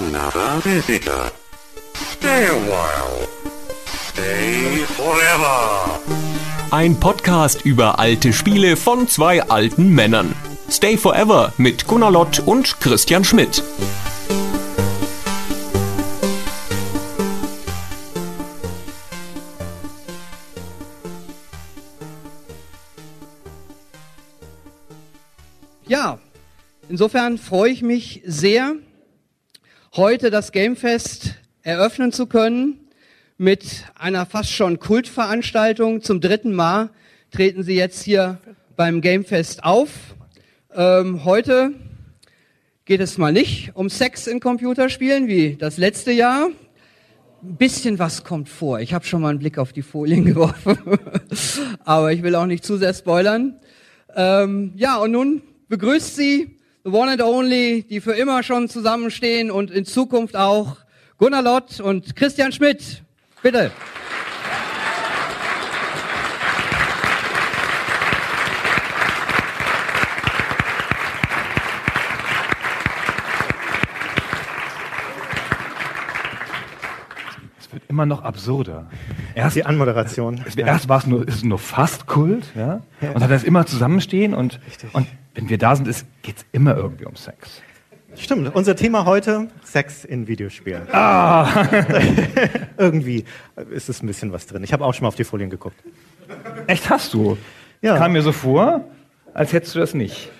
another visitor. Stay a while. Stay forever. Ein Podcast über alte Spiele von zwei alten Männern. Stay Forever mit Gunnar Lott und Christian Schmidt. Ja, insofern freue ich mich sehr, heute das Gamefest eröffnen zu können mit einer fast schon Kultveranstaltung. Zum dritten Mal treten Sie jetzt hier beim Gamefest auf. Ähm, heute geht es mal nicht um Sex in Computerspielen wie das letzte Jahr. Ein bisschen was kommt vor. Ich habe schon mal einen Blick auf die Folien geworfen, aber ich will auch nicht zu sehr spoilern. Ähm, ja, und nun begrüßt Sie the one and only, die für immer schon zusammenstehen und in Zukunft auch Gunnar Lott und Christian Schmidt. Bitte. Es wird immer noch absurder. Erst die Anmoderation. Es, erst war es nur, ist nur fast Kult, ja? Und dann das immer zusammenstehen und, und wenn wir da sind, geht es immer irgendwie um Sex. Stimmt, unser Thema heute, Sex in Videospielen. Ah. irgendwie ist es ein bisschen was drin. Ich habe auch schon mal auf die Folien geguckt. Echt hast du? Ja. Kam mir so vor, als hättest du das nicht.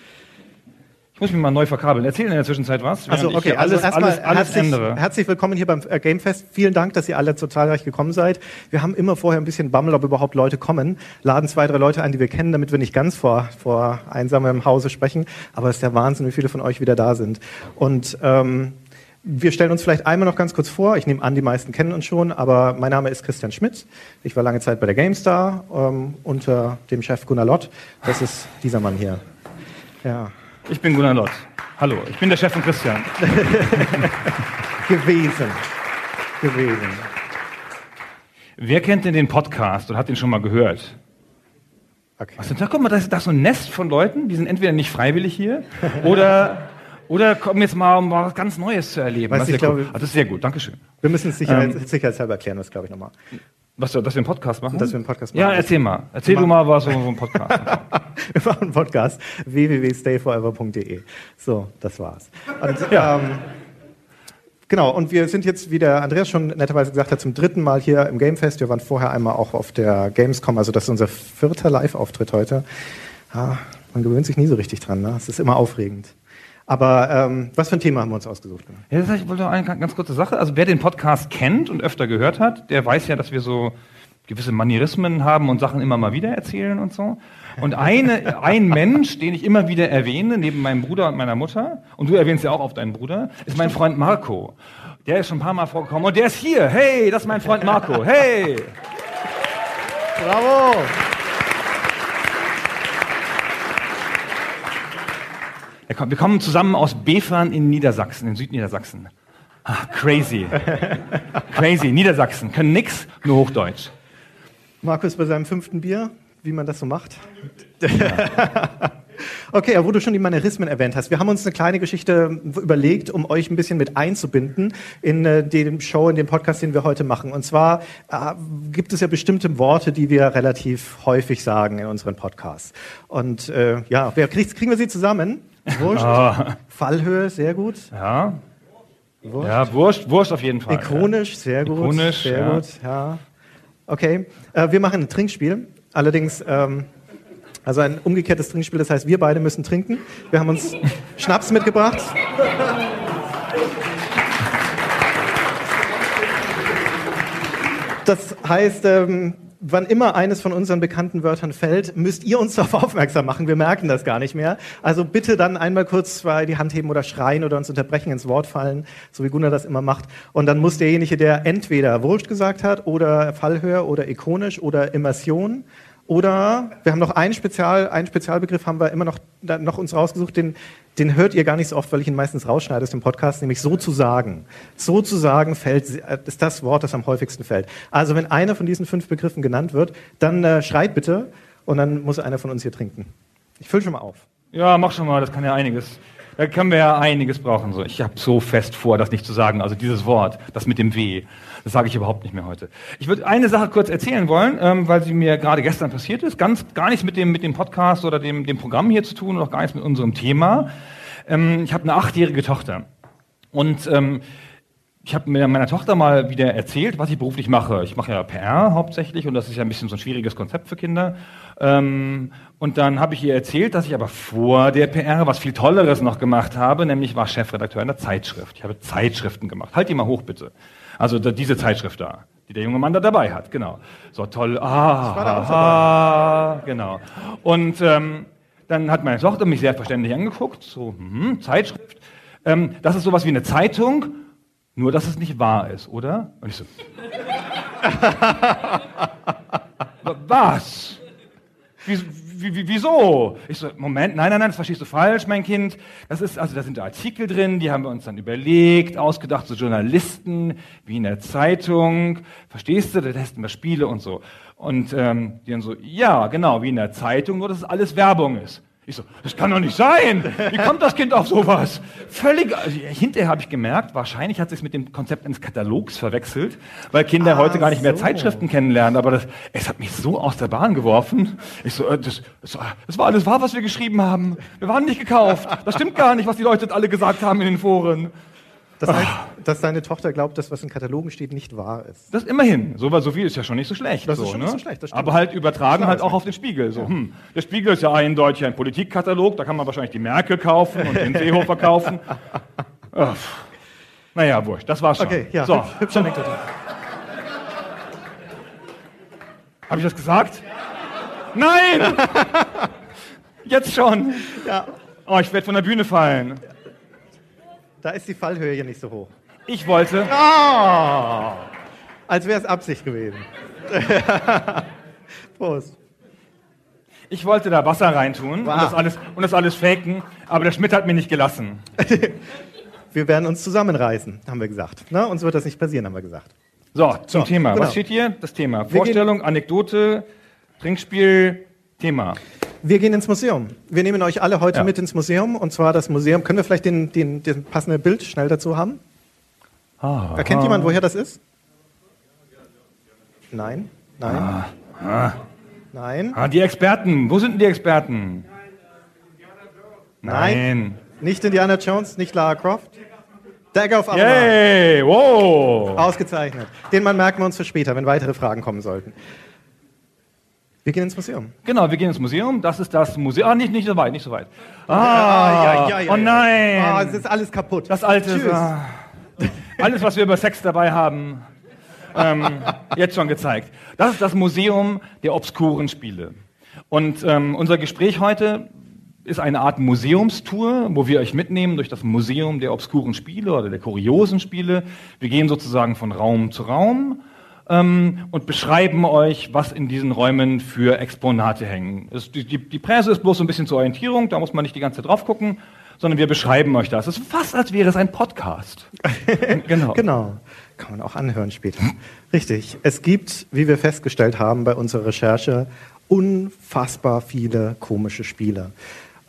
Ich muss mich mal neu verkabeln. Erzähl in der Zwischenzeit was. Also okay, also alles, erstmal alles, alles herzlich, ändere. herzlich willkommen hier beim äh, Gamefest. Vielen Dank, dass ihr alle so zahlreich gekommen seid. Wir haben immer vorher ein bisschen Bammel, ob überhaupt Leute kommen. Laden zwei, drei Leute ein, die wir kennen, damit wir nicht ganz vor, vor einsamem Hause sprechen. Aber es ist der Wahnsinn, wie viele von euch wieder da sind. Und ähm, wir stellen uns vielleicht einmal noch ganz kurz vor. Ich nehme an, die meisten kennen uns schon, aber mein Name ist Christian Schmidt. Ich war lange Zeit bei der GameStar ähm, unter dem Chef Gunnar Lott. Das ist dieser Mann hier. Ja, Ich bin Gunnar Lott. Hallo, ich bin der Chef von Christian. gewesen. Gewesen. Wer kennt denn den Podcast und hat den schon mal gehört? Okay. Denn da? Guck mal, das ist, das ist so ein Nest von Leuten, die sind entweder nicht freiwillig hier oder, oder kommen jetzt mal, um was ganz Neues zu erleben. Weißt das, ist sehr cool. glaube- ah, das ist sehr gut, Dankeschön. Wir müssen es sicherheits, Ähm. sicherheitshalber erklären, das glaube ich nochmal. Was, dass wir einen Podcast machen? Dass wir einen Podcast Ja, machen. erzähl mal. Erzähl du mal was so so ein Podcast. Wir machen einen Podcast www.stayforever.de. So, das war's. Und, ähm, genau, und wir sind jetzt, wie der Andreas schon netterweise gesagt hat, zum dritten Mal hier im Gamefest. Wir waren vorher einmal auch auf der Gamescom, also das ist unser vierter Live-Auftritt heute. Ja, man gewöhnt sich nie so richtig dran, ne? Es ist immer aufregend. Aber ähm, was für ein Thema haben wir uns ausgesucht? Ja, das heißt, ich wollte noch eine ganz kurze Sache. Also wer den Podcast kennt und öfter gehört hat, der weiß ja, dass wir so gewisse Manierismen haben und Sachen immer mal wieder erzählen und so. Und eine, ein Mensch, den ich immer wieder erwähne, neben meinem Bruder und meiner Mutter, und du erwähnst ja auch auf deinen Bruder, ist mein Freund Marco. Der ist schon ein paar Mal vorgekommen und der ist hier. Hey, das ist mein Freund Marco. Hey! Bravo! Er kommt- Wir kommen zusammen aus Befern in Niedersachsen, in Südniedersachsen. Ah, crazy. crazy. Niedersachsen. Können nix, nur Hochdeutsch. Markus bei seinem fünften Bier, wie man das so macht. Okay, aber wo du schon die Manierismen erwähnt hast, wir haben uns eine kleine Geschichte überlegt, um euch ein bisschen mit einzubinden in äh, den Show, in den Podcast, den wir heute machen. Und zwar äh, gibt es ja bestimmte Worte, die wir relativ häufig sagen in unseren Podcasts. Und äh, ja, wer kriegen wir sie zusammen? Wurscht. Fallhöhe, sehr gut. Ja, Wurscht. ja Wurst, Wurst auf jeden Fall. Ikonisch, sehr gut. Ikonisch, sehr ja. gut, ja. Okay, äh, wir machen ein Trinkspiel. Allerdings, ähm, also ein umgekehrtes Trinkspiel, das heißt, wir beide müssen trinken. Wir haben uns Schnaps mitgebracht. Das heißt, ähm, wann immer eines von unseren bekannten Wörtern fällt, müsst ihr uns darauf aufmerksam machen. Wir merken das gar nicht mehr. Also bitte dann einmal kurz zwei die Hand heben oder schreien oder uns unterbrechen, ins Wort fallen, so wie Gunnar das immer macht. Und dann muss derjenige, der entweder Wurst gesagt hat oder Fallhöher oder ikonisch oder Immersion oder wir haben noch einen, Spezial, einen Spezialbegriff, haben wir immer noch, noch uns rausgesucht, den, den hört ihr gar nicht so oft, weil ich ihn meistens rausschneide aus dem Podcast, nämlich so zu sagen. So zu sagen fällt, äh, ist das Wort, das am häufigsten fällt. Also wenn einer von diesen fünf Begriffen genannt wird, dann äh, schreit bitte und dann muss einer von uns hier trinken. Ich fülle schon mal auf. Ja, mach schon mal, das kann ja einiges. Da können wir ja einiges brauchen. So, ich habe so fest vor, das nicht zu sagen. Also dieses Wort, das mit dem W, das sage ich überhaupt nicht mehr heute. Ich würde eine Sache kurz erzählen wollen, ähm, weil sie mir gerade gestern passiert ist. Ganz gar nichts mit dem mit dem Podcast oder dem dem Programm hier zu tun und auch gar nichts mit unserem Thema. Ähm, ich habe eine achtjährige Tochter und ähm, ich habe meiner Tochter mal wieder erzählt, was ich beruflich mache. Ich mache ja PR hauptsächlich und das ist ja ein bisschen so ein schwieriges Konzept für Kinder. Ähm, und dann habe ich ihr erzählt, dass ich aber vor der PR was viel Tolleres noch gemacht habe, nämlich war Chefredakteur einer Zeitschrift. Ich habe Zeitschriften gemacht. Halt die mal hoch, bitte. Also da, diese Zeitschrift da, die der junge Mann da dabei hat, genau. So toll. Ah, ah genau. Und ähm, dann hat meine Tochter mich sehr verständlich angeguckt, so hm, Zeitschrift. Ähm, das ist sowas wie eine Zeitung nur, dass es nicht wahr ist, oder? Und ich so. Was? Wieso? Ich so, Moment, nein, nein, nein, das verstehst du falsch, mein Kind. Das ist, also da sind Artikel drin, die haben wir uns dann überlegt, ausgedacht, so Journalisten, wie in der Zeitung. Verstehst du? Da testen wir Spiele und so. Und ähm, die dann so, ja, genau, wie in der Zeitung, nur dass es alles Werbung ist. Ich so, das kann doch nicht sein. Wie kommt das Kind auf sowas? Völlig. Also hinterher habe ich gemerkt, wahrscheinlich hat es sich mit dem Konzept eines Katalogs verwechselt, weil Kinder ah, heute gar nicht mehr so. Zeitschriften kennenlernen. Aber das, es hat mich so aus der Bahn geworfen. Ich so, äh, das, das, das war alles wahr, was wir geschrieben haben. Wir waren nicht gekauft. Das stimmt gar nicht, was die Leute alle gesagt haben in den Foren. Das heißt, dass deine Tochter glaubt, dass was in Katalogen steht, nicht wahr ist. Das immerhin. So, so viel ist ja schon nicht so schlecht. Das so, ist schon ne? nicht so schlecht. Aber halt übertragen halt auch auf den Spiegel. So, ja. hm, der Spiegel ist ja eindeutig ein Politikkatalog. Da kann man wahrscheinlich die Merkel kaufen und den Seehofer kaufen. Ach. Naja, wurscht. Das war's schon. Okay, ja. So. Hübsche Anekdote. Habe ich das gesagt? Nein! Jetzt schon. Ja. Oh, ich werde von der Bühne fallen. Da ist die Fallhöhe ja nicht so hoch. Ich wollte. Oh, als wäre es Absicht gewesen. Prost. Ich wollte da Wasser reintun wow. und, das alles, und das alles faken, aber der Schmidt hat mir nicht gelassen. wir werden uns zusammenreißen, haben wir gesagt. Na, uns wird das nicht passieren, haben wir gesagt. So, zum so, Thema. Genau. Was steht hier? Das Thema. Vorstellung, Anekdote, Trinkspiel, Thema. Wir gehen ins Museum. Wir nehmen euch alle heute ja. mit ins Museum. Und zwar das Museum. Können wir vielleicht den, den, den passende Bild schnell dazu haben? Ah, Erkennt ah. jemand, woher das ist? Nein? Nein? Ah. Nein? Ah, die Experten. Wo sind denn die Experten? Nein. Nein. Nicht Indiana Jones, nicht Lara Croft. Dagger of Alma. Yay, wow. Ausgezeichnet. Den Mann merken wir uns für später, wenn weitere Fragen kommen sollten. Wir gehen ins Museum. Genau, wir gehen ins Museum. Das ist das Museum. Ah, nicht, nicht so weit, nicht so weit. Ah, ja, ja, ja, oh nein. Ah, es ist alles kaputt. Das alte. Tschüss. Ah, alles, was wir über Sex dabei haben, ähm, jetzt schon gezeigt. Das ist das Museum der obskuren Spiele. Und ähm, unser Gespräch heute ist eine Art Museumstour, wo wir euch mitnehmen durch das Museum der obskuren Spiele oder der kuriosen Spiele. Wir gehen sozusagen von Raum zu Raum ähm, und beschreiben euch, was in diesen Räumen für Exponate hängen. Es, die, die, die Presse ist bloß so ein bisschen zur Orientierung, da muss man nicht die ganze Zeit drauf gucken, sondern wir beschreiben euch das. Es ist fast, als wäre es ein Podcast. genau. genau. Kann man auch anhören später. Richtig. Es gibt, wie wir festgestellt haben bei unserer Recherche, unfassbar viele komische Spiele.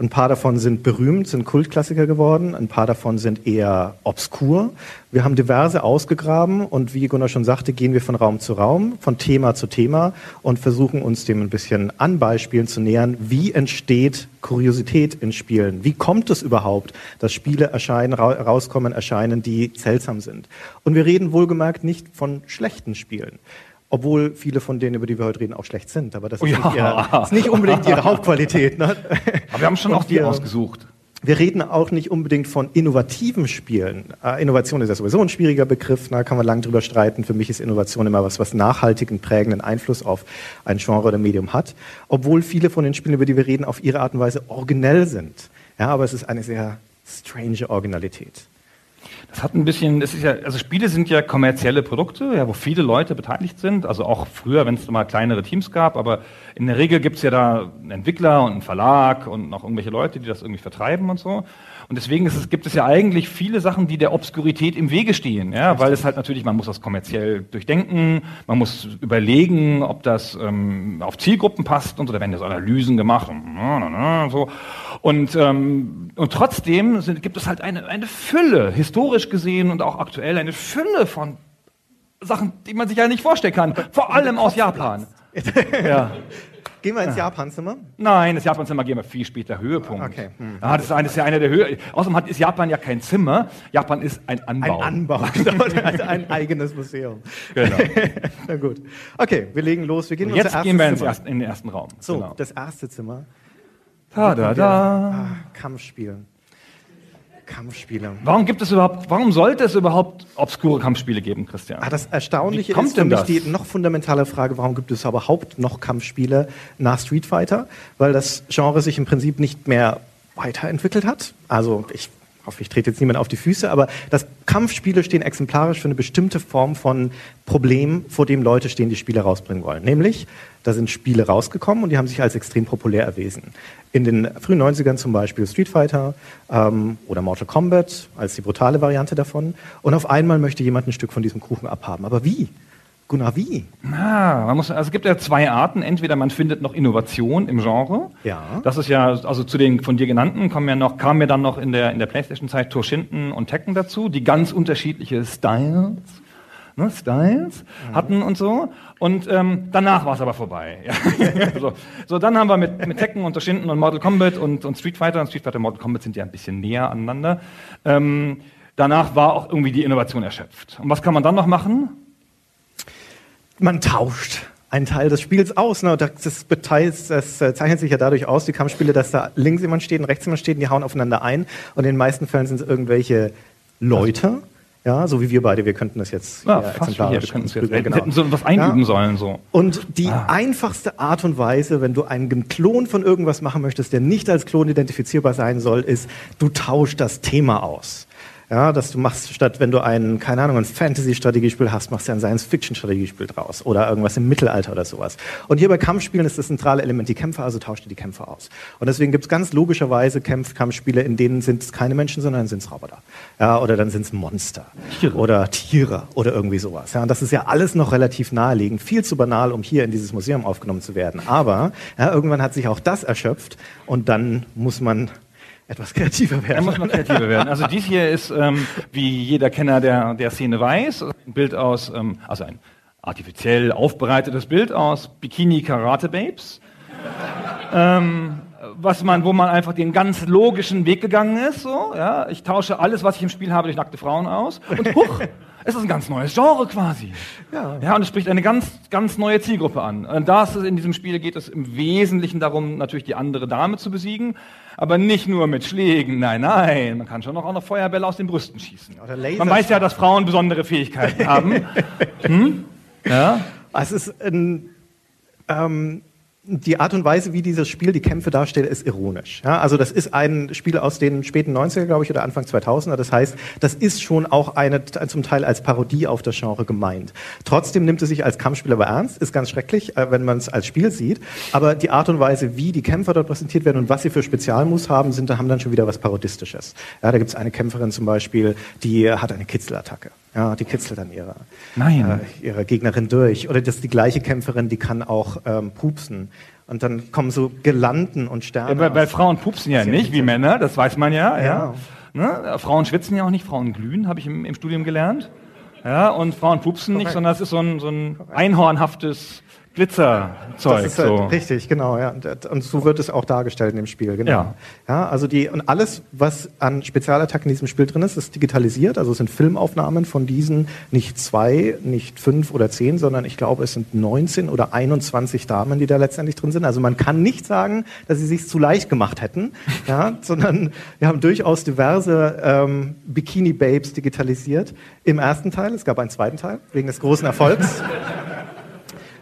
Ein paar davon sind berühmt, sind Kultklassiker geworden, ein paar davon sind eher obskur. Wir haben diverse ausgegraben und wie Gunnar schon sagte, gehen wir von Raum zu Raum, von Thema zu Thema und versuchen uns dem ein bisschen an Beispielen zu nähern. Wie entsteht Kuriosität in Spielen? Wie kommt es überhaupt, dass Spiele erscheinen, rauskommen, erscheinen, die seltsam sind? Und wir reden wohlgemerkt nicht von schlechten Spielen. Obwohl viele von denen, über die wir heute reden, auch schlecht sind. Aber das ist, oh ja. nicht, ihre, ist nicht, unbedingt ihre Hauptqualität. Ne? Aber wir haben schon auch die wir, ausgesucht. Wir reden auch nicht unbedingt von innovativen Spielen. Äh, Innovation ist ja sowieso ein schwieriger Begriff, da kann man lange drüber streiten. Für mich ist Innovation immer was, was nachhaltigen, prägenden Einfluss auf ein Genre oder Medium hat. Obwohl viele von den Spielen, über die wir reden, auf ihre Art und Weise originell sind. Ja, aber es ist eine sehr strange Originalität. Das hat ein bisschen, das ist ja, also Spiele sind ja kommerzielle Produkte, ja, wo viele Leute beteiligt sind. Also auch früher, wenn es mal kleinere Teams gab, aber in der Regel gibt es ja da einen Entwickler und einen Verlag und noch irgendwelche Leute, die das irgendwie vertreiben und so. Und deswegen es, gibt es ja eigentlich viele Sachen, die der Obskurität im Wege stehen, ja, weil es halt natürlich, man muss das kommerziell durchdenken, man muss überlegen, ob das ähm, auf Zielgruppen passt und so, da werden jetzt Analysen gemacht und na, so. Und, ähm, und trotzdem sind, gibt es halt eine, eine Fülle, historisch gesehen und auch aktuell, eine Fülle von Sachen, die man sich ja nicht vorstellen kann. Vor allem aus Japan. ja. Gehen wir ins Japanzimmer? Nein, das Japanzimmer gehen wir viel später. Höhepunkt. Okay. Hm. Ah, das ist, ein, das ist ja einer der Höhe. Außerdem hat, ist Japan ja kein Zimmer. Japan ist ein Ein Anbau. Anbau, genau, also ein eigenes Museum. Genau. Na gut. Okay, wir legen los. Wir gehen jetzt gehen wir ins ersten, in den ersten Raum. So, Genau. das erste Zimmer. Ta da da. Ah, Kampfspiel. Kampfspiele. Warum gibt es überhaupt, warum sollte es überhaupt obskure Kampfspiele geben, Christian? Ah, das Erstaunliche ist für mich das? die noch fundamentale Frage, warum gibt es überhaupt noch Kampfspiele nach Street Fighter? Weil das Genre sich im Prinzip nicht mehr weiterentwickelt hat. Also ich hoffe, ich trete jetzt niemand auf die Füße, aber das Kampfspiele stehen exemplarisch für eine bestimmte Form von Problem, vor dem Leute stehen, die Spiele rausbringen wollen. Nämlich, da sind Spiele rausgekommen und die haben sich als extrem populär erwiesen. In den frühen 90ern zum Beispiel Street Fighter ähm, oder Mortal Kombat als die brutale Variante davon. Und auf einmal möchte jemand ein Stück von diesem Kuchen abhaben. Aber wie? Gunnar, wie? Ah, man muss, also es gibt ja zwei Arten. Entweder man findet noch Innovation im Genre. Ja. Das ist ja, also zu den von dir genannten kommen ja noch, kamen ja dann noch in der, in der Playstation-Zeit Toshinden und Tekken dazu, die ganz unterschiedliche Styles, ne, Styles hatten und so. Und ähm, danach war es aber vorbei. Ja. so, so, dann haben wir mit, mit Tekken und Toshinden und Mortal Kombat und, und Street Fighter und Street Fighter und Mortal Kombat sind ja ein bisschen näher aneinander. Ähm, danach war auch irgendwie die Innovation erschöpft. Und was kann man dann noch machen? Man tauscht einen Teil des Spiels aus. Ne? Das, das, das äh, zeichnet sich ja dadurch aus, die Kampfspiele, dass da links jemand steht und rechts jemand steht und die hauen aufeinander ein. Und in den meisten Fällen sind es irgendwelche Leute. Ja, so wie wir beide, wir könnten das jetzt Ja, wie hier. exemplarisch Wir könnten es jetzt, wir hätten so was einüben Ja. sollen. So. Und die Ah. einfachste Art und Weise, wenn du einen Klon von irgendwas machen möchtest, der nicht als Klon identifizierbar sein soll, ist, du tauschst das Thema aus. Ja, dass du machst, statt wenn du ein, keine Ahnung, ein Fantasy-Strategiespiel hast, machst du ein Science-Fiction-Strategiespiel draus oder irgendwas im Mittelalter oder sowas. Und hier bei Kampfspielen ist das zentrale Element die Kämpfe, also tauscht dir die Kämpfe aus. Und deswegen gibt es ganz logischerweise Kämpf Kampfspiele, in denen sind es keine Menschen, sondern sind es Roboter. Ja, oder dann sind es Monster. Tiere. Oder Tiere oder irgendwie sowas. Ja, und das ist ja alles noch relativ naheliegend, viel zu banal, um hier in dieses Museum aufgenommen zu werden. Aber ja, irgendwann hat sich auch das erschöpft und dann muss man etwas kreativer Da werden. muss man kreativer werden. Also dies hier ist, ähm, wie jeder Kenner der, der Szene weiß, ein Bild aus, ähm, also ein artifiziell aufbereitetes Bild aus Bikini Karate Babes. ähm, was man, wo man einfach den ganz logischen Weg gegangen ist, so, ja. Ich tausche alles, was ich im Spiel habe, durch nackte Frauen aus. Und huch, es ist ein ganz neues Genre quasi. Ja. Ja, und es spricht eine ganz, ganz neue Zielgruppe an. Und das ist in diesem Spiel geht es im Wesentlichen darum, natürlich die andere Dame zu besiegen, aber nicht nur mit Schlägen. Nein, nein, man kann schon noch auch noch Feuerbälle aus den Brüsten schießen. Oder Laser- Man weiß ja, dass Frauen besondere Fähigkeiten haben. Hm? Ja. Es ist ein, ähm, die Art und Weise, wie dieses Spiel die Kämpfe darstellt, ist ironisch. Ja, also das ist ein Spiel aus den späten 90er, glaube ich, oder Anfang 2000er. Das heißt, das ist schon auch eine, zum Teil als Parodie auf das Genre gemeint. Trotzdem nimmt es sich als Kampfspiel aber ernst. Ist ganz schrecklich, äh, wenn man es als Spiel sieht. Aber die Art und Weise, wie die Kämpfer dort präsentiert werden und was sie für Spezialmoves haben, sind, da haben dann schon wieder was Parodistisches. Ja, da gibt es eine Kämpferin zum Beispiel, die hat eine Kitzelattacke. Ja, die kitzelt dann ihre, äh, ihre Gegnerin durch. Oder das ist die gleiche Kämpferin, die kann auch ähm, pupsen. Und dann kommen so Gelanden und Sterne. Ja, bei, Frauen pupsen ja nicht wie Männer, das weiß man ja. ja. Ja. Ne? Frauen schwitzen ja auch nicht, Frauen glühen, habe ich im, im Studium gelernt. Ja, und Frauen pupsen nicht, Korrekt. sondern es ist so ein, so ein einhornhaftes Glitzerzeug. Das ist halt so. richtig, genau, ja. Und, so wird es auch dargestellt in dem Spiel, genau. Ja. ja. also die, und alles, was an Spezialattacken in diesem Spiel drin ist, ist digitalisiert. Also es sind Filmaufnahmen von diesen, nicht zwei, nicht fünf oder zehn, sondern ich glaube, es sind 19 oder 21 Damen, die da letztendlich drin sind. Also man kann nicht sagen, dass sie sich zu leicht gemacht hätten, ja, sondern wir haben durchaus diverse ähm, Bikini-Babes digitalisiert. Im ersten Teil, es gab einen zweiten Teil, wegen des großen Erfolgs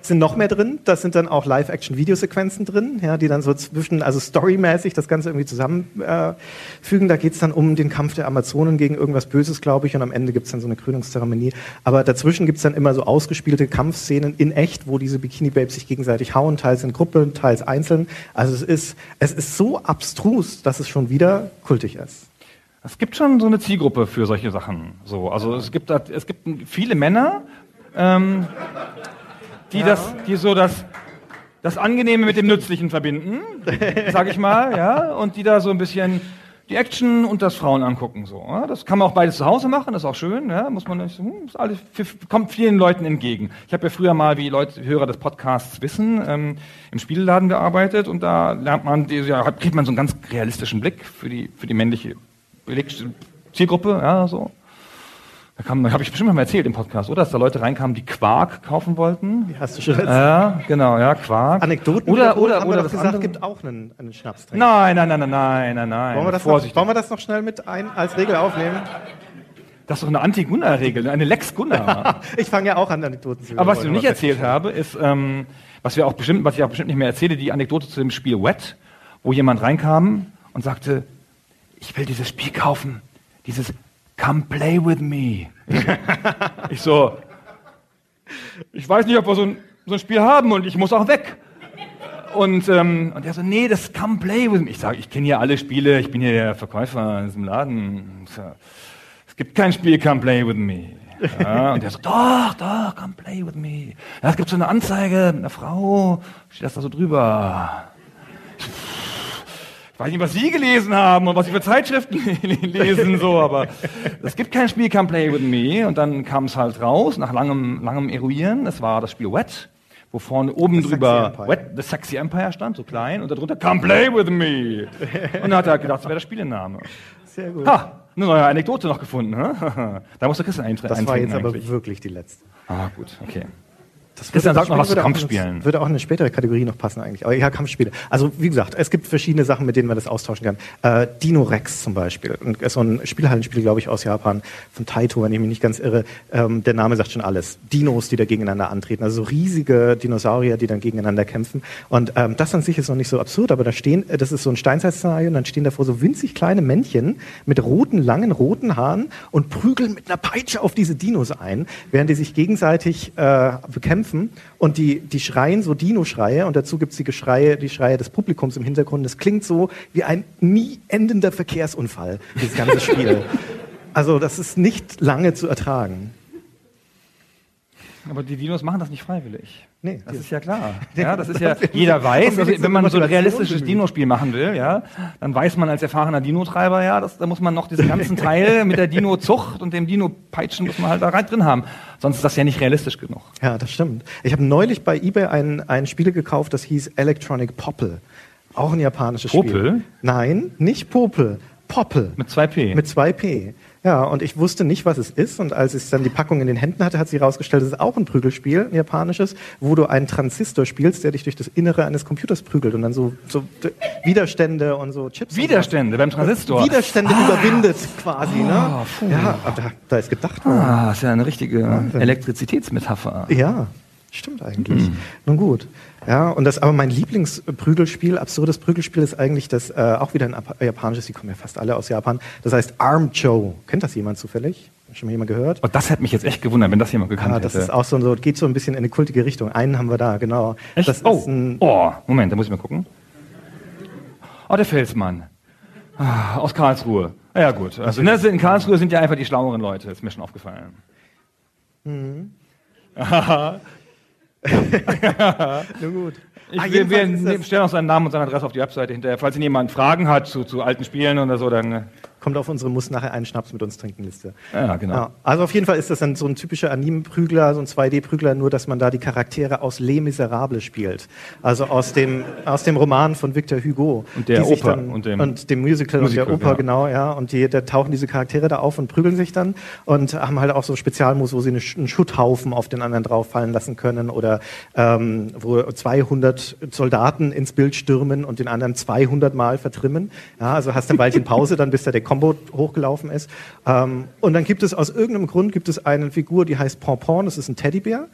sind noch mehr drin. Das sind dann auch Live-Action-Videosequenzen drin, ja, die dann so zwischen, also storymäßig das Ganze irgendwie zusammenfügen. Äh, da geht's dann um den Kampf der Amazonen gegen irgendwas Böses, glaube ich, und am Ende gibt's dann so eine Krönungszeremonie. Aber dazwischen gibt's dann immer so ausgespielte Kampfszenen in echt, wo diese Bikini-Babes sich gegenseitig hauen, teils in Gruppen, teils einzeln. Also es ist, es ist so abstrus, dass es schon wieder kultig ist. es gibt schon so eine Zielgruppe für solche Sachen. So, also es gibt, es gibt viele Männer, ähm, die das, die so das, das Angenehme mit dem Nützlichen verbinden, sag ich mal, ja, und die da so ein bisschen die Action und das Frauen angucken. So, ja? Das kann man auch beides zu Hause machen, das ist auch schön, ja? muss man nicht, so, hm, ist alles, kommt vielen Leuten entgegen. Ich habe ja früher mal, wie Leute, Hörer des Podcasts wissen, ähm, im Spielladen gearbeitet und da lernt man, ja, kriegt man so einen ganz realistischen Blick für die, für die männliche Zielgruppe, ja, so. Da kam, habe ich bestimmt mal erzählt im Podcast, oder? Dass da Leute reinkamen, die Quark kaufen wollten. Hast du schon erzählt? Ja, genau, ja, Quark. Anekdoten oder oder haben oder wir doch gesagt, andere. gibt auch einen, einen Schnapstrink. Nein, nein, nein, nein, nein, nein, nein. Wollen wir, das noch, wollen wir das noch schnell mit ein, als Regel aufnehmen? Das ist doch eine Anti-Gunnar-Regel, eine Lex Gunnar. Ich fange ja auch an, Anekdoten zu Aber was ich noch nicht erzählt habe, ist, ähm, was wir auch bestimmt, was ich auch bestimmt nicht mehr erzähle, die Anekdote zu dem Spiel Wet, wo jemand reinkam und sagte, ich will dieses Spiel kaufen, dieses Come play with me. Ich so, ich weiß nicht, ob wir so ein, so ein Spiel haben und ich muss auch weg. Und, ähm, und er so, nee, das Come play with me. Ich sage, ich kenne hier alle Spiele, ich bin hier der Verkäufer in diesem Laden. Es gibt kein Spiel Come play with me. Ja, und er so, doch, doch, come play with me. Ja, es gibt so eine Anzeige mit einer Frau, steht das da so drüber. Ich weiß nicht, was Sie gelesen haben und was Sie für Zeitschriften lesen, so, aber es gibt kein Spiel Come Play With Me. Und dann kam es halt raus, nach langem, langem Eruieren. Es war das Spiel Wet, wo vorne oben The drüber. Wet, The Sexy Empire stand, so klein, und darunter Come Play With Me. Und dann hat er gedacht, das wäre der Spielename. Sehr gut. Ha, eine neue Anekdote noch gefunden. Hä? Da muss der Christian eintre- Das war eintreten jetzt aber eigentlich. wirklich die letzte. Ah, gut, okay. Das Christian, würde- sag noch was zu Kampfspielen. in- Würde auch in eine spätere Kategorie noch passen eigentlich. Aber ja, Kampfspiele. Also wie gesagt, es gibt verschiedene Sachen, mit denen man das austauschen kann. Äh, Dino Rex zum Beispiel. Und ist so ein Spielhallenspiel, glaube ich, aus Japan, von Taito, wenn ich mich nicht ganz irre. Ähm, der Name sagt schon alles. Dinos, die da gegeneinander antreten. Also so riesige Dinosaurier, die dann gegeneinander kämpfen. Und ähm, das an sich ist noch nicht so absurd, aber da stehen, äh, das ist so ein Steinzeitszenario, und dann stehen davor so winzig kleine Männchen mit roten, langen, roten Haaren und prügeln mit einer Peitsche auf diese Dinos ein, während die sich gegenseitig äh, bekämpfen. Und die, die schreien so Dino-Schreie und dazu gibt's die Geschreie, die Schreie des Publikums im Hintergrund. Das klingt so wie ein nie endender Verkehrsunfall, dieses ganze Spiel. Also das ist nicht lange zu ertragen. Aber die Dinos machen das nicht freiwillig. Nee, Das ist ja klar. Ja, das ist ja, jeder weiß, also, wenn man so ein realistisches. Dino-Spiel machen will, ja, dann weiß man als erfahrener Dino-Treiber, ja, das, da muss man noch diesen ganzen Teil mit der Dino-Zucht und dem Dino-Peitschen muss man halt da rein drin haben. Sonst ist das ja nicht realistisch genug. Ja, das stimmt. Ich habe neulich bei eBay ein, ein Spiel gekauft, das hieß Electronic Popple. Auch ein japanisches Spiel. Popel? Nein, nicht Popel. Popple. Mit zwei P. Mit zwei P. Ja, und ich wusste nicht, was es ist. Und als ich dann die Packung in den Händen hatte, hat sie herausgestellt, es ist auch ein Prügelspiel, ein japanisches, wo du einen Transistor spielst, der dich durch das Innere eines Computers prügelt und dann so, so Widerstände und so Chips. Widerstände beim Transistor. Widerstände überwindet quasi, ne? Ah, puh. Ja, aber da, da ist gedacht worden. Ah, ist ja eine richtige Elektrizitätsmetapher. Ja, stimmt eigentlich. Mhm. Nun gut. Ja, und das, aber mein Lieblingsprügelspiel, absurdes Prügelspiel ist eigentlich das, äh, auch wieder ein Apa- japanisches, die kommen ja fast alle aus Japan. Das heißt Arm Joe. Kennt das jemand zufällig? Schon mal jemand gehört? Und das hätte mich jetzt echt gewundert, wenn das jemand gekannt Ja, das hätte. ist auch so, so, geht so ein bisschen in eine kultige Richtung. Einen haben wir da, genau. Echt? Das oh. oh, Moment, da muss ich mal gucken. Oh, der Felsmann. Ah, aus Karlsruhe. Ah, Ja, gut. Also, ne, in Karlsruhe sind ja einfach die schlaueren Leute, ist mir schon aufgefallen. nun gut. Ich, Ah, wir, wir stellen auch seinen Namen und seine Adresse auf die Webseite hinterher. Falls Ihnen jemand Fragen hat zu, zu alten Spielen oder so, dann. Kommt auf unsere Muss nachher einen Schnaps mit uns trinken Liste. Ja, genau. Ja, also auf jeden Fall ist das dann so ein typischer Anime-Prügler, so ein 2D-Prügler, nur dass man da die Charaktere aus Les Miserables spielt. Also aus dem, aus dem Roman von Victor Hugo. Und der Oper Dann, und dem- und dem Musical, Musical, und der Oper, ja. genau, ja. Und die, da tauchen diese Charaktere da auf und prügeln sich dann und haben halt auch so Spezialmoves, wo sie eine, einen Schutthaufen auf den anderen drauf fallen lassen können oder ähm, wo 200 Soldaten ins Bild stürmen und den anderen 200 Mal vertrimmen. Ja, also hast du ein Weilchen Pause, dann bis da der Combo hochgelaufen ist. Ähm, und dann gibt es aus irgendeinem Grund gibt es eine Figur, die heißt Pompon, das ist ein Teddybär.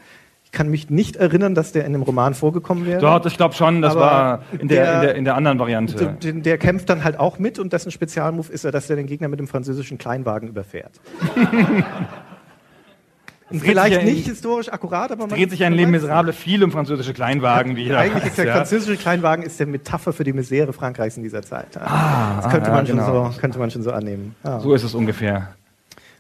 Ich kann mich nicht erinnern, dass der in dem Roman vorgekommen wäre. Dort, ich glaube schon, das war in der, der- in, der, in der anderen Variante. Der, der, der kämpft dann halt auch mit und dessen Spezialmove ist er, dass er den Gegner mit dem französischen Kleinwagen überfährt. Vielleicht ja nicht historisch akkurat, aber man dreht sich ein weiß- Miserables viel um französische Kleinwagen, wie jeder Eigentlich weiß, ist der ja. französische Kleinwagen ist der Metapher für die Misere Frankreichs in dieser Zeit. Ah, das könnte, ah, man ja, genau. schon so, könnte man schon so annehmen. Ja. So ist es ungefähr.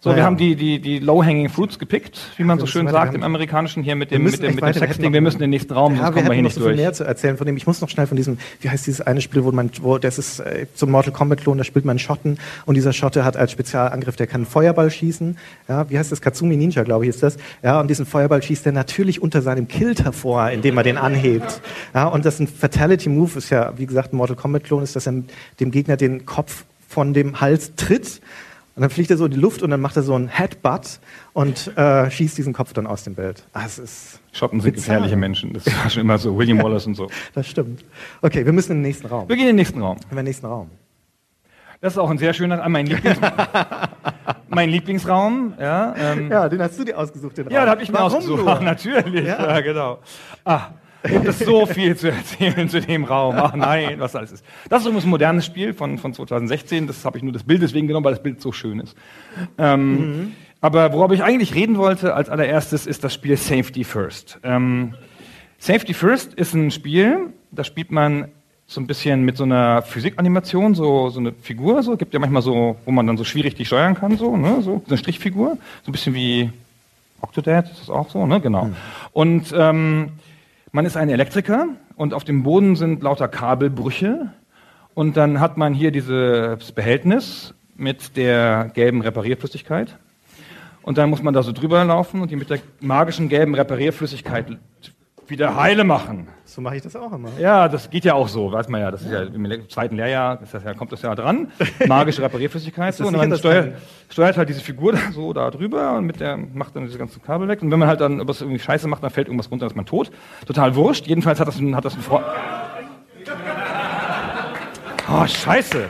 So, Naja. wir haben die, die, die Low-Hanging Fruits gepickt, wie man wir so schön sagt im Amerikanischen hier mit dem, mit dem, mit dem Sexting. Wir müssen in den nächsten Raum, Ja, sonst wir kommen wir hier nicht so viel durch. mehr zu erzählen von dem. Ich muss noch schnell von diesem, wie heißt dieses eine Spiel, wo man, wo das ist äh, so ein Mortal Kombat Klon, da spielt man Schotten und dieser Schotte hat als Spezialangriff, der kann einen Feuerball schießen. Ja, wie heißt das? Katsumi Ninja, glaube ich, ist das. Ja, und diesen Feuerball schießt er natürlich unter seinem Kilt hervor, indem er den anhebt. Ja, und das ist ein Fatality Move, ist ja, wie gesagt, ein Mortal Kombat Klon, ist, dass er dem Gegner den Kopf von dem Hals tritt. Und dann fliegt er so in die Luft und dann macht er so einen Headbutt und äh, schießt diesen Kopf dann aus dem Bild. Ah, es ist Schotten sind Bizarre. gefährliche Menschen. Das war schon immer so. William Wallace und so. Das stimmt. Okay, wir müssen in den nächsten Raum. Wir gehen in den nächsten Raum. In den nächsten Raum. Das ist auch ein sehr schöner, ah, mein, Lieblings mein Lieblingsraum. Ja, ähm, Ja, den hast du dir ausgesucht, den Raum. Ja, da habe ich mir Warum ausgesucht. nur? Natürlich, ja. Ja. genau. Ah, gibt es so viel zu erzählen zu dem Raum. Ach nein, was alles ist. Das ist übrigens ein modernes Spiel von, von 2016. Das habe ich nur das Bild deswegen genommen, weil das Bild so schön ist. Ähm, Aber worauf ich eigentlich reden wollte als allererstes, ist das Spiel Safety First. Ähm, Safety First ist ein Spiel, da spielt man so ein bisschen mit so einer Physikanimation, so, so eine Figur, so gibt ja manchmal so, wo man dann so schwierig die steuern kann, so, ne, so eine Strichfigur, so ein bisschen wie Octodad, ist das auch so, ne, genau. Und ähm, man ist ein Elektriker und auf dem Boden sind lauter Kabelbrüche. Und dann hat man hier dieses Behältnis mit der gelben Reparierflüssigkeit. Und dann muss man da so drüber laufen und die mit der magischen gelben Reparierflüssigkeit wieder heile machen. So mache ich das auch immer. Ja, das geht ja auch so, weiß man ja. Das ist ja im zweiten Lehrjahr, das ja, kommt das ja dran. Magische Reparierflüssigkeit. So, und dass steuert, steuert halt diese Figur da so da drüber und mit der macht dann diese ganzen Kabel weg. Und wenn man halt dann was irgendwie Scheiße macht, dann fällt irgendwas runter, dann ist man tot. Total wurscht. Jedenfalls hat das ein, hat das ein Freund. Oh, Scheiße.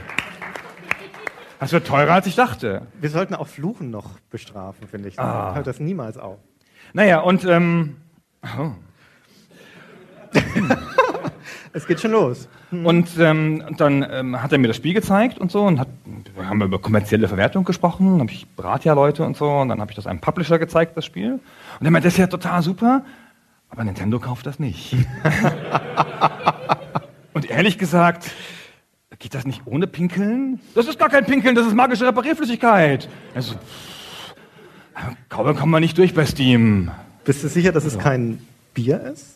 Das wird teurer, als ich dachte. Wir sollten auch Fluchen noch bestrafen, finde ich. Ah. Hört das niemals auf. Naja, und ähm, Es geht schon los. Und ähm, dann ähm, hat er mir das Spiel gezeigt und so und hat, wir haben über kommerzielle Verwertung gesprochen, habe ich berate ja Leute und so und dann habe ich das einem Publisher gezeigt, das Spiel. Und er meinte, das ist ja total super, aber Nintendo kauft das nicht. und ehrlich gesagt, geht das nicht ohne Pinkeln? Das ist gar kein Pinkeln, das ist magische Reparierflüssigkeit. Also, kaum kommen wir nicht durch bei Steam. Bist du sicher, dass es kein Bier ist?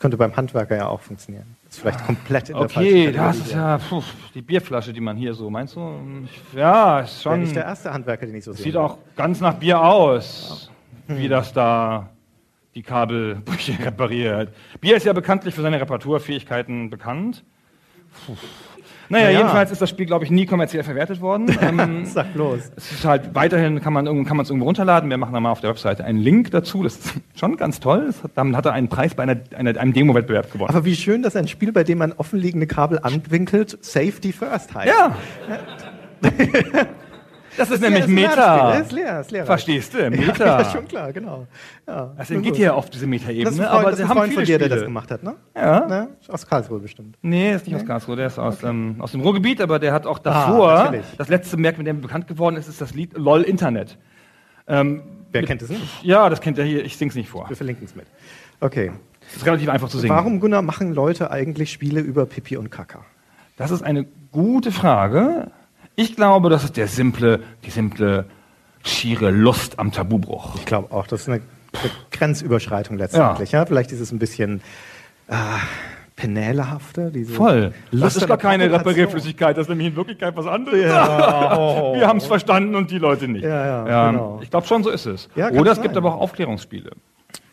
Könnte beim Handwerker ja auch funktionieren. Ist vielleicht komplett in der Okay, das ist ja puh, die Bierflasche, die man hier so, meinst du? Ja, ist schon. nicht der erste Handwerker, den ich so sehe. Sieht auch ganz nach Bier aus, wie das da die Kabelbrüche repariert. Bier ist ja bekanntlich für seine Reparaturfähigkeiten bekannt. Puh. Naja, Naja. jedenfalls ist das Spiel, glaube ich, nie kommerziell verwertet worden. Ähm, Sag bloß. es ist halt weiterhin, kann man irgend- kann man es irgendwo runterladen. Wir machen da mal auf der Webseite einen Link dazu. Das ist schon ganz toll. Das hat, damit hat er einen Preis bei einer, einer, einem Demo-Wettbewerb gewonnen. Aber wie schön, dass ein Spiel, bei dem man offenliegende Kabel anwinkelt, Safety First heißt. ja! Das ist nämlich Das ist ein Meta. Das ist leer, das ist leer. Verstehst du? Ja, Meta. ja, schon klar, genau. Ja, Also nun geht hier auf diese Das Metaebene, aber das ist sie ein haben Freund von dir, der das gemacht hat, ne? Ja. Ne? Aus Karlsruhe bestimmt. Nee, ist nicht aus Karlsruhe, der ist aus, ähm, aus dem Ruhrgebiet, aber der hat auch Ah, davor, natürlich. das letzte Werk, mit dem er bekannt geworden ist, ist das Lied LOL Internet. Ähm, Wer kennt es nicht? ja, das kennt er hier, ich sing's nicht vor. Wir verlinken es mit. Okay. Das ist relativ einfach zu singen. Warum, Gunnar, machen Leute eigentlich Spiele über Pipi und Kaka? Das ist eine gute Frage. Ich glaube, das ist der simple, die simple, schiere Lust am Tabubruch. Ich glaube auch, das ist eine, eine Grenzüberschreitung letztendlich. Ja. Vielleicht ist es ein bisschen äh, penälehafte. Voll. Das Lust ist an gar keine. Reparierflüssigkeit, das ist nämlich in Wirklichkeit was anderes. Ja, oh. Wir haben es verstanden und die Leute nicht. Ja, ja, genau. Ich glaube schon, so ist es. Ja, Oder es sein. gibt aber auch Aufklärungsspiele.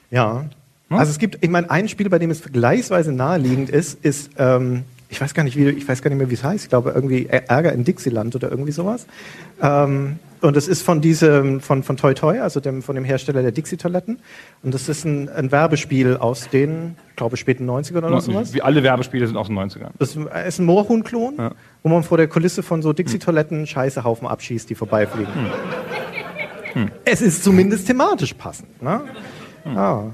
Ja. Hm? Also es gibt, ich meine, ein Spiel, bei dem es vergleichsweise naheliegend ist, ist, ähm, ich weiß gar nicht, wie, ich weiß gar nicht mehr, wie es heißt. Ich glaube irgendwie Ärger in Dixieland oder irgendwie sowas. Ähm, und es ist von diesem, von, von Toy Toy, also dem, von dem Hersteller der Dixie-Toiletten. Und das ist ein, ein Werbespiel aus den, ich glaube, späten 90ern oder sowas. Wie alle Werbespiele sind aus den 90ern. Das ist ein Moorhuhn-Klon, Ja. wo man vor der Kulisse von so Dixie-Toiletten Scheißehaufen abschießt, die vorbeifliegen. Es ist zumindest thematisch passend. Ne? Ja.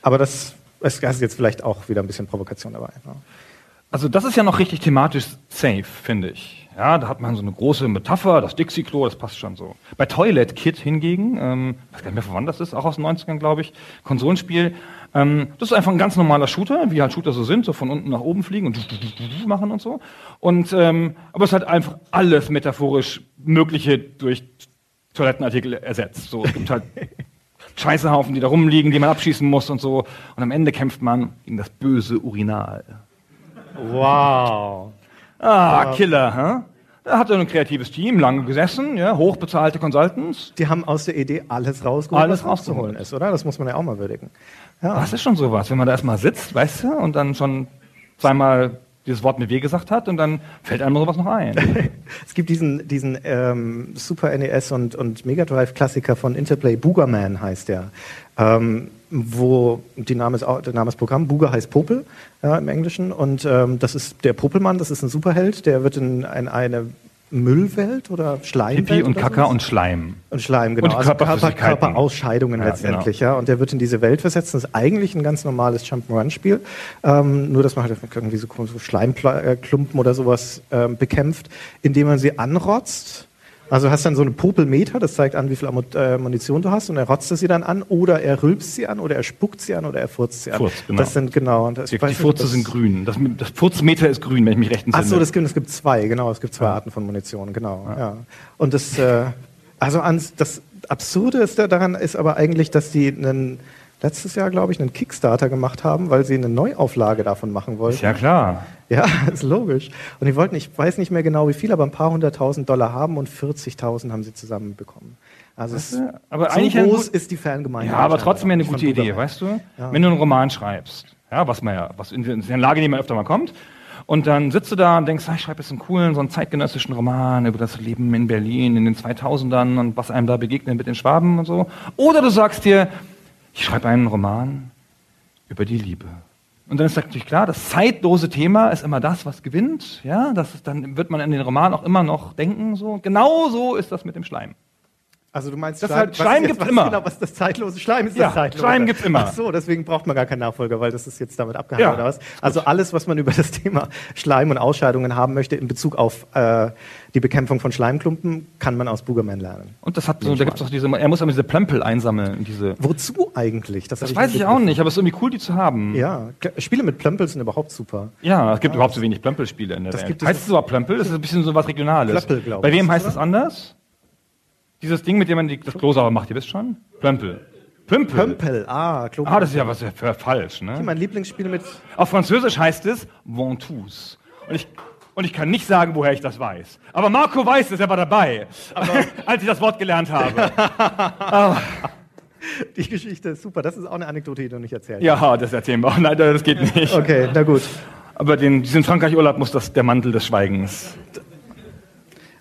Aber das, es ist jetzt vielleicht auch wieder ein bisschen Provokation dabei. Ne? Also das ist ja noch richtig thematisch safe, finde ich. Ja, da hat man so eine große Metapher, das Dixie-Klo, das passt schon so. Bei Toilet Kid hingegen, ähm, weiß gar nicht mehr, von wann das ist, auch aus den 90ern, glaube ich, Konsolenspiel, ähm, das ist einfach ein ganz normaler Shooter, wie halt Shooter so sind, so von unten nach oben fliegen und machen und so. Und, ähm, aber es hat einfach alles metaphorisch Mögliche durch Toilettenartikel ersetzt. So, es gibt halt Scheißehaufen, die da rumliegen, die man abschießen muss und so. Und am Ende kämpft man gegen das böse Urinal. Wow. Ah, Killer, hä? Da hat er ein kreatives Team, lange gesessen, ja, hochbezahlte Consultants. Die haben aus der Idee alles rausgeholt, Alles was rauszuholen ist, oder? Das muss man ja auch mal würdigen. Ja. Das ist schon sowas, wenn man da erstmal sitzt, weißt du, und dann schon zweimal dieses Wort mit W gesagt hat und dann fällt einem sowas noch ein. Es gibt diesen, diesen ähm, Super NES und, und Mega Drive Klassiker von Interplay, Boogerman heißt der, ähm, wo die Name ist, der Name ist Programm, Booger heißt Popel ja, im Englischen und ähm, das ist der Popelmann, das ist ein Superheld, der wird in, ein, eine Müllwelt oder Schleimwelt Pipi und sowas? und Schleim. Und Schleim, genau. Und also Körper. Körperausscheidungen Ja, letztendlich, ja. Und der wird in diese Welt versetzt. Das ist eigentlich ein ganz normales Jump'n'Run-Spiel. Ähm, nur, dass man halt irgendwie so, so Schleimklumpen oder sowas ähm, bekämpft, indem man sie anrotzt. Also hast dann so eine Popelmeter, das zeigt an, wie viel äh, Munition du hast, und er rotzt sie dann an, oder er rülpst sie an, oder er spuckt sie an, oder er furzt sie an. Furzt, genau. Das sind genau. Und das, Die, die Furze sind grün. Das, das Furzmeter ist grün, wenn ich mich recht entsinne. Ach so, das gibt, es gibt zwei, genau, es gibt zwei Arten von Munition, genau. Ja. Und das, äh, also ans, das Absurde ist da daran ist aber eigentlich, dass die einen, letztes Jahr, glaube ich, einen Kickstarter gemacht haben, weil sie eine Neuauflage davon machen wollten. ist ja klar. Ja, ist logisch. Und die wollten, ich weiß nicht mehr genau wie viel, aber ein paar hunderttausend Dollar haben und 40.000 haben sie zusammenbekommen. Also es, du, aber so eigentlich groß ist die Fangemeinde. Ja, aber trotzdem ja eine gute Idee, weißt du? Wenn du einen Roman schreibst, ja, was man ja, was in, in der Lage, die man öfter mal kommt, und dann sitzt du da und denkst, ah, ich schreibe jetzt einen coolen, so einen zeitgenössischen Roman über das Leben in Berlin in den 2000ern und was einem da begegnet mit den Schwaben und so. Oder du sagst dir, ich schreibe einen Roman über die Liebe. Und dann ist natürlich klar, das zeitlose Thema ist immer das, was gewinnt. Ja, das ist, dann wird man in den Roman auch immer noch denken. So genau so ist das mit dem Schleim. Also du meinst, Das Schleim, halt- Schleim was immer. Genau, was das zeitlose Schleim ist Ja, das zeitlose. Schleim gibt's immer. Ach so, deswegen braucht man gar keinen Nachfolger, weil das ist jetzt damit abgehandelt Ja, oder was? Also alles, was man über das Thema Schleim und Ausscheidungen haben möchte in Bezug auf äh, die Bekämpfung von Schleimklumpen, kann man aus Boogerman lernen. Und das hat so, da gibt's doch diese, er muss aber diese Plempel einsammeln, diese. Wozu eigentlich? Das hab weiß ich auch nicht, aber es ist irgendwie cool, die zu haben. Ja, Spiele mit Plömpel sind überhaupt super. Ja, es gibt überhaupt so wenig Plempelspiele in der Das Welt. gibt es heißt es überhaupt Plempel? Das ist ein bisschen so was Regionales. Plöppel, glaub Bei ich. wem Ist heißt das, es anders? Dieses Ding, mit dem man die, das Klo sauber macht, ihr wisst schon? Plempel. Pümpel. Pömpel, ah, Klo Ah, das ist ja was für falsch, ne? Mein Lieblingsspiel mit Auf Französisch heißt es Ventouse. Und ich, und ich kann nicht sagen, woher ich das weiß. Aber Marco weiß es, er war dabei, als ich das Wort gelernt habe. die Geschichte ist super. Das ist auch eine Anekdote, die du nicht erzählt Ja, das erzählen wir auch. Nein, das geht nicht. Okay, na gut. Aber den, diesen Frankreich-Urlaub muss das der Mantel des Schweigens.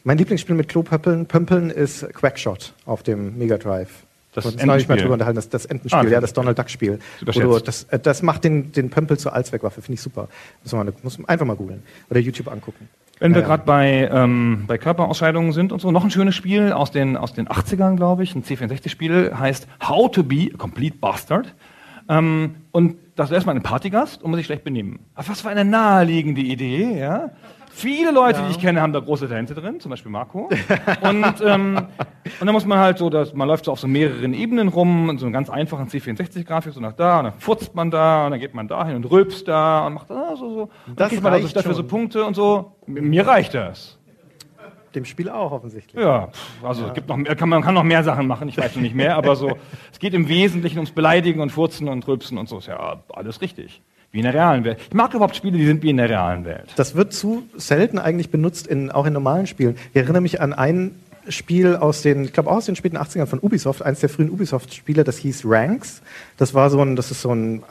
Mein Lieblingsspiel mit Klopömpeln Pömpeln ist Quackshot auf dem Mega Drive. Das uns neulich mal Entenspiel. drüber unterhalten, das, das Entenspiel, Ah, ja, das Donald Duck Spiel. Du, das, äh, das macht den, den Pömpel zur Allzweckwaffe, finde ich super. Muss man, muss einfach mal googeln oder YouTube angucken. Wenn wir Ja, ja. gerade bei, ähm, bei Körperausscheidungen sind und so, noch ein schönes Spiel aus den, aus den 80ern, glaube ich, ein C64-Spiel, heißt How to be a Complete Bastard. Ähm, und das ist erstmal ein Partygast und muss sich schlecht benehmen. Aber was für eine naheliegende Idee, ja? Viele Leute, die ich kenne, haben da große Talente drin, zum Beispiel Marco. Und, ähm, und dann muss man halt so, dass man läuft so auf so mehreren Ebenen rum, in so einer ganz einfachen C64-Grafik, so nach da, und dann furzt man da, und dann geht man dahin und rülpst da und macht ah, so, so. Und dann Das kriegt man also dafür so. Punkte und so. Mir reicht das. Dem Spiel auch offensichtlich. Ja, also es gibt noch mehr, kann, man kann noch mehr Sachen machen, ich weiß noch nicht mehr, aber so, es geht im Wesentlichen ums Beleidigen und Furzen und Rülpsen und so, ist ja alles richtig. Wie in der realen Welt. Ich mag überhaupt Spiele, die sind wie in der realen Welt. Das wird zu selten eigentlich benutzt, in, auch in normalen Spielen. Ich erinnere mich an ein Spiel aus den, ich glaube auch aus den späten 80ern von Ubisoft, eines der frühen Ubisoft-Spiele, das hieß Ranks. Das war so ein, das ist so ein,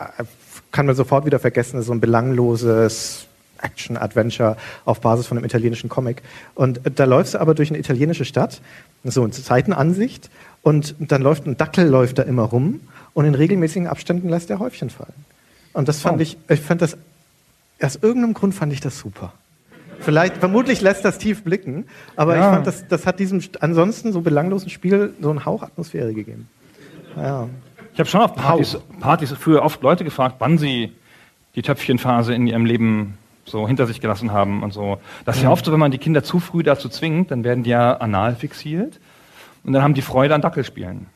kann man sofort wieder vergessen, so ein belangloses Action-Adventure auf Basis von einem italienischen Comic. Und da läufst du aber durch eine italienische Stadt, so in Seitenansicht, und dann läuft ein Dackel läuft da immer rum und in regelmäßigen Abständen lässt er Häufchen fallen. Und das fand Oh. ich, ich fand das, aus irgendeinem Grund fand ich das super. Vielleicht, vermutlich lässt das tief blicken, aber Ja. ich fand, das, das hat diesem st- ansonsten so belanglosen Spiel so einen Hauch Atmosphäre gegeben. Ja. Ich habe schon auf Partys, Partys früher oft Leute gefragt, wann sie die Töpfchenphase in ihrem Leben so hinter sich gelassen haben und so. Das ist ja oft so, wenn man die Kinder zu früh dazu zwingt, dann werden die ja anal fixiert und dann haben die Freude an Dackelspielen.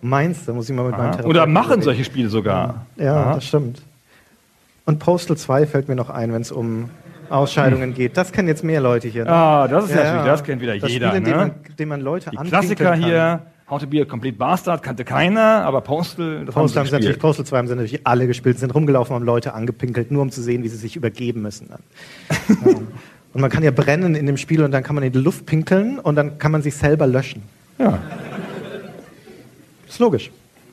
Meinst du, muss ich mal mit meinem Ja. Therapeuten Oder machen überlegen. solche Spiele sogar. Ja, das stimmt. Und Postal 2 fällt mir noch ein, wenn es um Ausscheidungen geht. Das kennen jetzt mehr Leute hier. ne? Ah, das ist natürlich, das kennt wieder das jeder. Spiel, in dem, ne? man, dem man Leute Die Klassiker kann. hier, How to be a Complete Bastard, kannte keiner, aber Postal, das Postal haben sie natürlich. Postal 2 haben sie natürlich alle gespielt, sind rumgelaufen, haben Leute angepinkelt, nur um zu sehen, wie sie sich übergeben müssen ja. Und man kann ja brennen in dem Spiel und dann kann man in die Luft pinkeln und dann kann man sich selber löschen. Ja, Ist logisch.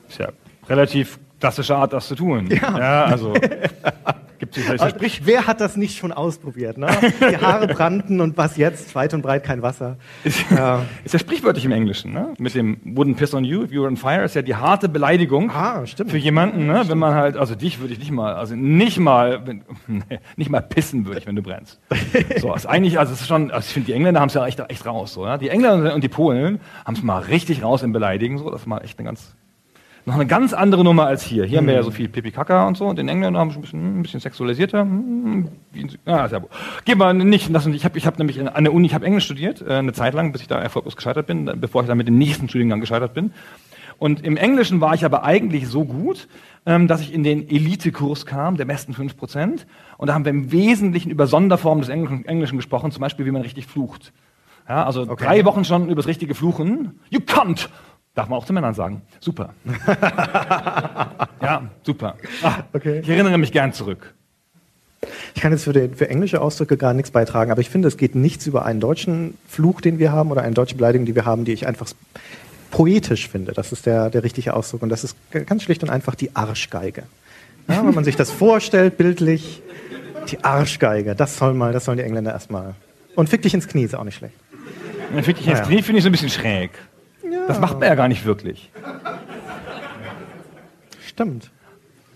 ist ja relativ klassische Art, das zu tun. Ja, also gibt es Sprich, wer hat das nicht schon ausprobiert? Ne? Die Haare brannten und was jetzt? Weit und breit kein Wasser. Ja. ist ja sprichwörtlich im Englischen, ne? Mit dem wouldn't piss on you if you were on fire ist ja die harte Beleidigung Ah, stimmt. für jemanden, ne? Wenn man halt, also dich würde ich nicht mal, also nicht mal, wenn, nicht mal pissen würde ich, wenn du brennst. So, ist eigentlich, also es ist schon, also ich finde die Engländer haben es ja echt, echt raus, so, ja? Die Engländer und die Polen haben es mal richtig raus im Beleidigen, so, das ist mal echt eine ganz noch eine ganz andere Nummer als hier. Hier haben wir ja so viel Pipi Kaka und so und den Engländer haben es ein bisschen, ein bisschen sexualisierter. Hm, in Ah, ja. Gehen wir nicht. Das, ich habe ich hab nämlich an der Uni, ich habe Englisch studiert, äh, eine Zeit lang, bis ich da erfolglos gescheitert bin, bevor ich dann mit dem nächsten Studiengang gescheitert bin. Und im Englischen war ich aber eigentlich so gut, ähm, dass ich in den Elitekurs kam, der besten 5%. Und da haben wir im Wesentlichen über Sonderformen des Englischen, gesprochen, zum Beispiel, wie man richtig flucht. Ja, also drei Wochen schon über das richtige Fluchen. You can't! Darf man auch zu Männern sagen. Super. ja, super. Ah, Okay. Ich erinnere mich gern zurück. Ich kann jetzt für, den, für englische Ausdrücke gar nichts beitragen, aber ich finde, es geht nichts über einen deutschen Fluch, den wir haben, oder eine deutsche Beleidigung, die wir haben, die ich einfach poetisch finde. Das ist der, der richtige Ausdruck. Und das ist ganz schlicht und einfach die Arschgeige. Ja, wenn man sich das vorstellt, bildlich, die Arschgeige, das soll mal, das sollen die Engländer erstmal. Und fick dich ins Knie ist auch nicht schlecht. Dann finde ich, jetzt Ja. Knie finde ich so ein bisschen schräg. Das macht man ja gar nicht wirklich. Stimmt.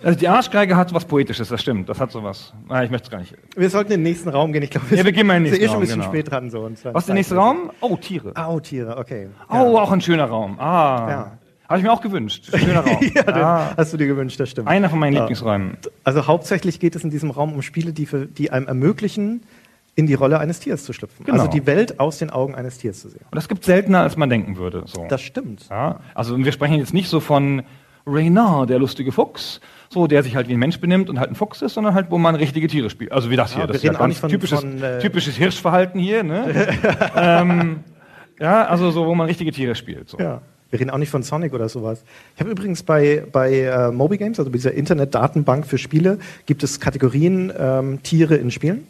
Also die Arschgeige hat was Poetisches, das stimmt. Das hat sowas. Ah, ich möchte es gar nicht. Wir sollten in den nächsten Raum gehen. Ich glaube, Ja, wir gehen mal in den sind nächsten eh schon ein Raum, bisschen genau. spät dran. So, und Was ist der nächste Raum? Oh, Tiere. Au, Tiere, okay. Oh, auch ein schöner Raum. Ah. Ja. Habe ich mir auch gewünscht. Schöner Raum. Ja, ah. hast du dir gewünscht, das stimmt. Einer von meinen Ja. Lieblingsräumen. Also hauptsächlich geht es in diesem Raum um Spiele, die, für, die einem ermöglichen, in die Rolle eines Tiers zu schlüpfen. Genau. Also die Welt aus den Augen eines Tiers zu sehen. Und das gibt seltener, als man denken würde. So. Das stimmt. Ja, also wir sprechen jetzt nicht so von Reynard, der lustige Fuchs, so der sich halt wie ein Mensch benimmt und halt ein Fuchs ist, sondern halt, wo man richtige Tiere spielt. Also wie das hier. Ja, das wir ist ja reden auch ganz nicht von- typisches, von, äh, typisches Hirschverhalten hier. Ne? ähm, ja, also so, wo man richtige Tiere spielt. So. Ja. Wir reden auch nicht von Sonic oder sowas. Ich habe übrigens bei, bei äh, Moby Games, also bei dieser Internet-Datenbank für Spiele, gibt es Kategorien ähm, Tiere in Spielen.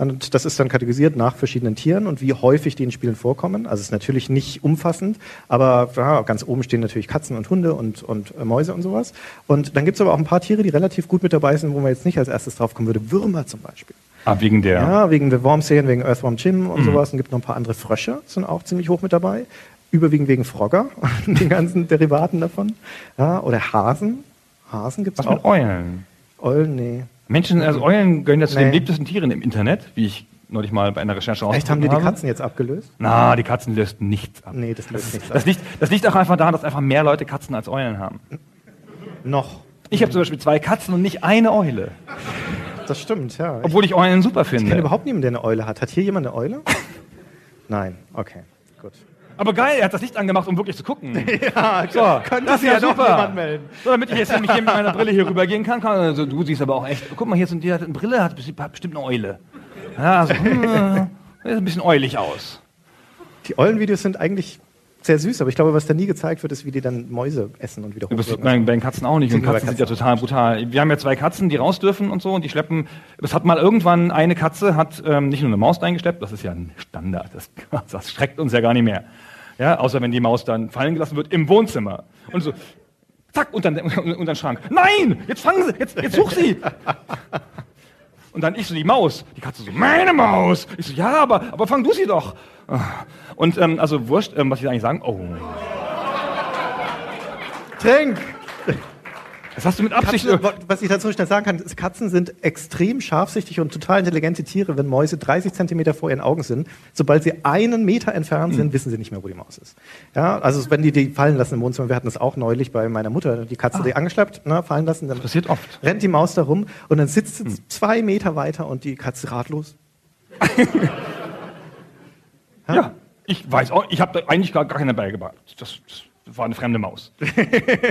Und das ist dann kategorisiert nach verschiedenen Tieren und wie häufig die in Spielen vorkommen. Also es ist natürlich nicht umfassend, aber ja, ganz oben stehen natürlich Katzen und Hunde und, und äh, Mäuse und sowas. Und dann gibt es aber auch ein paar Tiere, die relativ gut mit dabei sind, wo man jetzt nicht als erstes drauf kommen würde. Würmer zum Beispiel. Ah, wegen der. Ja, wegen der Worm-Serien, wegen Earthworm Jim und sowas. Und gibt noch ein paar andere Frösche, sind auch ziemlich hoch mit dabei. Überwiegend wegen Frogger und den ganzen Derivaten davon. Ja, oder Hasen. Hasen gibt es Was mit auch. Eulen? Eulen, nee. Menschen, also Eulen gehören ja zu Nee. den beliebtesten Tieren im Internet, wie ich neulich mal bei einer Recherche Echt, haben die die habe. Katzen jetzt abgelöst? Na, die Katzen löst nichts ab. Nee, das löst nichts Das ab. liegt, das liegt auch einfach daran, dass einfach mehr Leute Katzen als Eulen haben. Noch. Ich habe zum Beispiel zwei Katzen und nicht eine Eule. Das stimmt, ja. Ich Obwohl ich Eulen super kenne finde. überhaupt niemanden, der eine Eule hat. Hat hier jemand eine Eule? Nein, okay. Aber geil, er hat das Licht angemacht, um wirklich zu gucken. Ja, So, könnte das ist sich ja doch super. jemand melden. So, damit ich jetzt nämlich hier mit meiner Brille hier rübergehen kann. kann also, du siehst aber auch echt. Guck mal, hier ist ein, die hat eine Brille, hat bestimmt, eine Eule. Ja, also, hm, sieht ein bisschen eulig aus. Die Eulenvideos sind eigentlich sehr süß, aber ich glaube, was da nie gezeigt wird, ist, wie die dann Mäuse essen und wieder Das sieht man bei den Katzen auch nicht. Und bei Katzen sind ja Katzen total brutal. Wir haben ja zwei Katzen, die raus dürfen und so, und die schleppen. Es hat mal irgendwann eine Katze hat ähm, nicht nur eine Maus reingeschleppt, das ist ja ein Standard. Das, das schreckt uns ja gar nicht mehr. Ja, außer wenn die Maus dann fallen gelassen wird im Wohnzimmer. Und so, zack, unter, unter den Schrank. Nein! Jetzt fangen sie, jetzt, jetzt such sie! Und dann ich so, die Maus. Die Katze so, meine Maus! Ich so, ja, aber, aber fang du sie doch! Und ähm, also wurscht, ähm, was ich eigentlich sagen? Oh. Trink! Das hast du mit Absicht. Katzen, was ich dazu schnell sagen kann, ist, Katzen sind extrem scharfsichtig und total intelligente Tiere, wenn Mäuse 30 Zentimeter vor ihren Augen sind. Sobald sie einen Meter entfernt sind, wissen sie nicht mehr, wo die Maus ist. Ja, also wenn die die fallen lassen im Wohnzimmer, wir hatten das auch neulich bei meiner Mutter, die Katze, die angeschleppt, ne, fallen lassen, dann passiert oft. rennt die Maus da rum und dann sitzt sie zwei Meter weiter und die Katze ratlos. Ja, ich weiß auch, ich habe eigentlich gar, gar keine beigebracht. Das, das war eine fremde Maus.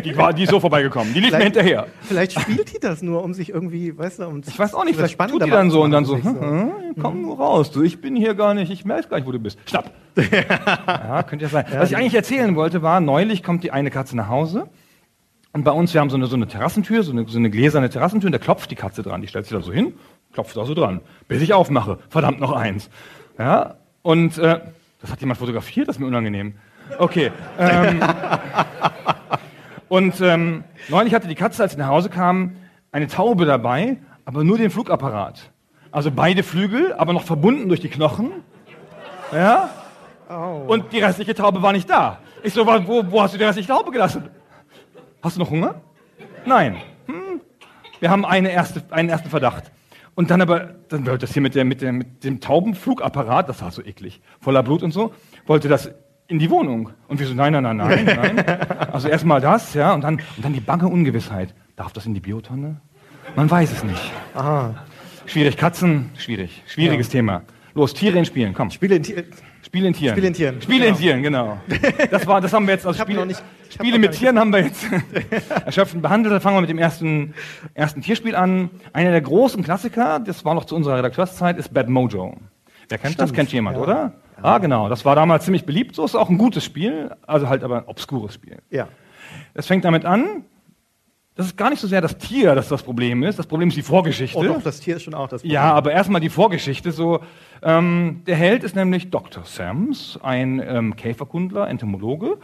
Die, war, die ist so vorbeigekommen. Die lief mir hinterher. Vielleicht spielt die das nur, um sich irgendwie, weißt du, um Ich weiß auch nicht, das vielleicht tut die dann so und dann so, machen zu hm, hm, komm nur raus, du, ich bin hier gar nicht, ich merke gar nicht, wo du bist. Schnapp. ja, könnte ja sein. Was ich eigentlich erzählen wollte, war, neulich kommt die eine Katze nach Hause und bei uns, wir haben so eine, so eine Terrassentür, so eine, so eine gläserne Terrassentür und da klopft die Katze dran. Die stellt sich da so hin, klopft da so dran, bis ich aufmache. Verdammt, noch eins. Ja, und äh, das hat jemand fotografiert, das ist mir unangenehm. Okay. Ähm, und ähm, neulich hatte die Katze, als sie nach Hause kam, eine Taube dabei, aber nur den Flugapparat. Also beide Flügel, aber noch verbunden durch die Knochen. Ja? Und die restliche Taube war nicht da. Ich so, wo, wo hast du die restliche Taube gelassen? Hast du noch Hunger? Nein. Hm. Wir haben eine erste, einen ersten Verdacht. Und dann aber, dann wollte das hier mit, der, mit, der, mit dem Taubenflugapparat, das war so eklig, voller Blut und so, wollte das in die Wohnung. Und wir so, nein, nein, nein, nein, nein. Also erstmal das, ja, und dann, und dann die bange Ungewissheit. Darf das in die Biotonne? Man weiß es nicht. Schwierig, Katzen, schwierig. Schwieriges Thema. Los, Tiere in Spielen, komm. Spiele in Tier- Spiele in Tieren. Spiele in Tieren, Spiele in genau. Tieren, genau. Das, war, das haben wir jetzt aus Spiele, nicht- Spiele mit Tieren haben wir jetzt erschöpfend behandelt. Dann fangen wir mit dem ersten, ersten Tierspiel an. Einer der großen Klassiker, das war noch zu unserer Redakteurzeit, ist Bad Mojo. Wer kennt das? Kennt jemand, ja. oder? Ah, genau. Das war damals ziemlich beliebt. So ist auch ein gutes Spiel, also halt aber ein obskures Spiel. Ja. Es fängt damit an, das ist gar nicht so sehr das Tier, das das Problem ist. Das Problem ist die Vorgeschichte. Oh doch, das Tier ist schon auch das Problem. Ja, aber erstmal die Vorgeschichte. So, ähm, der Held ist nämlich Dr. Sams, ein ähm, Käferkundler, Entomologe.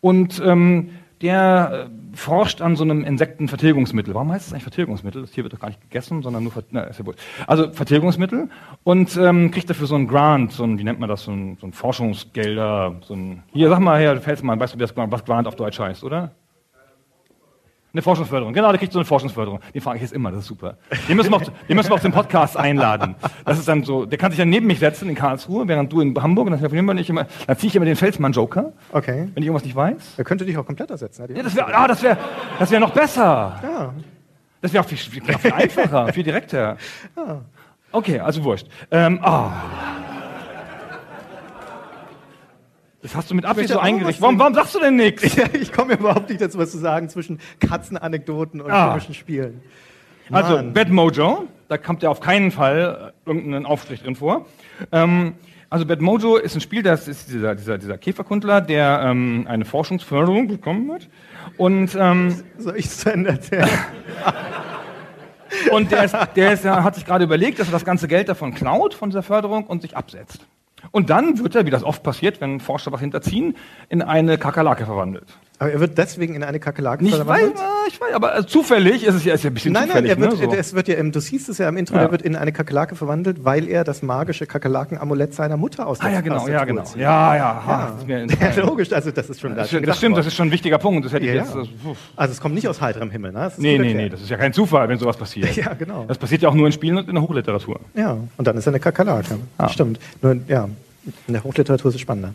Und ähm, der äh, forscht an so einem Insektenvertilgungsmittel. Warum heißt es eigentlich Vertilgungsmittel? Das Tier wird doch gar nicht gegessen, sondern nur ver na, ist ja wohl. Also Vertilgungsmittel und ähm, kriegt dafür so einen Grant, so ein, wie nennt man das, so ein, so ein Forschungsgelder, so ein. Hier, sag mal her, fällst mal, weißt du, wie das was Grant auf Deutsch heißt, oder? Eine Forschungsförderung, genau, der kriegt so eine Forschungsförderung. Den frage ich jetzt immer, das ist super. Den müssen, wir auch, den müssen wir auch zum Podcast einladen. Das ist dann so, der kann sich dann neben mich setzen in Karlsruhe, während du in Hamburg, und dann telefonieren wir nicht immer, dann ziehe ich immer den Felsmann-Joker, Okay. wenn ich irgendwas nicht weiß. Er könnte dich auch komplett ersetzen. Ja, das wäre ah, das wär, das wär noch besser. Ja. Das wäre auch viel, viel, viel einfacher, viel direkter. Okay, also wurscht. Ähm, ah. Das hast du mit Absicht so eingerichtet. Warum, warum sagst du denn nichts? Ja, ich komme überhaupt nicht dazu, was zu sagen zwischen Katzenanekdoten und Ah. komischen Spielen. Also, Mann. Bad Mojo, da kommt ja auf keinen Fall äh, irgendein Aufstrich drin vor. Ähm, also Bad Mojo ist ein Spiel, das ist dieser, dieser, dieser Käferkundler, der ähm, eine Forschungsförderung bekommen hat. Und, ähm, Soll ich es zu Ende erzählen? und der, ist, der ist, hat sich gerade überlegt, dass er das ganze Geld davon klaut, von dieser Förderung, und sich absetzt. Und dann wird er, wie das oft passiert, wenn Forscher was hinterziehen, in eine Kakerlake verwandelt. Aber er wird deswegen in eine Kakerlake Nicht, weil, verwandelt? äh, ich weiß, aber zufällig ist es ja, ist ja ein bisschen Nein, nein, zufällig. er wird, ne, so. es wird ja, im, du siehst es ja im Intro, Ja. er wird in eine Kakerlake verwandelt, weil er das magische Kakerlaken-Amulett seiner Mutter aus der Ah ja, genau, ja, genau. zieht. Ja, ja, das Ja, entfallen. logisch, also das ist schon Das, schon das stimmt, das worden. ist schon ein wichtiger Punkt. Das hätte Ja, ich jetzt. ja. puh. Also es kommt nicht aus heiterem Himmel, ne? Das Nee, nee, nee, das ist ja kein Zufall, wenn sowas passiert. Ja, genau. Das passiert ja auch nur in Spielen und in der Hochliteratur. Ja, und dann ist er eine Kakerlake. Ah. Stimmt. Nur, ja, in der Hochliteratur ist es spannender.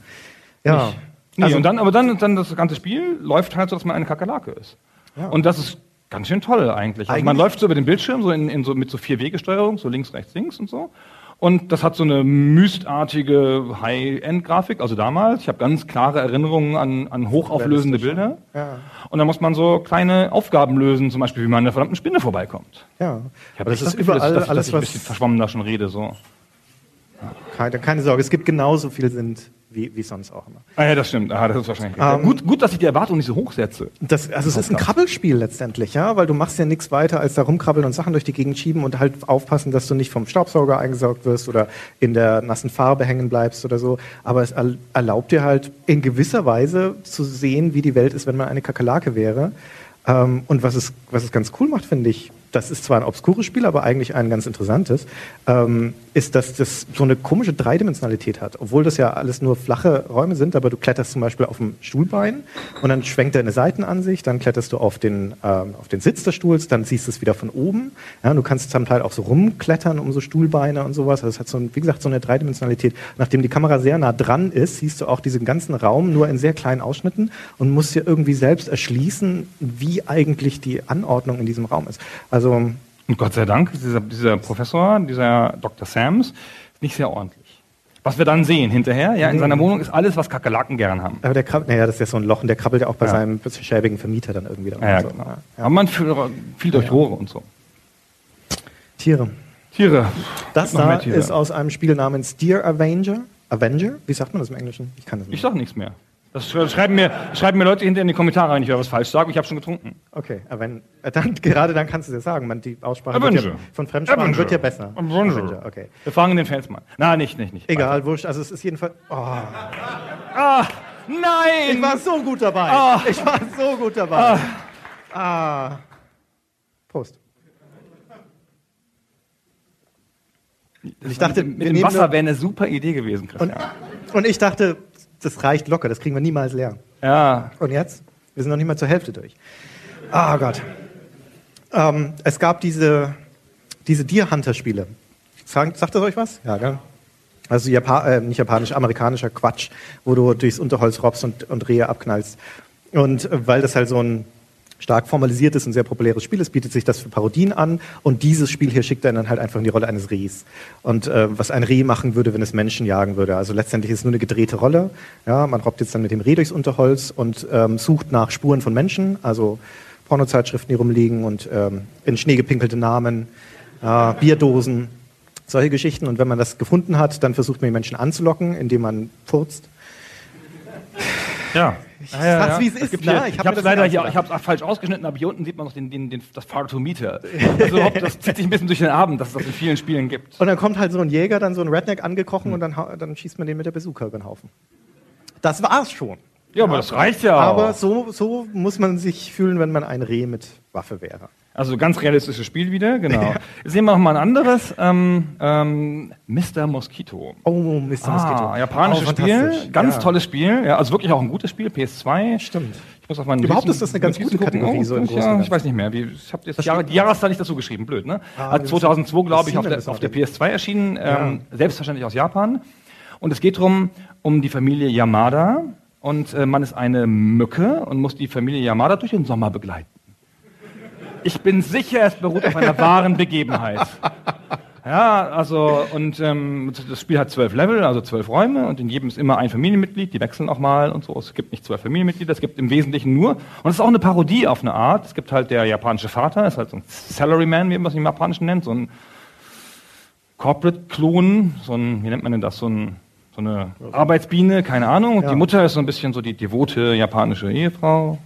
Ja. Nee, Also- und dann, aber dann, dann das ganze Spiel läuft halt so, dass man eine Kakerlake ist. Ja. Und das ist ganz schön toll eigentlich. Also man Eigentlich- läuft so über den Bildschirm, so, in, in so mit so vier Wegesteuerung, so links, rechts, links und so. Und das hat so eine mystartige High-End-Grafik, also damals. Ich habe ganz klare Erinnerungen an, an hochauflösende Bilder. Ja. Und dann muss man so kleine Aufgaben lösen, zum Beispiel, wie man an der verdammten Spinne vorbeikommt. Ja, Ich aber das echt ist Gefühl, überall dass, dass, alles, dass ich ein bisschen verschwommen da schon rede. So. Keine, keine Sorge, es gibt genauso viel sind wie, wie sonst auch immer. Ah, ja, das stimmt. Ah, das ist wahrscheinlich. Ähm, gut, gut, dass ich die Erwartung nicht so hoch setze. Das, also es ist ein Krabbelspiel letztendlich, ja, weil du machst ja nichts weiter als da rumkrabbeln und Sachen durch die Gegend schieben und halt aufpassen, dass du nicht vom Staubsauger eingesaugt wirst oder in der nassen Farbe hängen bleibst oder so. Aber es erl- erlaubt dir halt in gewisser Weise zu sehen, wie die Welt ist, wenn man eine Kakerlake wäre. Ähm, und was es, was es ganz cool macht, finde ich, das ist zwar ein obskures Spiel, aber eigentlich ein ganz interessantes, ähm, ist, dass das so eine komische Dreidimensionalität hat. Obwohl das ja alles nur flache Räume sind, aber du kletterst zum Beispiel auf dem Stuhlbein und dann schwenkt er eine Seitenansicht, dann kletterst du auf den, ähm, auf den Sitz des Stuhls, dann siehst du es wieder von oben. Ja, du kannst zum Teil auch so rumklettern um so Stuhlbeine und sowas. Also es hat so, wie gesagt, so eine Dreidimensionalität. Nachdem die Kamera sehr nah dran ist, siehst du auch diesen ganzen Raum nur in sehr kleinen Ausschnitten und musst dir irgendwie selbst erschließen, wie eigentlich die Anordnung in diesem Raum ist. Also Und Gott sei Dank, dieser, dieser Professor, dieser Dr. Sams, ist nicht sehr ordentlich. Was wir dann sehen hinterher, ja, in seiner Wohnung ist alles, was Kakerlaken gern haben. Aber der krabbelt, naja, das ist ja so ein Loch und der krabbelt ja auch bei Ja. seinem schäbigen Vermieter dann irgendwie. dran Ja, so. genau. Ja. Aber man viel, viel durch Rohre und so. Tiere. Tiere. Das da Tiere. ist aus einem Spiel namens Deer Avenger. Avenger? Wie sagt man das im Englischen? Ich kann das Ich nicht. sag nichts mehr. Das sch- schreiben mir, schreiben mir Leute hinter in die Kommentare, wenn ich was falsch sage. Ich habe schon getrunken. Okay, Aven äh, dann, gerade dann kannst du es ja sagen. Man, die Aussprache wird ja, Avenger. von Fremdsprachen Avenger. wird ja besser. Avenger. okay. Wir fragen den Fans mal. Nein, nicht, nicht, nicht. Egal, wurscht. Also es ist jedenfalls. Oh, Ah, nein! ich war so gut dabei. Ah. Ich war so gut dabei. Ah. Prost. ich dachte, mit, wir dem Wasser wäre eine super Idee gewesen, Und, Christian. und ich dachte, das reicht locker, das kriegen wir niemals leer. Ja, Und jetzt? Wir sind noch nicht mal zur Hälfte durch. Ah Gott. Ähm, es gab diese, diese Deer Hunter-Spiele. Sagt, sagt das euch was? Ja, gell? Also Japan, äh, nicht japanisch, amerikanischer Quatsch, wo du durchs Unterholz robbst und, und Rehe abknallst. Und äh, weil das halt so ein stark formalisiertes und sehr populäres Spiel ist, bietet sich das für Parodien an. Und dieses Spiel hier schickt einen dann halt einfach in die Rolle eines Rehs. Und äh, was ein Reh machen würde, wenn es Menschen jagen würde. Also letztendlich ist es nur eine gedrehte Rolle. Ja, man robbt jetzt dann mit dem Reh durchs Unterholz und ähm, sucht nach Spuren von Menschen, also Pornozeitschriften, die rumliegen und ähm, in Schnee gepinkelte Namen, äh, Bierdosen, solche Geschichten. Und wenn man das gefunden hat, dann versucht man die Menschen anzulocken, indem man furzt. ja. Ich sag's, wie es ist? Hier, Ich ich hab habe es leider hier, ich es falsch ausgeschnitten, aber hier unten sieht man noch den, den, den, das Fartometer. Also das zieht sich ein bisschen durch den Abend, dass es das in vielen Spielen gibt. Und dann kommt halt so ein Jäger, dann so ein Redneck angekrochen und dann, dann schießt man den mit der Bazooka über den Haufen. Das war's schon. Ja, aber das reicht ja Aber auch. so, so muss man sich fühlen, wenn man ein Reh mit Waffe wäre. Also ganz realistisches Spiel wieder, genau. Jetzt sehen wir noch mal ein anderes, ähm, ähm, Mr. Mosquito. Oh, Mr. Mosquito. Ah, japanisches Oh. Spiel, ganz Ja. tolles Spiel, ja, also wirklich auch ein gutes Spiel, PS2. Stimmt. Ich muss auf meinen Überhaupt Notizen- ist das eine ganz gute. Kategorie, so im Oh, Großen und ja, ich weiß nicht mehr. Wie, ich habe jetzt Jahre, die Jahreszahl nicht dazu geschrieben, blöd, ne? Ah, Hat wir 2002, glaube ich, auf der, auf der das PS2 erschienen, ähm, selbstverständlich aus Japan. Und es geht darum, um die Familie Yamada. Und äh, man ist eine Mücke und muss die Familie Yamada durch den Sommer begleiten. Ich bin sicher, es beruht auf einer wahren Begebenheit. Ja, also, und ähm, das Spiel hat zwölf Level, also zwölf Räume, und in jedem ist immer ein Familienmitglied, die wechseln auch mal und so. Es gibt nicht zwölf Familienmitglieder, es gibt im Wesentlichen nur, und es ist auch eine Parodie auf eine Art. Es gibt halt der japanische Vater, ist halt so ein Salaryman, wie man es im Japanischen nennt, so ein Corporate-Klon, so ein, wie nennt man denn das, so, ein, so eine Arbeitsbiene, keine Ahnung. Und Ja. die Mutter ist so ein bisschen so die devote japanische Ehefrau.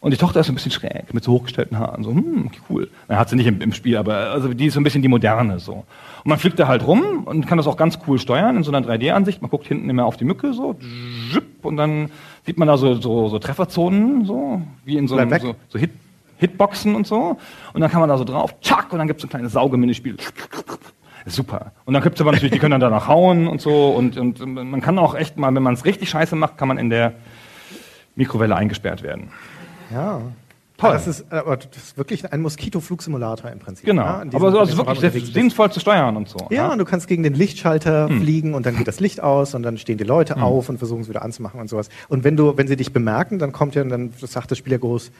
Und die Tochter ist so ein bisschen schräg, mit so hochgestellten Haaren. So, hm, okay, cool. Na, hat sie nicht im, im Spiel, aber also die ist so ein bisschen die moderne. so. Und man fliegt da halt rum und kann das auch ganz cool steuern in so einer 3D-Ansicht. Man guckt hinten immer auf die Mücke so, und dann sieht man da so, so, so Trefferzonen, so wie in so einem so, so Hit, Hitboxen und so. Und dann kann man da so drauf, tschack, und dann gibt's so ein kleines Saugeminispiel. Super. Und dann gibt's aber natürlich, die können dann danach hauen und so. Und, und man kann auch echt mal, wenn man es richtig scheiße macht, kann man in der Mikrowelle eingesperrt werden. Ja. Toll. Das ist, aber das ist wirklich ein Moskitoflugsimulator im Prinzip. Genau. Ja, diesem- aber so, also diesem wirklich sehr sinnvoll zu steuern und so. Ja, und du kannst gegen den Lichtschalter Hm. fliegen und dann geht das Licht aus und dann stehen die Leute auf und versuchen es wieder anzumachen und sowas. Und wenn du, wenn sie dich bemerken, dann kommt ja, dann sagt das Spiel ja groß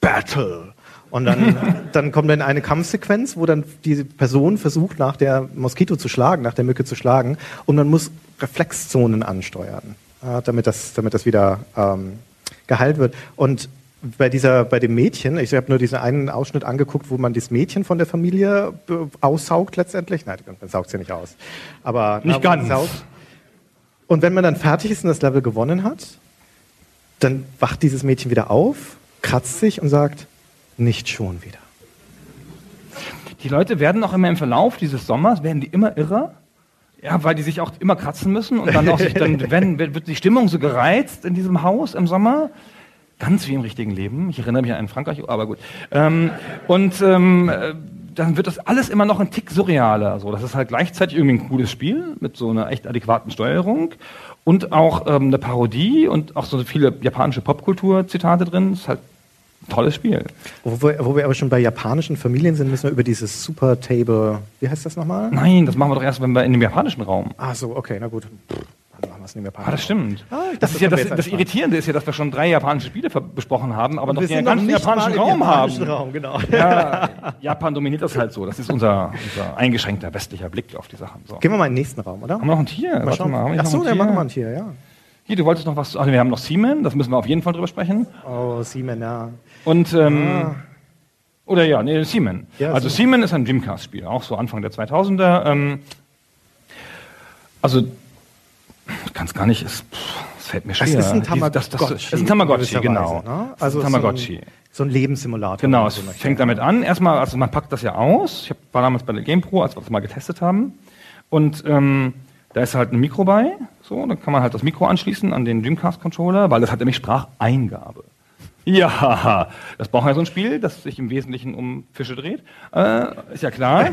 Battle. Und dann, dann kommt dann eine Kampfsequenz, wo dann diese Person versucht, nach der Moskito zu schlagen, nach der Mücke zu schlagen. Und man muss Reflexzonen ansteuern, ja, damit das, damit das wieder ähm, geheilt wird. Und bei dieser, bei dem Mädchen, ich habe nur diesen einen Ausschnitt angeguckt, wo man das Mädchen von der Familie äh, aussaugt letztendlich. Nein, man saugt sie nicht aus. Aber Nicht na, ganz. saugt. Und wenn man dann fertig ist und das Level gewonnen hat, dann wacht dieses Mädchen wieder auf, kratzt sich und sagt, nicht schon wieder. Die Leute werden auch immer im Verlauf dieses Sommers, werden die immer irrer. Ja, weil die sich auch immer kratzen müssen und dann auch sich, dann werden, wird die Stimmung so gereizt in diesem Haus im Sommer. Ganz wie im richtigen Leben. Ich erinnere mich an einen Frankreich, aber gut. Ähm, und ähm, äh, dann wird das alles immer noch ein Tick surrealer. So, das ist halt gleichzeitig irgendwie ein cooles Spiel mit so einer echt adäquaten Steuerung und auch ähm, eine Parodie und auch so viele japanische Popkultur-Zitate drin. Das ist halt ein tolles Spiel. Wo wir, wo wir aber schon bei japanischen Familien sind, müssen wir über dieses Super Table, wie heißt das nochmal? Nein, das machen wir doch erst, wenn wir in dem japanischen Raum. Ah, so, okay, na gut. Dann machen wir es in dem Ah, das stimmt. Ah, dachte, das, ist ja das, das. Irritierende ist ja, dass wir schon drei japanische Spiele besprochen haben, aber noch den ganzen nicht japanischen Raum japanischen haben. Raum, genau. Ja, Japan dominiert das halt so. Das ist unser, unser eingeschränkter westlicher Blick auf die Sachen. So. Gehen wir mal in den nächsten Raum, oder? Haben wir noch ein Tier? Mal schauen. mal, Ach so, dann machen wir ein Tier, ja. Hier, du wolltest noch was. Also wir haben noch Seaman, das müssen wir auf jeden Fall drüber sprechen. Oh, Siemen, ja. Und ähm, oder ja, nee, Seaman. Ah. Ja, also Seaman. Seaman ist ein Dreamcast-Spiel, auch so Anfang der 2000er. Ähm, also kann es gar nicht. Es, es fällt mir schwer. Das ist ein Tamagotchi. das, das ist ein Tamagotchi, genau. Ne? Also ein Tamagotchi. So ein, so ein Lebenssimulator. Genau, es so fängt damit an. Erstmal, also man packt das ja aus. Ich war damals bei der GamePro, als wir das mal getestet haben. Und ähm, da ist halt ein Mikro bei. So, dann kann man halt das Mikro anschließen an den Dreamcast-Controller, weil das hat nämlich Spracheingabe. Ja, das braucht ja so ein Spiel, das sich im Wesentlichen um Fische dreht. Äh, ist ja klar.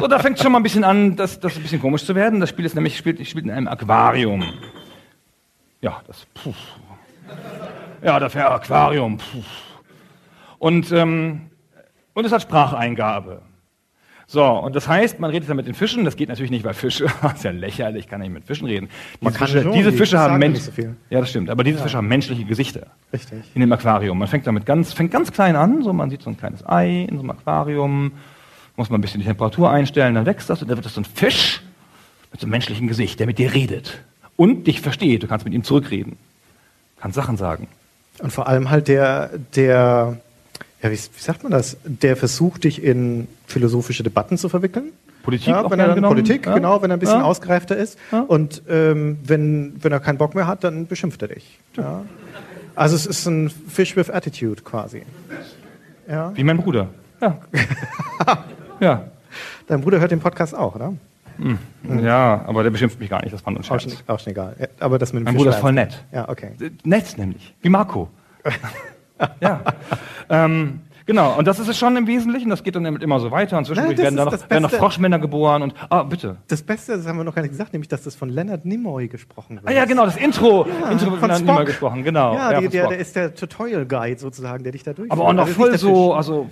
So, da fängt schon mal ein bisschen an, das, das ein bisschen komisch zu werden. Das Spiel ist nämlich spielt, spielt in einem Aquarium. Ja, das. Puh. Ja, das wäre Aquarium. Puh. Und, ähm, und es hat Spracheingabe. So, und das heißt, man redet dann mit den Fischen. Das geht natürlich nicht, weil Fische, das ist ja lächerlich, kann ich mit Fischen reden. Man Diese kann Fische, diese die Fische haben sagen Mensch nicht so. Ja, das stimmt. Aber diese Fische haben menschliche Gesichter. Richtig. In dem Aquarium. Man fängt damit ganz, fängt ganz klein an. So, man sieht so ein kleines Ei in so einem Aquarium. Muss man ein bisschen die Temperatur einstellen, dann wächst das und dann wird das so ein Fisch mit so einem menschlichen Gesicht, der mit dir redet. Und dich versteht. Du kannst mit ihm zurückreden. Kannst Sachen sagen. Und vor allem halt der, der, ja, wie, wie sagt man das? Der versucht, dich in philosophische Debatten zu verwickeln. Politik ja, auch wenn er dann genommen. Politik, Ja. genau, wenn er ein bisschen Ja. ausgereifter ist. Und ähm, wenn, wenn er keinen Bock mehr hat, dann beschimpft er dich. Ja. Also es ist ein Fish with Attitude quasi. Ja. Wie mein Bruder. Ja. ja. Dein Bruder hört den Podcast auch, oder? Ja, aber der beschimpft mich gar nicht. Das war nur ein Auch Scherz. schon, auch schon egal. Aber das mit dem Mein Bruder ist voll nett. Ja, okay. Nett nämlich. Wie Marco. ja. Ähm, genau, und das ist es schon im Wesentlichen. Das geht dann immer so weiter. Und zwischendurch Nein, werden, da noch, werden noch. Froschmänner geboren. Und, ah, bitte. Das Beste, das haben wir noch gar nicht gesagt, nämlich, dass das von Leonard Nimoy gesprochen wird. Ah ja, genau, das Intro. Intro wird von immer Spock. gesprochen. Genau. Ja, die, von der, der ist der Tutorial Guide sozusagen, der dich da durchführt. aber auch noch Also voll so, also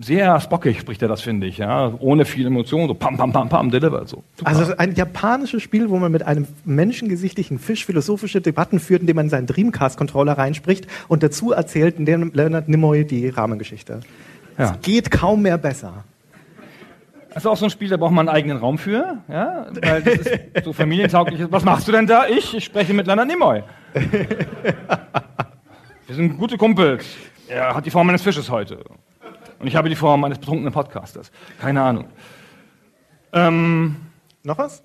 sehr spockig spricht er das, finde ich. Ja, ohne viel Emotion, so pam, pam, pam, pam, delivered. So. Super. Also ein japanisches Spiel, wo man mit einem menschengesichtlichen Fisch philosophische Debatten führt, indem man seinen Dreamcast-Controller reinspricht und dazu erzählt, in dem Leonard Nimoy die Rahmengeschichte. Ja. Es geht kaum mehr besser. Das ist auch so ein Spiel, da braucht man einen eigenen Raum für, ja, weil das ist so familientauglich. Was machst du denn da? Ich, ich spreche mit Leonard Nimoy. Wir sind gute Kumpels. Er hat die Form eines Fisches heute. Und ich habe die Form eines betrunkenen Podcasters. Keine Ahnung. Ähm, Noch was?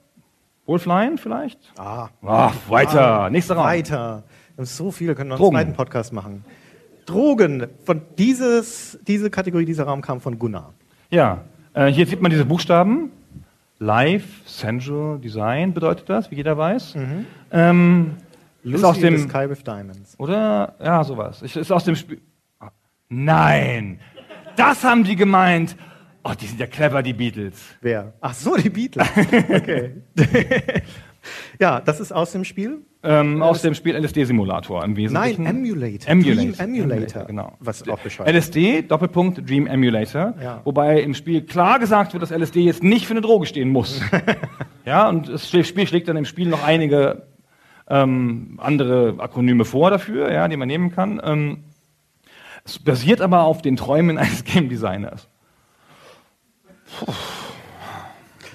Wolfline vielleicht? Ah, Ah, weiter. Nächster Raum. weiter. Wir haben so viele, können wir einen zweiten Podcast machen. Drogen. Von dieses, diese Kategorie, dieser Raum kam von Gunnar. Ja, äh, hier sieht man diese Buchstaben. Live, Sensual, Design bedeutet das, wie jeder weiß. Ähm, ist Lucy aus in the dem, Sky with Diamonds. Oder? Ja, sowas. Ich, ist aus dem Spiel. Ah, Nein! Das haben die gemeint. Oh, die sind ja clever, die Beatles. Wer? Ach so, die Beatles. Okay. ja, das ist aus dem Spiel. Ähm, aus dem Spiel LSD-Simulator im Wesentlichen. Nein, Emulator. Emulator. Dream Emulator. genau. Was auch bescheuert. LSD, Doppelpunkt, Dream Emulator. Ja. Wobei im Spiel klar gesagt wird, dass LSD jetzt nicht für eine Droge stehen muss. ja, und das Spiel schlägt dann im Spiel noch einige ähm, andere Akronyme vor dafür, ja, die man nehmen kann. Ähm, es basiert aber auf den Träumen eines Game Designers. Puh.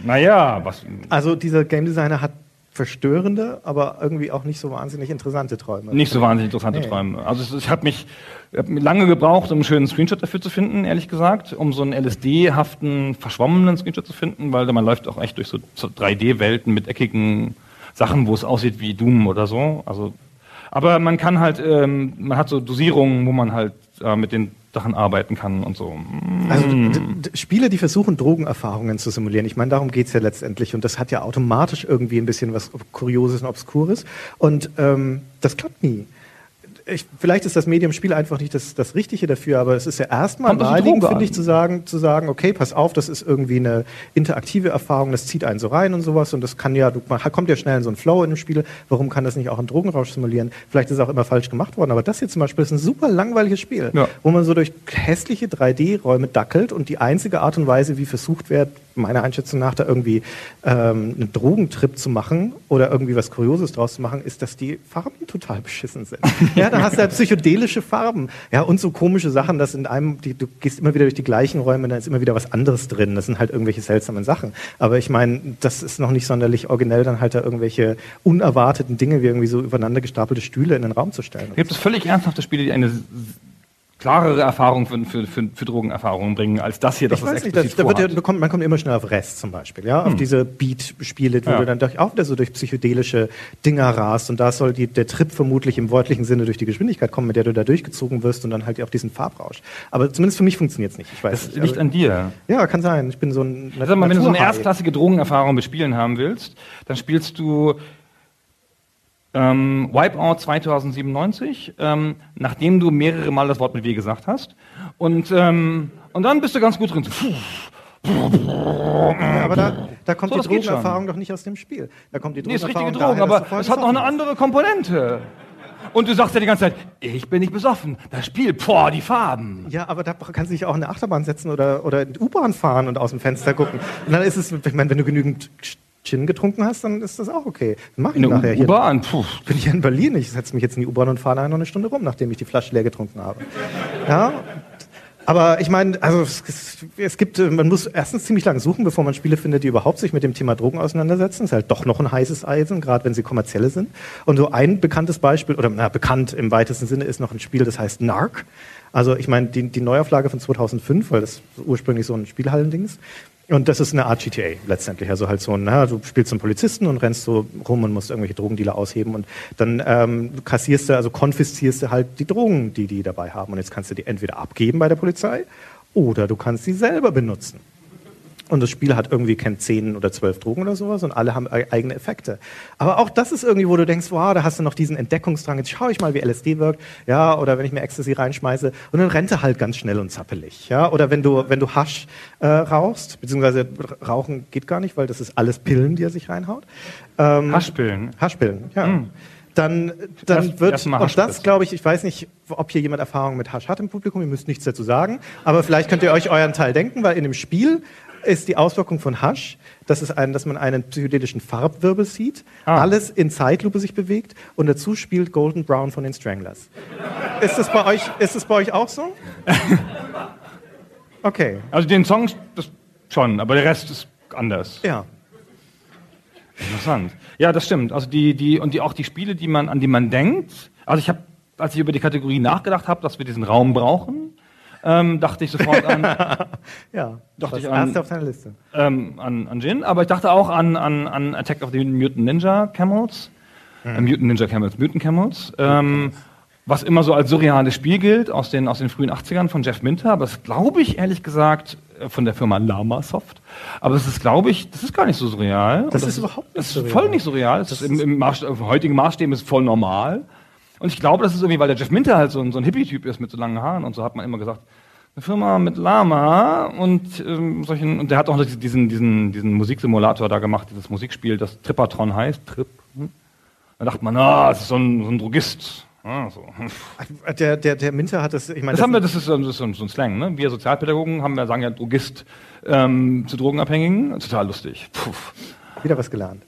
Naja, was. Also dieser Game Designer hat verstörende, aber irgendwie auch nicht so wahnsinnig interessante Träume. Nicht so wahnsinnig interessante Nee. Träume. Also es, ich habe mich ich hab lange gebraucht, um einen schönen Screenshot dafür zu finden, ehrlich gesagt, um so einen LSD-haften, verschwommenen Screenshot zu finden, weil man läuft auch echt durch so, so 3D-Welten mit eckigen Sachen, wo es aussieht wie Doom oder so. Also, aber man kann halt, ähm, man hat so Dosierungen, wo man halt äh, mit den Sachen arbeiten kann und so. Also d- d- Spiele, die versuchen, Drogenerfahrungen zu simulieren. Ich meine, darum geht's ja letztendlich. Und das hat ja automatisch irgendwie ein bisschen was Kurioses und Obskures. Und ähm, das klappt nie. Ich, vielleicht ist das Medium-Spiel einfach nicht das, das Richtige dafür, aber es ist ja erstmal naheliegend, finde ich, zu sagen, zu sagen, okay, pass auf, das ist irgendwie eine interaktive Erfahrung, das zieht einen so rein und sowas und das kann ja, du, man kommt ja schnell in so einen Flow in dem Spiel, warum kann das nicht auch einen Drogenrausch simulieren? Vielleicht ist es auch immer falsch gemacht worden, aber das hier zum Beispiel ist ein super langweiliges Spiel, Ja. wo man so durch hässliche 3D-Räume dackelt und die einzige Art und Weise, wie versucht wird, meiner Einschätzung nach, da irgendwie ähm, einen Drogentrip zu machen oder irgendwie was Kurioses draus zu machen, ist, dass die Farben total beschissen sind. ja, da hast du halt psychedelische Farben. Ja, und so komische Sachen, dass in einem, die, du gehst immer wieder durch die gleichen Räume, da ist immer wieder was anderes drin. Das sind halt irgendwelche seltsamen Sachen. Aber ich meine, das ist noch nicht sonderlich originell, dann halt da irgendwelche unerwarteten Dinge wie irgendwie so übereinander gestapelte Stühle in den Raum zu stellen. Gibt es völlig ernsthafte Spiele, die eine klarere Erfahrung für, für, für, für Drogenerfahrungen bringen, als das hier, das Ich es weiß nicht, das, da wird ja, kommt, man kommt immer schnell auf Rest zum Beispiel, ja, auf diese Beat-Spiele, wo Ja. du dann durch, auch wieder so durch psychedelische Dinger rast und da soll die, der Trip vermutlich im wörtlichen Sinne durch die Geschwindigkeit kommen, mit der du da durchgezogen wirst und dann halt auch diesen Farbrausch. Aber zumindest für mich funktioniert es nicht. Ich weiß Das nicht. liegt Also- an dir. ja, kann sein. Ich bin so ein Sag mal, wenn du so eine erstklassige Drogenerfahrung mit Spielen haben willst, dann spielst du ähm, Wipeout 2097, ähm, nachdem du mehrere Mal das Wort mit W gesagt hast. Und, ähm, und dann bist du ganz gut drin. Aber da, da kommt So, die Drogenerfahrung doch nicht aus dem Spiel. Da kommt die Nee, ist richtige Drogen, daher, aber es hat noch eine andere Komponente. Und du sagst ja die ganze Zeit, ich bin nicht besoffen. Das Spiel, boah, die Farben. Ja, aber da kannst du dich auch in eine Achterbahn setzen oder, oder in die U-Bahn fahren und aus dem Fenster gucken. Und dann ist es, ich meine, wenn du genügend Gin getrunken hast, dann ist das auch okay. Das mache ich In nachher hier. U-Bahn, puh. Ich bin hier in Berlin, ich setze mich jetzt in die U-Bahn und fahre nachher noch eine Stunde rum, nachdem ich die Flasche leer getrunken habe. Ja, aber ich meine, also es, es, gibt, äh, man muss erstens ziemlich lange suchen, bevor man Spiele findet, die überhaupt sich mit dem Thema Drogen auseinandersetzen. Das ist halt doch noch ein heißes Eisen, gerade wenn sie kommerzielle sind. Und so ein bekanntes Beispiel, oder na, bekannt im weitesten Sinne, ist noch ein Spiel, das heißt Narc. Also ich meine, die, die Neuauflage von 2005, weil das ursprünglich so ein Spielhallendings. Und das ist eine Art GTA letztendlich. Also halt so na, du spielst einen Polizisten und rennst so rum und musst irgendwelche Drogendealer ausheben und dann ähm, kassierst du, also konfiszierst du halt die Drogen, die die dabei haben. Und jetzt kannst du die entweder abgeben bei der Polizei oder du kannst sie selber benutzen. Und das Spiel hat irgendwie, kennt zehn oder zwölf Drogen oder sowas und alle haben eigene Effekte. Aber auch das ist irgendwie, wo du denkst, wow, da hast du noch diesen Entdeckungsdrang, jetzt schau ich mal, wie LSD wirkt, ja, oder wenn ich mir Ecstasy reinschmeiße und dann rennt er halt ganz schnell und zappelig, ja, oder wenn du, wenn du Hasch äh, rauchst, beziehungsweise Rauchen geht gar nicht, weil das ist alles Pillen, die er sich reinhaut. Ähm, Haschpillen. Haschpillen, ja. Dann, dann Erst- wird, erst und das glaube ich, ich weiß nicht, ob hier jemand Erfahrung mit Hasch hat im Publikum, ihr müsst nichts dazu sagen, aber vielleicht könnt ihr euch euren Teil denken, weil in dem Spiel ist die Auswirkung von Hasch, dass, es ein, dass man einen psychedelischen Farbwirbel sieht, Ah. alles in Zeitlupe sich bewegt und dazu spielt Golden Brown von den Stranglers. Ist das bei euch, ist das bei euch auch so? Okay, Also den Song das schon, aber der Rest ist anders. ja. Interessant. Ja, das stimmt. Also die, die, und die, auch die Spiele, die man, an die man denkt. Also ich habe, als ich über die Kategorie nachgedacht habe, dass wir diesen Raum brauchen, ähm, dachte ich sofort an, Ja, Dachte das ich an- erste auf deiner Liste. ähm, an, an Jin, aber ich dachte auch an, an, an Attack of the Mutant Ninja Camels. Äh, Mutant Ninja Camels, Mutant Camels. Ähm, was immer so als surreales Spiel gilt aus den, aus den frühen 80ern von Jeff Minter, aber das glaube ich ehrlich gesagt äh, von der Firma Lamasoft. Aber das ist, glaube ich, das ist gar nicht so surreal. Das Und ist überhaupt nicht Das ist surreal. voll nicht surreal. Das ist im, im Maßstab, heutigen Maßstäben ist voll normal. Und ich glaube, das ist irgendwie, weil der Jeff Minter halt so ein, so ein Hippie-Typ ist mit so langen Haaren und so hat man immer gesagt, eine Firma mit Lama und ähm, solchen und der hat auch diesen diesen diesen Musiksimulator da gemacht, dieses Musikspiel, das Trippatron heißt, Trip. Hm? Da dachte man, ah, das ist so ein, so ein Drogist. Ah, so. Der, der, der Minter hat das, ich meine, Das haben wir, das ist, so- das ist so ein so ein Slang, ne? Wir Sozialpädagogen haben wir sagen ja Drogist ähm, zu Drogenabhängigen, total lustig. Puh. Wieder was gelernt.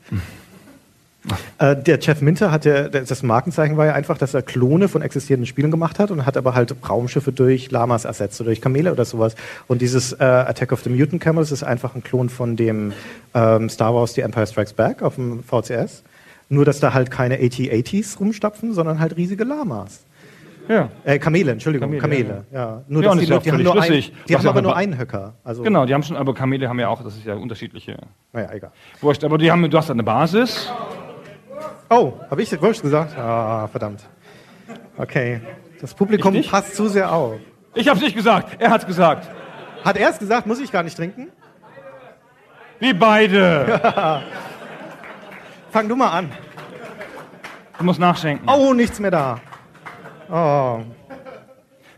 Äh, der Jeff Minter hat ja, das Markenzeichen war ja einfach, dass er Klone von existierenden Spielen gemacht hat und hat aber halt Raumschiffe durch Lamas ersetzt oder durch Kamele oder sowas. Und dieses äh, Attack of the Mutant Camels ist einfach ein Klon von dem ähm, Star Wars The Empire Strikes Back auf dem VCS. Nur, dass da halt keine AT-ATs rumstapfen, sondern halt riesige Lamas. Ja. Äh, Kamele, Entschuldigung, Kamele, Kamele. Ja, Nur, Ja, dass die, ja die haben völlig nur, ein, schlüssig. die Was haben ja aber nur einen Höcker. Also, Genau, die haben schon, aber Kamele haben ja auch, das ist ja unterschiedliche. Naja, egal. Wurscht, aber die haben, du hast eine Basis. Oh, habe ich Wurscht gesagt? Ah, verdammt. Okay. Das Publikum passt zu sehr auf. Ich hab's nicht gesagt, er hat's gesagt. Hat er es gesagt, muss ich gar nicht trinken? Wie beide. Fang du mal an. Du musst nachschenken. Oh, nichts mehr da. Oh,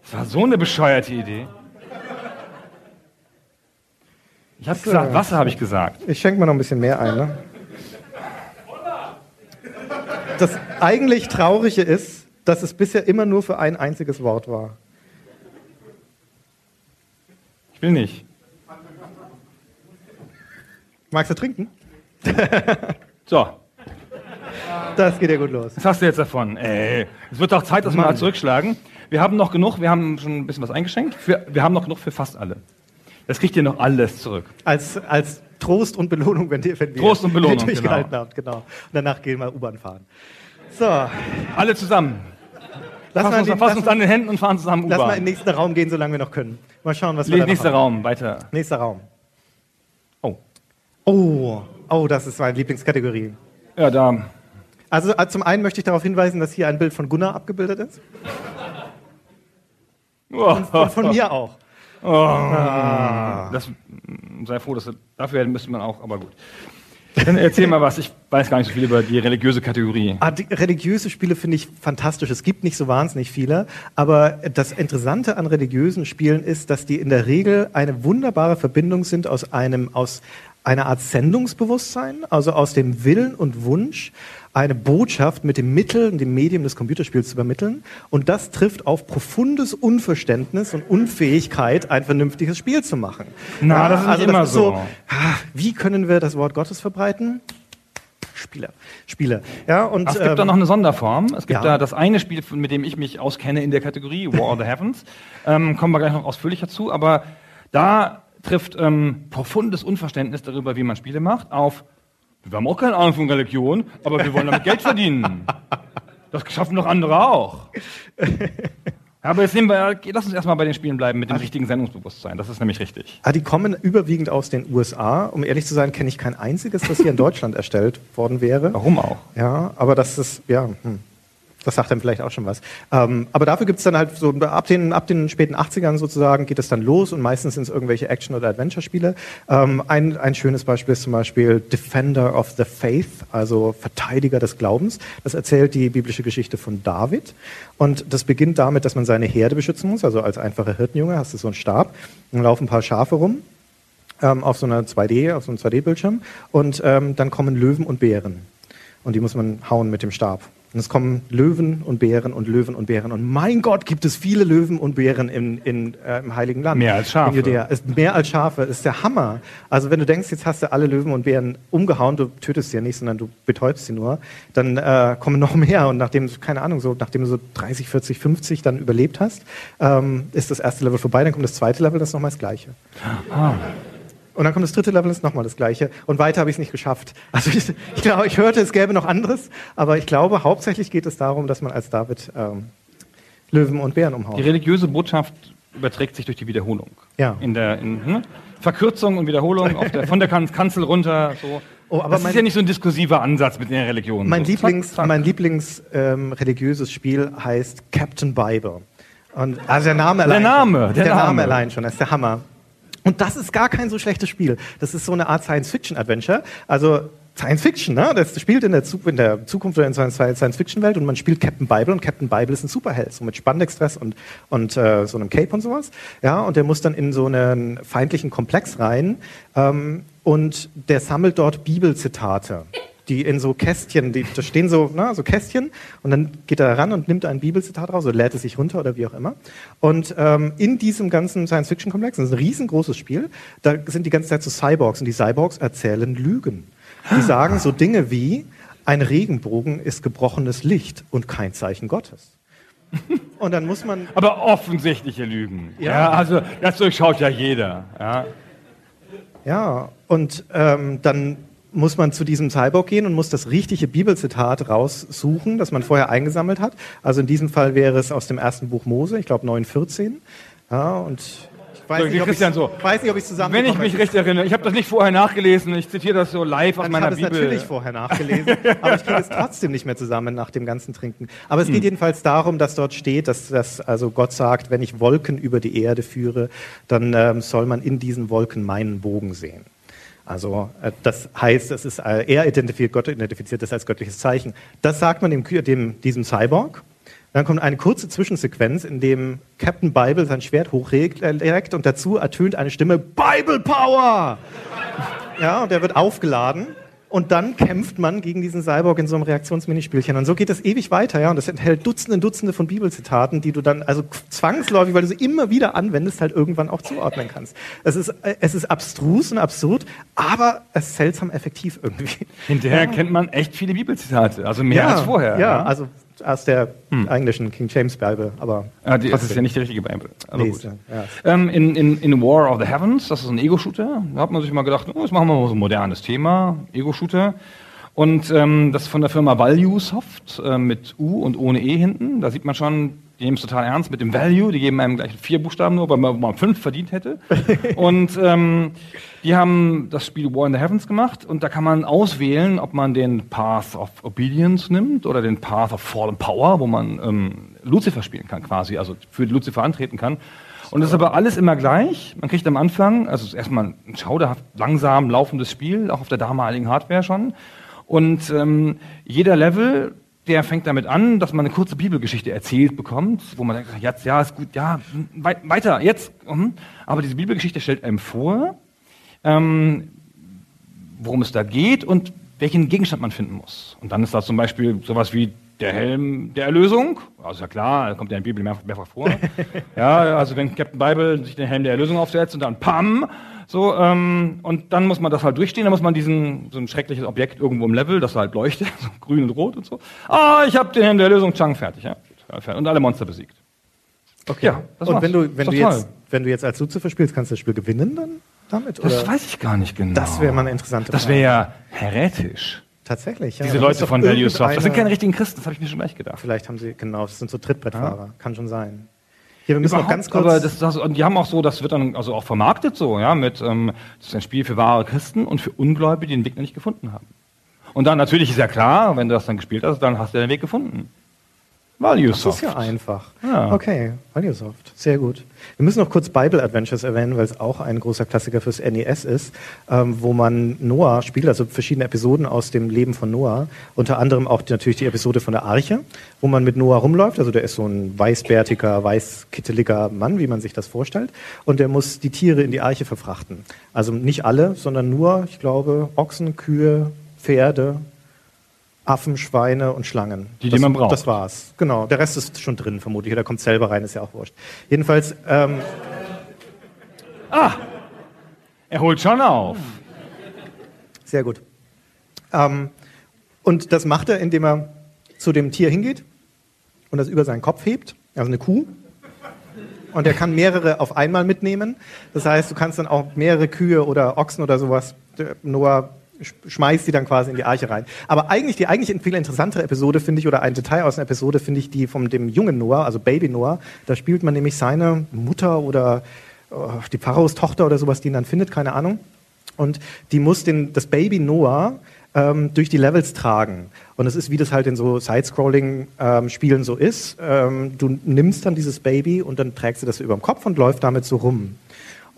Das war so eine bescheuerte Idee. Ich habe gesagt, Wasser habe ich gesagt. ich schenke mal noch ein bisschen mehr ein. Ne? Das eigentlich Traurige ist, dass es bisher immer nur für ein einziges Wort war. Ich will nicht. Magst du trinken? So, Das geht ja gut los. was hast du jetzt davon? Ey, es wird doch Zeit, dass wir mal zurückschlagen. Wir haben noch genug, wir haben schon ein bisschen was eingeschenkt. Für, wir haben noch genug für fast alle. Das kriegt ihr noch alles zurück. Als, als Trost und Belohnung, wenn, die, wenn wir Trost und Belohnung, durchgehalten habt. Genau. Und danach gehen wir U-Bahn fahren. So, lass Alle zusammen. Fassen in uns, den, lass, uns an den Händen und fahren zusammen lass mal in U-Bahn. den nächsten Raum gehen, solange wir noch können. Mal schauen, was wir da Nächster haben. Raum, weiter. Nächster Raum. Oh. Oh, oh, das ist meine Lieblingskategorie. Ja, da. Also äh, zum einen möchte ich darauf hinweisen, dass hier ein Bild von Gunnar abgebildet ist. Und von mir auch. Das, mm, sei froh, dass du, dafür müsste man auch, aber gut. Dann erzähl mal was. Ich weiß gar nicht so viel über die religiöse Kategorie. Ah, die religiöse Spiele finde ich fantastisch. Es gibt nicht so wahnsinnig viele, aber das Interessante an religiösen Spielen ist, dass die in der Regel eine wunderbare Verbindung sind aus einem aus einer Art Sendungsbewusstsein, also aus dem Willen und Wunsch, eine Botschaft mit dem Mittel und dem Medium des Computerspiels zu übermitteln. Und das trifft auf profundes Unverständnis und Unfähigkeit, ein vernünftiges Spiel zu machen. Na, das ist nicht immer so. ah, Wie können wir das Wort Gottes verbreiten? Spiele, Spiele. Ja, und Ach, es gibt ähm, da noch eine Sonderform. Es gibt ja. da das eine Spiel, mit dem ich mich auskenne in der Kategorie, War of the Heavens. Ähm, kommen wir gleich noch ausführlicher zu. Aber da trifft ähm, profundes Unverständnis darüber, wie man Spiele macht, auf wir haben auch keine Ahnung von Religion, aber wir wollen damit Geld verdienen. Das schaffen doch andere auch. Aber jetzt nehmen wir, lass uns erstmal bei den Spielen bleiben mit dem richtigen Sendungsbewusstsein. Das ist nämlich richtig. Ah, die kommen überwiegend aus den USA. Um ehrlich zu sein, kenne ich kein einziges, das hier in Deutschland erstellt worden wäre. Warum auch? Ja, aber das ist, ja, hm. Das sagt dann vielleicht auch schon was. Ähm, aber dafür gibt es dann halt so, ab den, ab den späten 80ern sozusagen geht es dann los und meistens sind es irgendwelche Action- oder Adventure-Spiele. Ähm, ein, ein schönes Beispiel ist zum Beispiel Defender of the Faith, also Verteidiger des Glaubens. Das erzählt die biblische Geschichte von David. Und das beginnt damit, dass man seine Herde beschützen muss. Also als einfacher Hirtenjunge hast du so einen Stab, dann laufen ein paar Schafe rum ähm, auf so einer 2D, auf so einem 2D-Bildschirm und ähm, dann kommen Löwen und Bären. Und die muss man hauen mit dem Stab. Und es kommen Löwen und Bären und Löwen und Bären. Und mein Gott, gibt es viele Löwen und Bären in, in, äh, im Heiligen Land. Mehr als Schafe. In Judäa. Ist mehr als Schafe. Ist der Hammer. Also wenn du denkst, jetzt hast du alle Löwen und Bären umgehauen, du tötest sie ja nicht, sondern du betäubst sie nur, dann äh, kommen noch mehr. Und nachdem, keine Ahnung, so, nachdem du so 30, 40, 50 dann überlebt hast, ähm, ist das erste Level vorbei. Dann kommt das zweite Level, das ist nochmal das Gleiche. Und dann kommt das dritte Level, ist nochmal das gleiche. Und weiter habe ich es nicht geschafft. Also ich, ich glaube, ich hörte, es gäbe noch anderes, aber ich glaube, hauptsächlich geht es darum, dass man als David ähm, Löwen und Bären Die umhaut. religiöse Botschaft überträgt sich durch die Wiederholung. Ja. In der in, hm? Verkürzung und Wiederholung der, von der kan Kanzel runter. So. Oh, aber das mein- ist ja nicht so ein diskursiver Ansatz mit den Religionen. Mein so, Lieblings, zack, zack. mein Lieblings ähm, religiöses Spiel heißt Captain Bible. Und, also der Name allein. Name, schon. der der Name Name. allein schon, das ist der Hammer. Und das ist gar kein so schlechtes Spiel. Das ist so eine Art Science-Fiction-Adventure. Also Science Fiction, ne? Das spielt in der, in der Zukunft oder in einer Science-Fiction-Welt und man spielt Captain Bible und Captain Bible ist ein Superheld, so mit Spandex-Dress und, und äh, so einem Cape und sowas. Ja, und der muss dann in so einen feindlichen Komplex rein ähm, und der sammelt dort Bibelzitate die in so Kästchen, die, da stehen so, ne, so Kästchen und dann geht er ran und nimmt ein Bibelzitat raus oder lädt es sich runter oder wie auch immer. Und ähm, in diesem ganzen Science-Fiction-Komplex, das ist ein riesengroßes Spiel, da sind die ganze Zeit so Cyborgs und die Cyborgs erzählen Lügen. Die sagen so Dinge wie, ein Regenbogen ist gebrochenes Licht und kein Zeichen Gottes. Und dann muss man, Aber offensichtliche Lügen. Ja. Ja. also das durchschaut ja jeder. Ja. ja, und ähm, dann muss man zu diesem Cyborg gehen und muss das richtige Bibelzitat raussuchen, das man vorher eingesammelt hat. Also in diesem Fall wäre es aus dem ersten Buch Mose, ich glaube 9,14. Ja, und ich weiß, So, nicht, ob Christian, ich so. weiß nicht, ob ich zusammen. Wenn ich mich recht erinnere, ich habe das nicht vorher nachgelesen, ich zitiere das so live aus ich meiner habe es Bibel. natürlich vorher nachgelesen, aber ich kriege es trotzdem nicht mehr zusammen nach dem ganzen Trinken. Aber Hm. es geht jedenfalls darum, dass dort steht, dass, dass also Gott sagt, wenn ich Wolken über die Erde führe, dann ähm, soll man in diesen Wolken meinen Bogen sehen. Also äh, das heißt, es ist, äh, er identifiziert, Gott identifiziert das als göttliches Zeichen. Das sagt man dem, dem, diesem Cyborg Dann kommt eine kurze Zwischensequenz, in dem Captain Bible sein Schwert hochreckt und dazu ertönt eine Stimme Bible Power. Ja, und der wird aufgeladen. Und dann kämpft man gegen diesen Cyborg in so einem Reaktionsminispielchen. Und so geht das ewig weiter, ja. Und das enthält Dutzende, Dutzende von Bibelzitaten, die du dann also zwangsläufig, weil du sie immer wieder anwendest, halt irgendwann auch zuordnen kannst. Es ist, es ist abstrus und absurd, aber es ist seltsam effektiv irgendwie. Hinterher kennt man echt viele Bibelzitate, also mehr ja, als vorher. Ja, ne? also aus der englischen King James Bible, aber Ah, die, das ist ja nicht die richtige Bibel. Aber Nee, gut. ja- ja. Ähm, in, in, in War of the Heavens, das ist ein Ego-Shooter, da hat man sich mal gedacht, oh, jetzt machen wir mal so ein modernes Thema, Ego-Shooter. Und ähm, das ist von der Firma Valuesoft äh, mit U und ohne E hinten. Da sieht man schon, die nehmen es total ernst mit dem Value. Die geben einem gleich vier Buchstaben nur, weil man, man fünf verdient hätte. und ähm, die haben das Spiel War in the Heavens gemacht und da kann man auswählen, ob man den Path of Obedience nimmt oder den Path of Fallen Power, wo man ähm, Lucifer spielen kann quasi, also für Lucifer antreten kann. Und das ist aber alles immer gleich. Man kriegt am Anfang, also es ist erstmal ein schauderhaft langsam laufendes Spiel, auch auf der damaligen Hardware schon. Und ähm, jeder Level, der fängt damit an, dass man eine kurze Bibelgeschichte erzählt bekommt, wo man denkt, jetzt, ja, ist gut, ja, wei weiter, jetzt. mhm. Aber diese Bibelgeschichte stellt einem vor, ähm, worum es da geht und welchen Gegenstand man finden muss. Und dann ist da zum Beispiel sowas wie der Helm der Erlösung. Also ja klar, da kommt ja in der Bibel mehrfach, mehrfach vor. ja, also wenn Captain Bible sich den Helm der Erlösung aufsetzt und dann PAM, so, ähm, und dann muss man das halt durchstehen, dann muss man diesen, so ein schreckliches Objekt irgendwo im Level, das halt leuchtet, so grün und rot und so. Ah, ich habe den Helm der Erlösung, Chang, fertig, ja. Und alle Monster besiegt. Okay. Ja, das und war's. wenn du, wenn du toll. jetzt, wenn du jetzt als Lucifer spielst, kannst du das Spiel gewinnen dann damit? Das Oder? weiß ich gar nicht genau. Das wäre mal eine interessante Das wäre ja heretisch. Tatsächlich, ja. Diese Leute von Value Soft. Das sind keine richtigen Christen, das habe ich mir schon gleich gedacht. Vielleicht haben sie, genau, das sind so Trittbrettfahrer. Kann schon sein. Hier, wir müssen noch ganz kurz. aber das, das, und die haben auch so, das wird dann also auch vermarktet so, ja, mit, ähm, das ist ein Spiel für wahre Christen und für Ungläubige, die den Weg noch nicht gefunden haben. Und dann natürlich ist ja klar, wenn du das dann gespielt hast, dann hast du den Weg gefunden. Value das ist ja einfach. Ja. Okay, Valuesoft. Sehr gut. Wir müssen noch kurz Bible Adventures erwähnen, weil es auch ein großer Klassiker fürs NES ist, ähm, wo man Noah spielt, also verschiedene Episoden aus dem Leben von Noah. Unter anderem auch die, natürlich die Episode von der Arche, wo man mit Noah rumläuft. Also der ist so ein weißbärtiger, weißkitteliger Mann, wie man sich das vorstellt. Und der muss die Tiere in die Arche verfrachten. Also nicht alle, sondern nur, ich glaube, Ochsen, Kühe, Pferde, Affen, Schweine und Schlangen. Die, die das, man braucht. Das war's. Genau. Der Rest ist schon drin, vermutlich. Oder kommt selber rein, ist ja auch wurscht. Jedenfalls, ähm, Er holt schon auf. sehr gut. Ähm, und das macht er, indem er zu dem Tier hingeht und das über seinen Kopf hebt, also eine Kuh. Und er kann mehrere auf einmal mitnehmen. Das heißt, du kannst dann auch mehrere Kühe oder Ochsen oder sowas, Noah schmeißt die dann quasi in die Arche rein. Aber eigentlich, die eigentlich viel interessantere Episode finde ich, oder ein Detail aus einer Episode finde ich die von dem jungen Noah, also Baby Noah. Da spielt man nämlich seine Mutter oder oh, die Pharaos-Tochter oder sowas, die ihn dann findet, keine Ahnung. Und die muss den, das Baby Noah ähm, durch die Levels tragen. Und es ist, wie das halt in so Side-Scrolling-Spielen so ist. Ähm, du nimmst dann dieses Baby und dann trägst du das über dem Kopf und läuft damit so rum.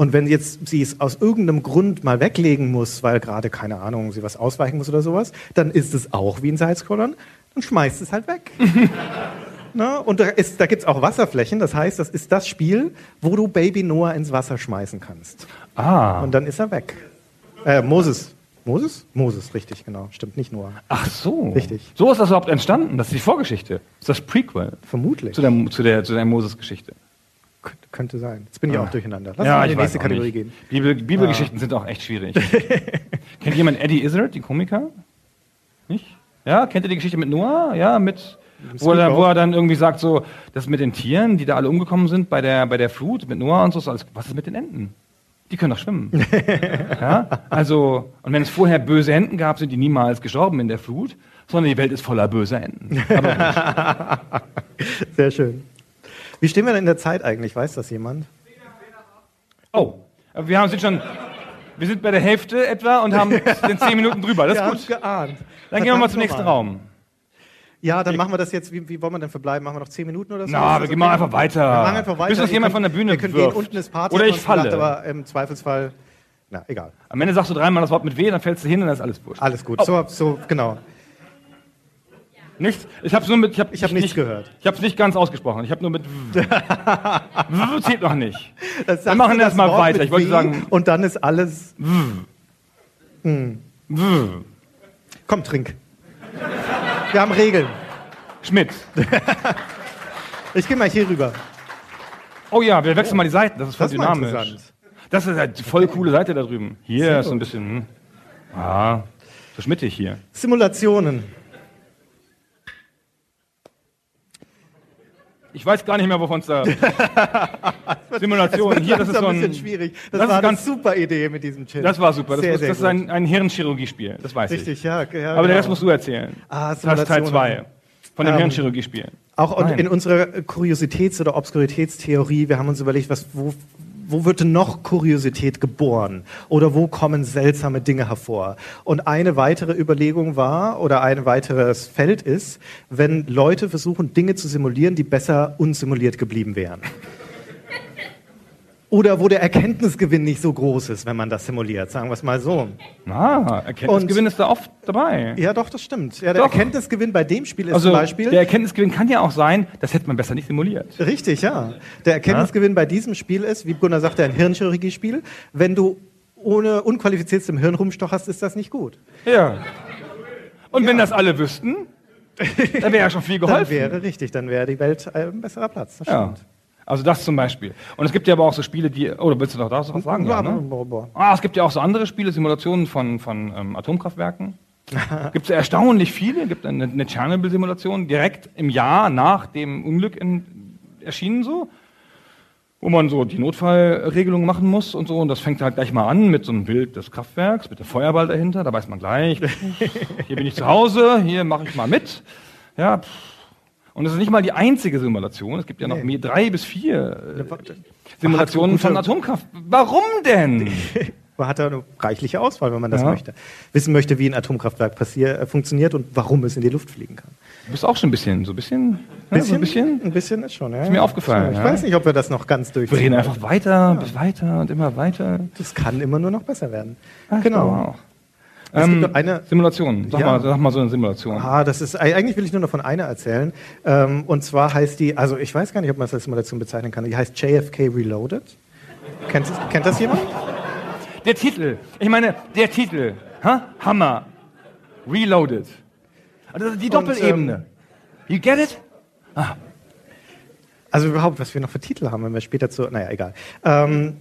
Und wenn jetzt sie es aus irgendeinem Grund mal weglegen muss, weil gerade, keine Ahnung, sie was ausweichen muss oder sowas, dann ist es auch wie ein Sidescrollern, dann schmeißt es halt weg. Na, und da, ist- da gibt es auch Wasserflächen, das heißt, das ist das Spiel, wo du Baby Noah ins Wasser schmeißen kannst. Ah. Und dann ist er weg. Äh, Moses. Moses? Moses, richtig, genau. Stimmt, nicht Noah. Ach so. Richtig. So ist das überhaupt entstanden. Das ist die Vorgeschichte. Das ist das Prequel Vermutlich. zu der, zu der, zu der Moses-Geschichte. Kön- könnte sein. Jetzt bin ich Ah. auch durcheinander. Lass ja, uns in die nächste Kategorie nicht. gehen. Bibel, Bibelgeschichten sind auch echt schwierig. Kennt jemand Eddie Izzard, den Komiker? Nicht? Ja, kennt ihr die Geschichte mit Noah? Ja, mit wo er, wo er dann irgendwie sagt so, das mit den Tieren, die da alle umgekommen sind bei der bei der Flut mit Noah und so, alles, was ist mit den Enten? Die können doch schwimmen. ja? Also, und wenn es vorher böse Enten gab, sind die niemals gestorben in der Flut, sondern die Welt ist voller böser Enten. Sehr schön. Wie stehen wir denn in der Zeit eigentlich? Weiß das jemand? Oh, wir haben sind schon, wir sind bei der Hälfte etwa und haben den zehn Minuten drüber. Das ist wir gut. geahnt. Dann gehen wir mal zum nächsten. Raum. Ja, dann machen wir das jetzt. Wie, wie wollen wir denn verbleiben? Machen wir noch zehn Minuten oder so? Na, wir gehen mal einfach weiter. Wir machen einfach weiter. Bis uns jemand von der Bühne Wir können wirft. gehen, unten ist Party. Oder ich falle. Aber im Zweifelsfall, na, egal. Am Ende sagst du dreimal das Wort mit W, dann fällst du hin und dann ist alles wurscht. Alles gut. So, so, genau. Nichts? Ich habe nur mit. Ich habe Ich hab nichts gehört. Ich habe es nicht ganz ausgesprochen. Ich habe nur mit. W zählt noch nicht. Wir machen erst mal das weiter. Ich wollte W sagen- Und dann ist alles. W. Komm, trink. Wir haben Regeln. Schmidt. Ich gehe mal hier rüber. Oh ja, wir wechseln mal die Seiten. Das ist voll Das ist dynamisch. interessant. Das ist halt voll coole Seite da drüben. Hier Sehr ist so ein bisschen. Hm. Ah, so schmittig hier. Simulationen. Ich weiß gar nicht mehr, wovon es da. Simulation. Hier, das ist so ein bisschen schwierig. Das, das war ist eine ganz- super Idee mit diesem Chill. Das war super. Das, Sehr, ist- sehr das ist ein, ein Hirnchirurgiespiel. Das weiß ich. Richtig, ja. ja Aber den genau. Rest musst du erzählen. Ah, das ist Teil Simulationen. 2 von dem Ähm, Hirnchirurgiespiel. Auch Nein. in unserer Kuriositäts- oder Obskuritätstheorie, wir haben uns überlegt, was, wo, wo wird denn noch Kuriosität geboren? Oder wo kommen seltsame Dinge hervor? Und eine weitere Überlegung war, oder ein weiteres Feld ist, wenn Leute versuchen, Dinge zu simulieren, die besser unsimuliert geblieben wären. Oder wo der Erkenntnisgewinn nicht so groß ist, wenn man das simuliert, sagen wir es mal so. Ah, Erkenntnisgewinn ist da oft dabei. Ja, doch, das stimmt. Ja, der Doch. Erkenntnisgewinn bei dem Spiel ist Also zum Beispiel. der Erkenntnisgewinn kann ja auch sein, das hätte man besser nicht simuliert. Richtig, ja. Der Erkenntnisgewinn bei diesem Spiel ist, wie Gunnar sagte, ein Hirnchirurgie-Spiel. Wenn du ohne unqualifiziert im Hirn rumstocherst, ist das nicht gut. Ja. Und wenn das alle wüssten, dann wäre ja schon viel Dann geholfen. wäre richtig, dann wäre die Welt ein besserer Platz. Das ja. Also das zum Beispiel. Und es gibt ja aber auch so Spiele, die. Oder willst du noch da was sagen? Ja, ne? boah, boah. Ah, es gibt ja auch so andere Spiele, Simulationen von, von ähm, Atomkraftwerken. gibt es ja erstaunlich viele. Es gibt eine, eine Tschernobyl-Simulation direkt im Jahr nach dem Unglück in, erschienen so, wo man so die Notfallregelung machen muss und so. Und das fängt halt gleich mal an mit so einem Bild des Kraftwerks, mit der Feuerball dahinter. Da weiß man gleich, hier bin ich zu Hause, hier mache ich mal mit. Ja, pff. Und es ist nicht mal die einzige Simulation. Es gibt ja noch Nee. mehr, drei bis vier äh, Simulationen von Atomkraft. Warum denn? Man hat da eine reichliche Auswahl, wenn man das Ja. möchte. Wissen möchte, wie ein Atomkraftwerk passier, äh, funktioniert und warum es in die Luft fliegen kann. Du bist auch schon ein bisschen, so ein bisschen, ja, so ein bisschen. Ein bisschen ist schon, ja. Ist mir aufgefallen, Ich ja. weiß nicht, ob wir das noch ganz Wir durchziehen. reden einfach weiter, bis weiter und immer weiter. Das kann immer nur noch besser werden. Ja, ich genau. Ähm, eine- Simulation. Sag, Ja. mal, sag mal so eine Simulation. Ah, das ist, eigentlich will ich nur noch von einer erzählen. Ähm, und zwar heißt die, also ich weiß gar nicht, ob man es als Simulation bezeichnen kann. Die heißt JFK Reloaded. Kennt, kennt das jemand? Der Titel. Ich meine, der Titel. Ha? Hammer. Reloaded. Also die Doppelebene. you get it? Also überhaupt, was wir noch für Titel haben, wenn wir später zu, naja, egal. Ähm,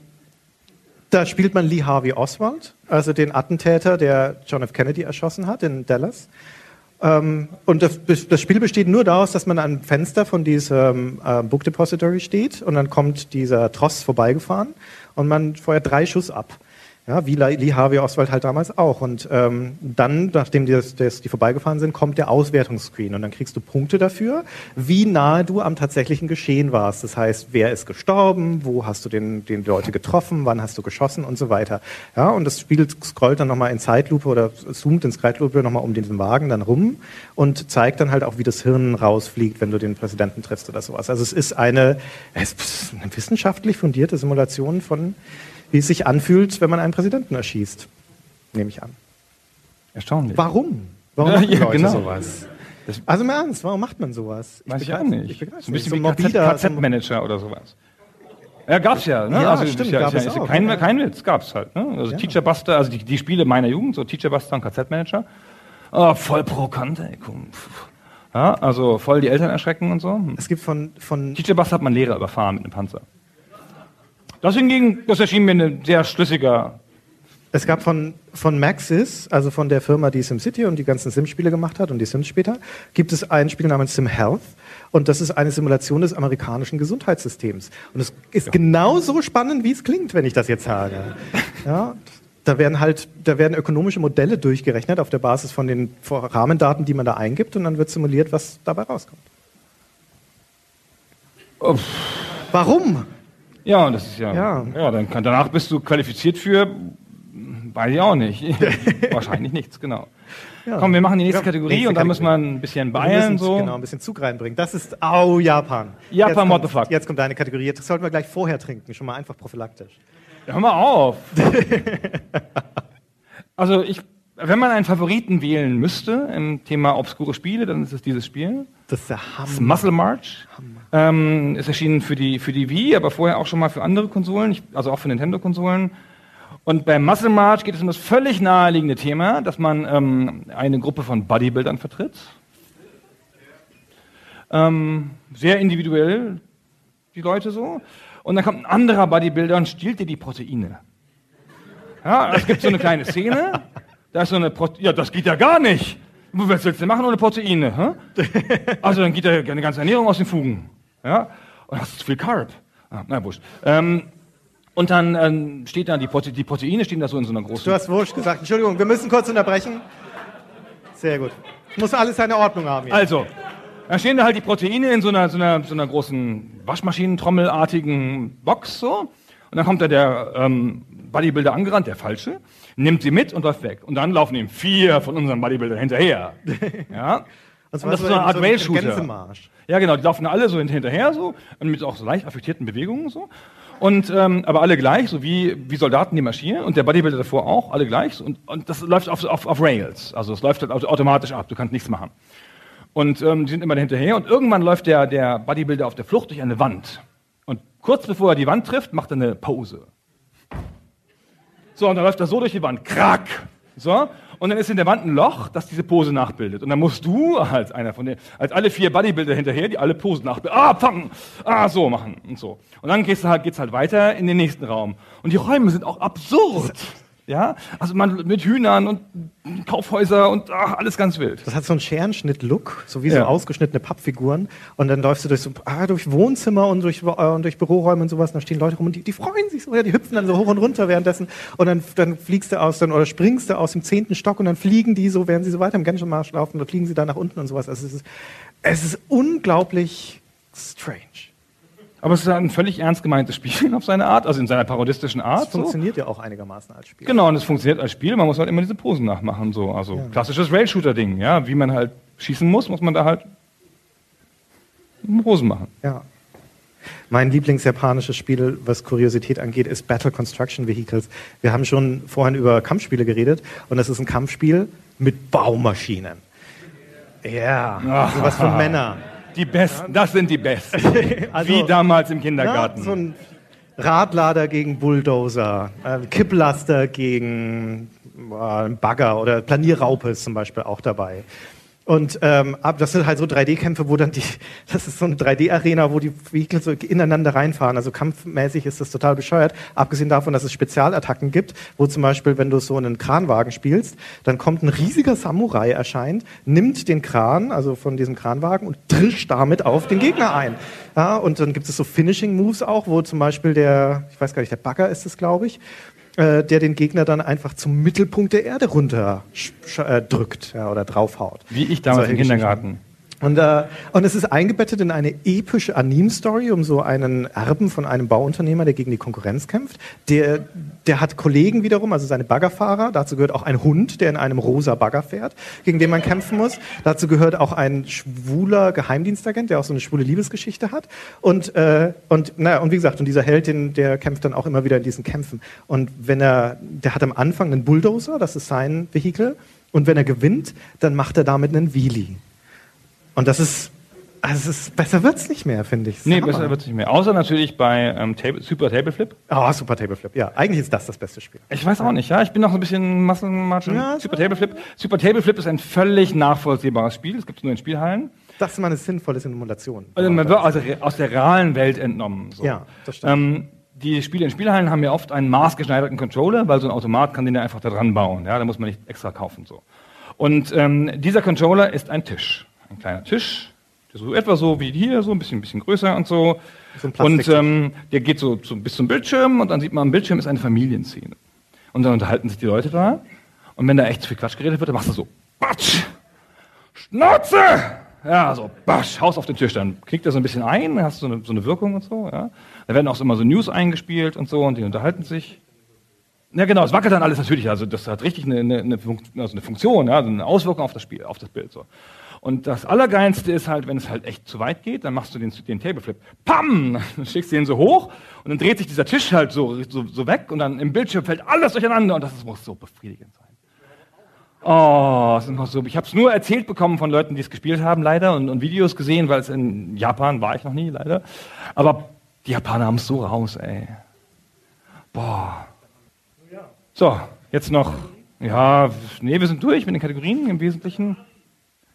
da spielt man Lee Harvey Oswald, also den Attentäter, der John F. Kennedy erschossen hat in Dallas. Ähm, und das, das Spiel besteht nur daraus, dass man am Fenster von diesem äh, Book Depository steht und dann kommt dieser Tross vorbeigefahren und man feuert drei Schuss ab. Ja, wie Lee Harvey Oswald halt damals auch. Und ähm, dann, nachdem die, das, das, die vorbeigefahren sind, kommt der Auswertungsscreen und dann kriegst du Punkte dafür, wie nahe du am tatsächlichen Geschehen warst. Das heißt, wer ist gestorben, wo hast du den, den Leute getroffen, wann hast du geschossen und so weiter. Ja, und das Spiel scrollt dann nochmal in Zeitlupe oder zoomt in Zeitlupe nochmal um diesen Wagen dann rum und zeigt dann halt auch, wie das Hirn rausfliegt, wenn du den Präsidenten triffst oder sowas. Also es ist eine, es ist eine wissenschaftlich fundierte Simulation von wie es sich anfühlt, wenn man einen Präsidenten erschießt. Nehme ich an. Erstaunlich. Warum? Warum Ja, machen ja, Leute genau. sowas? Das- also im Ernst, warum macht man sowas? Weiß ich auch nicht. Ich so ein bisschen So wie morbider, KZ-Manager oder sowas. Ja, gab's ja. Ne? Ja, also, stimmt, ja, gab es ja, ja auch, kein, ja. kein Witz, gab's halt. Ne? Also Ja. Teacher Buster, also die, die Spiele meiner Jugend, so Teacher Buster und KZ-Manager. Oh, voll provokant, ey, komm. Ja, also voll die Eltern erschrecken und so. Es gibt von, von Teacher Buster hat man Lehrer überfahren mit einem Panzer. Das hingegen, das erschien mir ein sehr schlüssiger. Es gab von, von Maxis, also von der Firma, die SimCity und die ganzen Sim-Spiele gemacht hat und die Sims später, gibt es ein Spiel namens Sim Health. Und das ist eine Simulation des amerikanischen Gesundheitssystems. Und es ist genauso spannend, wie es klingt, wenn ich das jetzt sage. Ja, da werden halt, da werden ökonomische Modelle durchgerechnet auf der Basis von den Rahmendaten, die man da eingibt, und dann wird simuliert, was dabei rauskommt. Uff. Warum? Ja, und das ist ja. Ja. Ja, dann kann, danach bist du qualifiziert für. Weiß ich auch nicht. Wahrscheinlich nichts, genau. Ja. Komm, wir machen die nächste Ja, Kategorie nächste und dann müssen wir Kategorie. ein bisschen müssen So. genau ein bisschen Zug reinbringen. Das ist, au, Japan. Japan, what the fuck? Jetzt kommt deine Kategorie. Das sollten wir gleich vorher trinken, schon mal einfach prophylaktisch. Hör mal auf. also ich Wenn man einen Favoriten wählen müsste im Thema obskure Spiele, dann ist es dieses Spiel. Das ist der Das ist Hammer. Muscle March. Ähm, ist erschienen für die, für die Wii, aber vorher auch schon mal für andere Konsolen, ich, also auch für Nintendo-Konsolen. Und beim Muscle March geht es um das völlig naheliegende Thema, dass man ähm, eine Gruppe von Bodybuildern vertritt. Ähm, sehr individuell, die Leute so. Und dann kommt ein anderer Bodybuilder und stiehlt dir die Proteine. Ja, es gibt so eine kleine Szene, da ist so eine Prote ja, das geht ja gar nicht. Was willst du machen ohne Proteine? Hä? Also dann geht ja eine ganze Ernährung aus den Fugen. Ja? Und hast zu viel Carb. Ah, na, wurscht. Ähm, und dann ähm, steht da die, Prote die Proteine stehen da so in so einer großen. Du hast Wurst gesagt. Entschuldigung, wir müssen kurz unterbrechen. Sehr gut. Muss alles seine Ordnung haben. Hier. Also, da stehen da halt die Proteine in so einer, so einer, so einer großen Waschmaschinentrommelartigen Box so. Und dann kommt da der ähm, Bodybuilder angerannt, der Falsche, nimmt sie mit und läuft weg. Und dann laufen ihm vier von unseren Bodybuildern hinterher. Ja. Und Und das ist so eine Art Rail-Shooter. Gänsemarsch. Ja, genau, die laufen alle so hinterher so und mit auch so leicht affektierten Bewegungen so. Und ähm, aber alle gleich, so wie, wie Soldaten, die marschieren und der Bodybuilder davor auch, alle gleich. So. Und, und das läuft auf, auf, auf Rails. Also es läuft halt auto- automatisch ab, du kannst nichts machen. Und ähm, die sind immer hinterher und irgendwann läuft der, der Bodybuilder auf der Flucht durch eine Wand. Und kurz bevor er die Wand trifft, macht er eine Pause. So, und dann läuft er so durch die Wand. Krack! So. Und dann ist in der Wand ein Loch, das diese Pose nachbildet. Und dann musst du als einer von den, als alle vier Bodybuilder hinterher, die alle Posen nachbilden, ah, fangen, ah, so machen und so. Und dann geht's halt, geht's halt weiter in den nächsten Raum. Und die Räume sind auch absurd. Ja, also man mit Hühnern und Kaufhäuser und ach, alles ganz wild. Das hat so einen Scherenschnitt-Look, so wie so Ja. ausgeschnittene Pappfiguren. Und dann läufst du durch, so, ah, durch Wohnzimmer und durch, äh, und durch Büroräume und sowas. Und da stehen Leute rum und die, die freuen sich so, ja, die hüpfen dann so hoch und runter währenddessen. Und dann, dann fliegst du aus dann, oder springst du aus dem zehnten Stock und dann fliegen die so, während sie so weiter im Genshin-Marsch laufen, dann fliegen sie da nach unten und sowas. Also es ist, es ist unglaublich strange. Aber es ist ein völlig ernst gemeintes Spiel auf seine Art, also in seiner parodistischen Es Art. So. funktioniert ja auch einigermaßen als Spiel. Genau, und es funktioniert als Spiel, man muss halt immer diese Posen nachmachen, so. Also klassisches Rail-Shooter-Ding, ja. Wie man halt schießen muss, muss man da halt Posen machen. Ja. Mein Lieblingsjapanisches Spiel, was Kuriosität angeht, ist Battle Construction Vehicles. Wir haben schon vorhin über Kampfspiele geredet und das ist ein Kampfspiel mit Baumaschinen. Ja, sowas für Männer. Die Besten, das sind die Besten. Also- Wie damals im Ja, Kindergarten. so ein Radlader gegen Bulldozer, äh, Kipplaster gegen äh, Bagger oder Planierraupe ist zum Beispiel auch dabei. Und ähm, ab- das sind halt so 3D-Kämpfe, wo dann die, das ist so eine 3D-Arena, wo die Vehikel so ineinander reinfahren. Also kampfmäßig ist das total bescheuert. Abgesehen davon, dass es Spezialattacken gibt, wo zum Beispiel, wenn du so einen Kranwagen spielst, dann kommt ein riesiger Samurai erscheint, nimmt den Kran, also von diesem Kranwagen und trischt damit auf den Gegner ein. Ja, und dann gibt es so Finishing Moves auch, wo zum Beispiel der, ich weiß gar nicht, der Bagger ist es, glaube ich, äh, der den Gegner dann einfach zum Mittelpunkt der Erde runter äh, drückt ja, oder draufhaut. Wie ich damals Solche im Kindergarten. Und, äh, und es ist eingebettet in eine epische Anime-Story um so einen Erben von einem Bauunternehmer, der gegen die Konkurrenz kämpft. Der, der hat Kollegen wiederum, also seine Baggerfahrer. Dazu gehört auch ein Hund, der in einem rosa Bagger fährt, gegen den man kämpfen muss. Dazu gehört auch ein schwuler Geheimdienstagent, der auch so eine schwule Liebesgeschichte hat. Und, äh, und, naja, und wie gesagt, und dieser Held, den, der kämpft dann auch immer wieder in diesen Kämpfen. Und wenn er, der hat am Anfang einen Bulldozer, das ist sein Vehikel. Und wenn er gewinnt, dann macht er damit einen Wheelie. Und das ist, also es ist besser wird's nicht mehr, finde ich. Nee, besser wird's nicht mehr. Außer natürlich bei ähm, Table, Super Table Flip. Oh, Super Table Flip. Ja, eigentlich ist das das beste Spiel. Ich weiß auch nicht, ja. Ich bin noch so ein bisschen Massenmatschen. Ja, Super Table Flip. Super Table Flip ist ein völlig nachvollziehbares Spiel. Es gibt es nur in Spielhallen. Das ist mal eine sinnvolle Simulation. Also man wird also aus der realen Welt entnommen. So. Ja, das stimmt. Ähm, die Spiele in Spielhallen haben ja oft einen maßgeschneiderten Controller, weil so ein Automat kann den ja einfach da dran bauen. Ja, da muss man nicht extra kaufen. So. Und ähm, dieser Controller ist ein Tisch. Ein kleiner Tisch. Der so etwa so wie hier, so ein bisschen, ein bisschen größer und so. So und ähm, der geht so, so bis zum Bildschirm und dann sieht man am Bildschirm ist eine Familienszene. Und dann unterhalten sich die Leute da. Und wenn da echt zu viel Quatsch geredet wird, dann machst du so, Batsch! Schnauze! Ja, so, basch, Haus auf den Tisch. Dann knickt er so ein bisschen ein, dann hast du so eine, so eine Wirkung und so. Ja. Da werden auch so immer so News eingespielt und so und die unterhalten sich. Ja, genau, es wackelt dann alles natürlich. Also, das hat richtig eine, eine, eine, Fun also eine Funktion, ja, also eine Auswirkung auf das Spiel, auf das Bild. So. Und das Allergeilste ist halt, wenn es halt echt zu weit geht, dann machst du den, den Tableflip. Pam! Dann schickst du den so hoch und dann dreht sich dieser Tisch halt so, so, so weg und dann im Bildschirm fällt alles durcheinander und das muss so befriedigend sein. Oh, es ist noch so. Ich habe es nur erzählt bekommen von Leuten, die es gespielt haben, leider, und, und Videos gesehen, weil es in Japan war ich noch nie, leider. Aber die Japaner haben es so raus, ey. Boah. So, jetzt noch. Ja, nee, wir sind durch mit den Kategorien im Wesentlichen.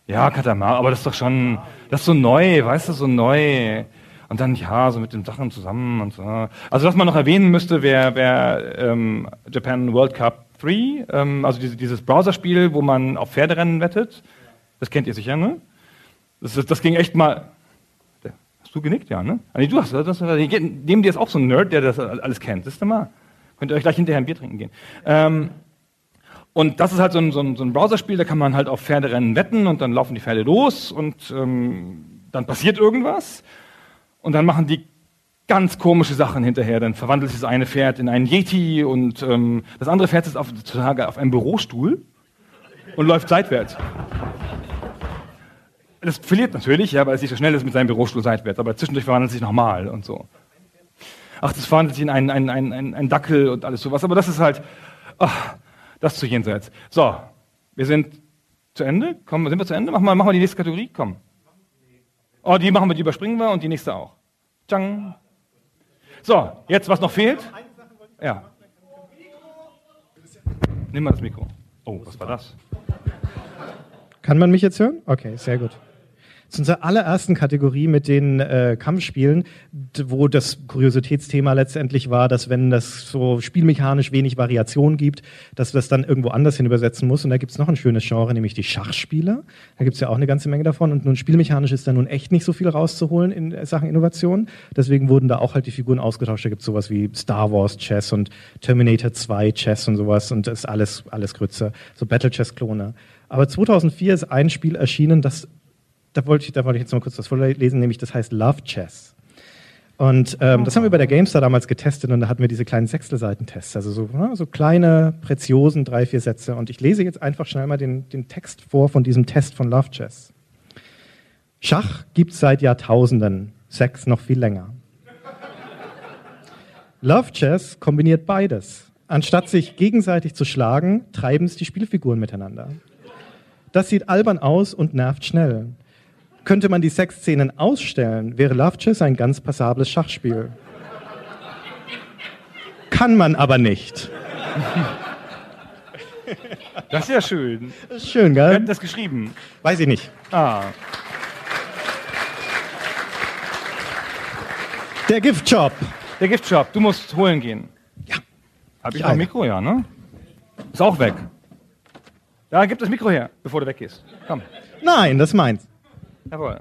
Ja, Katamar, aber das ist doch schon, das ist so neu, weißt du, so neu. Und dann, ja, so mit den Sachen zusammen und so. Also, was man noch erwähnen müsste, wäre wär, ähm, Japan World Cup 3, ähm, also diese, dieses Browserspiel, wo man auf Pferderennen wettet. Das kennt ihr sicher, ne? Das, das ging echt mal. Hast du genickt, ja, ne? Ah, nee, du hast das. Neben dir ist auch so ein Nerd, der das alles kennt. Siehst du mal? Könnt ihr euch gleich hinterher ein Bier trinken gehen. Ähm, und das ist halt so ein, so, ein, so ein Browserspiel, da kann man halt auf Pferderennen wetten und dann laufen die Pferde los und ähm, dann passiert irgendwas. Und dann machen die ganz komische Sachen hinterher. Dann verwandelt sich das eine Pferd in einen Yeti und ähm, das andere Pferd sitzt auf, auf einem Bürostuhl und läuft seitwärts. Das verliert natürlich, ja, weil es nicht so schnell ist mit seinem Bürostuhl seitwärts, aber zwischendurch verwandelt es sich nochmal und so. Ach, das verwandelt sich in einen, einen, einen, einen Dackel und alles sowas, aber das ist halt, ach, das zu jenseits. So, wir sind zu Ende. Komm, sind wir zu Ende? Machen wir, machen wir die nächste Kategorie. Komm. Oh, die machen wir, die überspringen wir und die nächste auch. Tschang. So, jetzt was noch fehlt? Ja. Nimm mal das Mikro. Oh, was war das? Kann man mich jetzt hören? Okay, sehr gut zu unserer allerersten Kategorie mit den äh, Kampfspielen, wo das Kuriositätsthema letztendlich war, dass wenn das so spielmechanisch wenig Variation gibt, dass das dann irgendwo anders hin übersetzen muss. Und da gibt's noch ein schönes Genre, nämlich die Schachspiele. Da gibt's ja auch eine ganze Menge davon. Und nun spielmechanisch ist da nun echt nicht so viel rauszuholen in Sachen Innovation. Deswegen wurden da auch halt die Figuren ausgetauscht. Da gibt's sowas wie Star Wars Chess und Terminator 2 Chess und sowas. Und das ist alles, alles Grütze. So Battle Chess Klone. Aber 2004 ist ein Spiel erschienen, das da wollte ich, da wollte ich jetzt mal kurz was vorlesen, nämlich das heißt Love Chess. Und ähm, das haben wir bei der GameStar damals getestet und da hatten wir diese kleinen Sechstelseitentests, also so, so kleine Preziosen, drei, vier Sätze. Und ich lese jetzt einfach schnell mal den, den Text vor von diesem Test von Love Chess. Schach gibt's seit Jahrtausenden, Sex noch viel länger. Love Chess kombiniert beides. Anstatt sich gegenseitig zu schlagen, treiben es die Spielfiguren miteinander. Das sieht albern aus und nervt schnell. Könnte man die Sexszenen ausstellen, wäre Love Chess ein ganz passables Schachspiel. Kann man aber nicht. Das ist ja schön. Das ist schön, gell? Wer hat das geschrieben? Weiß ich nicht. Ah. Der Giftshop. Der Giftshop, du musst holen gehen. Ja. Hab ich Ja. noch ein Mikro, ja, ne? Ist auch weg. Da, gib das Mikro her, bevor du weggehst. Komm. Nein, das ist meins. Jawohl.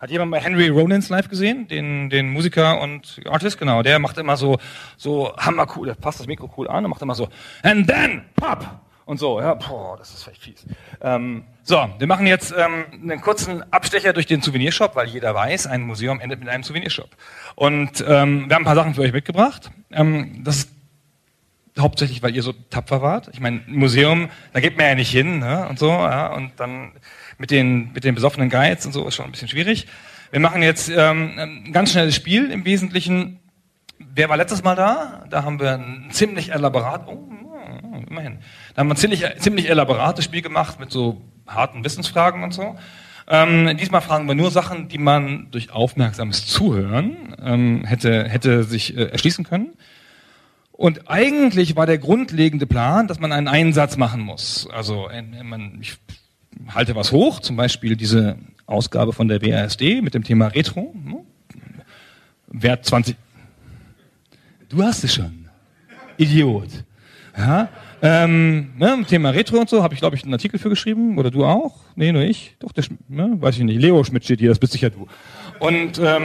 Hat jemand mal Henry Rollins live gesehen? Den, den Musiker und Artist, genau. Der macht immer so, so hammercool, der passt das Mikro cool an und macht immer so, and then, pop! Und so, ja, boah, das ist vielleicht fies. Ähm, so, wir machen jetzt ähm, einen kurzen Abstecher durch den Souvenirshop, weil jeder weiß, ein Museum endet mit einem Souvenirshop. Und ähm, wir haben ein paar Sachen für euch mitgebracht. Ähm, das ist hauptsächlich, weil ihr so tapfer wart. Ich meine, Museum, da geht man ja nicht hin, ne? Und so, ja, und dann mit den, mit den besoffenen Guides und so ist schon ein bisschen schwierig. Wir machen jetzt ähm, ein ganz schnelles Spiel im Wesentlichen. Wer war letztes Mal da? Da haben wir ein ziemlich elaborat, oh, immerhin, da haben wir ein ziemlich, ziemlich elaborates Spiel gemacht mit so harten Wissensfragen und so. Ähm, diesmal fragen wir nur Sachen, die man durch aufmerksames Zuhören ähm, hätte, hätte sich äh, erschließen können. Und eigentlich war der grundlegende Plan, dass man einen Einsatz machen muss. Also man, ich halte was hoch, zum Beispiel diese Ausgabe von der WASD mit dem Thema Retro. ne? Wert 20. Du hast es schon. Idiot. Ja, ähm, ne, Thema Retro und so, habe ich, glaube ich, einen Artikel für geschrieben. Oder du auch? Nee, nur ich. Doch, der, ne, weiß ich nicht. Leo Schmidt steht hier, das bist sicher du. Und, ähm,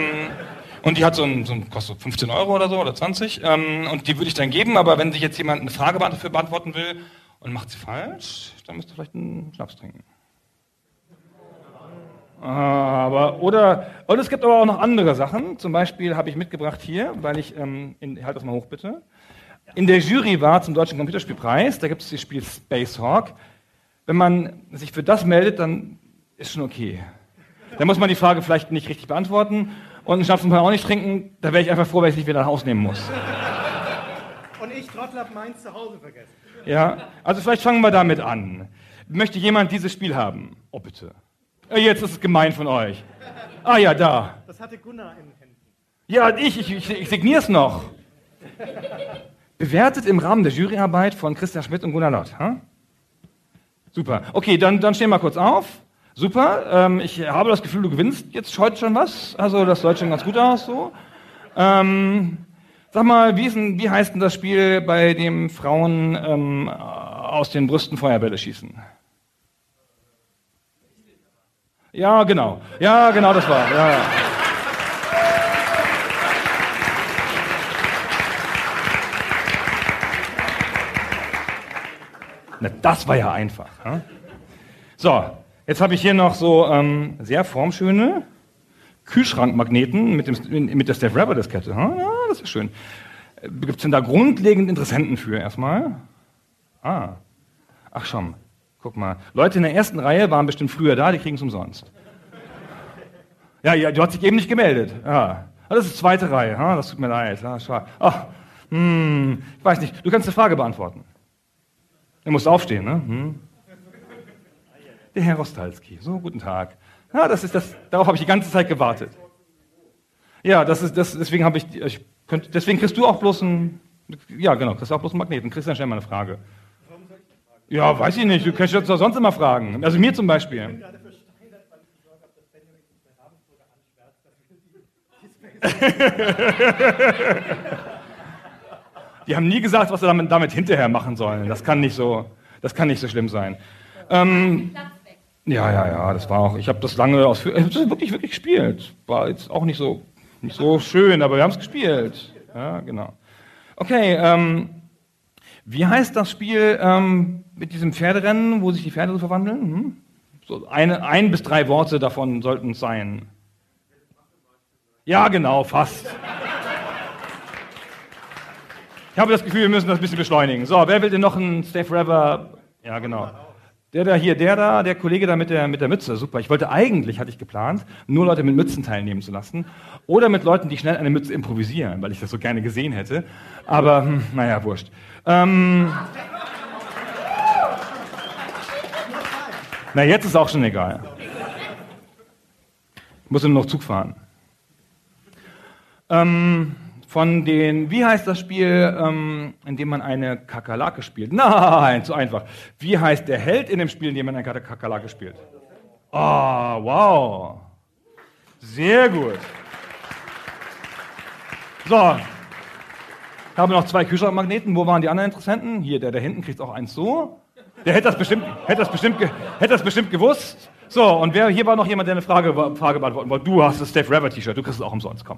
und die hat so ein, so ein kostet 15 Euro oder so, oder 20. Ähm, und die würde ich dann geben, aber wenn sich jetzt jemand eine Frage dafür beantworten will und macht sie falsch, dann müsst ihr vielleicht einen Schnaps trinken. Aber, oder, und es gibt aber auch noch andere Sachen. Zum Beispiel habe ich mitgebracht hier, weil ich, ähm, in, halt das mal hoch bitte. In der Jury war zum Deutschen Computerspielpreis, da gibt es das Spiel Space Hawk. Wenn man sich für das meldet, dann ist schon okay. Da muss man die Frage vielleicht nicht richtig beantworten und einen Schnaps man auch nicht trinken. Da wäre ich einfach froh, wenn ich nicht wieder nach Hause nehmen muss. Und ich, Trottel, hab meins zu Hause vergessen. Ja, also vielleicht fangen wir damit an. Möchte jemand dieses Spiel haben? Oh, bitte. Äh, Jetzt ist es gemein von euch. Ah ja, da. Das hatte Gunnar in Händen. Ja, ich, ich, ich, ich signiere es noch. Bewertet im Rahmen der Juryarbeit von Christian Schmidt und Gunnar Lott. Ha? Super. Okay, dann, dann stehen wir kurz auf. Super. Ähm, ich habe das Gefühl, du gewinnst jetzt heute schon was. Also das läuft schon ganz gut aus. So. Ähm, sag mal, wie, ist denn, wie heißt denn das Spiel, bei dem Frauen ähm, aus den Brüsten Feuerbälle schießen? Ja, genau. Ja, genau, das war. Ja. Na, das war ja einfach. Hm? So, jetzt habe ich hier noch so ähm, sehr formschöne Kühlschrankmagneten mit, dem, mit der Steph Rapper Diskette. Hm? Ja, das ist schön. Gibt es denn da grundlegend Interessenten für erstmal? Ah, ach schon. Guck mal. Leute in der ersten Reihe waren bestimmt früher da, die kriegen es umsonst. Ja, ja, du hast dich eben nicht gemeldet. Ja. Ah, Das ist zweite Reihe. Ha? Das tut mir leid. Ja. Ach, hm, ich weiß nicht. Du kannst eine Frage beantworten. Du musst aufstehen, ne? Hm? Der Herr Rostalski. So, guten Tag. Ja, das ist das. Darauf habe ich die ganze Zeit gewartet. Ja, das ist das. Deswegen habe ich. ich könnt, deswegen kriegst du auch bloß ein. Ja, genau. Kriegst du auch bloß einen Magneten. Christian, stell mal eine Frage. Ja, weiß ich nicht. Du kannst jetzt doch sonst immer fragen. Also mir zum Beispiel. Die haben nie gesagt, was sie damit, damit hinterher machen sollen. Das kann nicht so, das kann nicht so schlimm sein. Ähm, ja, ja, ja, das war auch. Ich habe das lange ausführlich, ich hab das wirklich, wirklich gespielt. War jetzt auch nicht so, nicht so schön, aber wir haben es gespielt. Ja, genau. Okay, ähm, wie heißt das Spiel ähm, mit diesem Pferderennen, wo sich die Pferde so verwandeln? Hm? So eine, ein bis drei Worte davon sollten es sein. Ja, genau, fast. Ich habe das Gefühl, wir müssen das ein bisschen beschleunigen. So, wer will denn noch einen Stay Forever? Ja, genau. Der da hier, der da, der Kollege da mit der, mit der Mütze, super. Ich wollte eigentlich, hatte ich geplant, nur Leute mit Mützen teilnehmen zu lassen. Oder mit Leuten, die schnell eine Mütze improvisieren, weil ich das so gerne gesehen hätte. Aber, hm, naja, wurscht. Ähm, na, jetzt ist auch schon egal. Ich muss nur noch Zug fahren. Ähm, von den, wie heißt das Spiel, ähm, in dem man eine Kakerlake spielt? Nein, zu einfach. Wie heißt der Held in dem Spiel, in dem man eine Kakerlake spielt? Ah, wow. Sehr gut. So. Ich habe noch zwei Kühlschrankmagneten. Wo waren die anderen Interessenten? Hier, der da hinten kriegt auch eins so. Der hätte das bestimmt, hätte das bestimmt, hätte das bestimmt gewusst. So, und wer, hier war noch jemand, der eine Frage, Frage beantworten wollte. Du hast das Steph Rapper T-Shirt, du kriegst es auch umsonst, komm.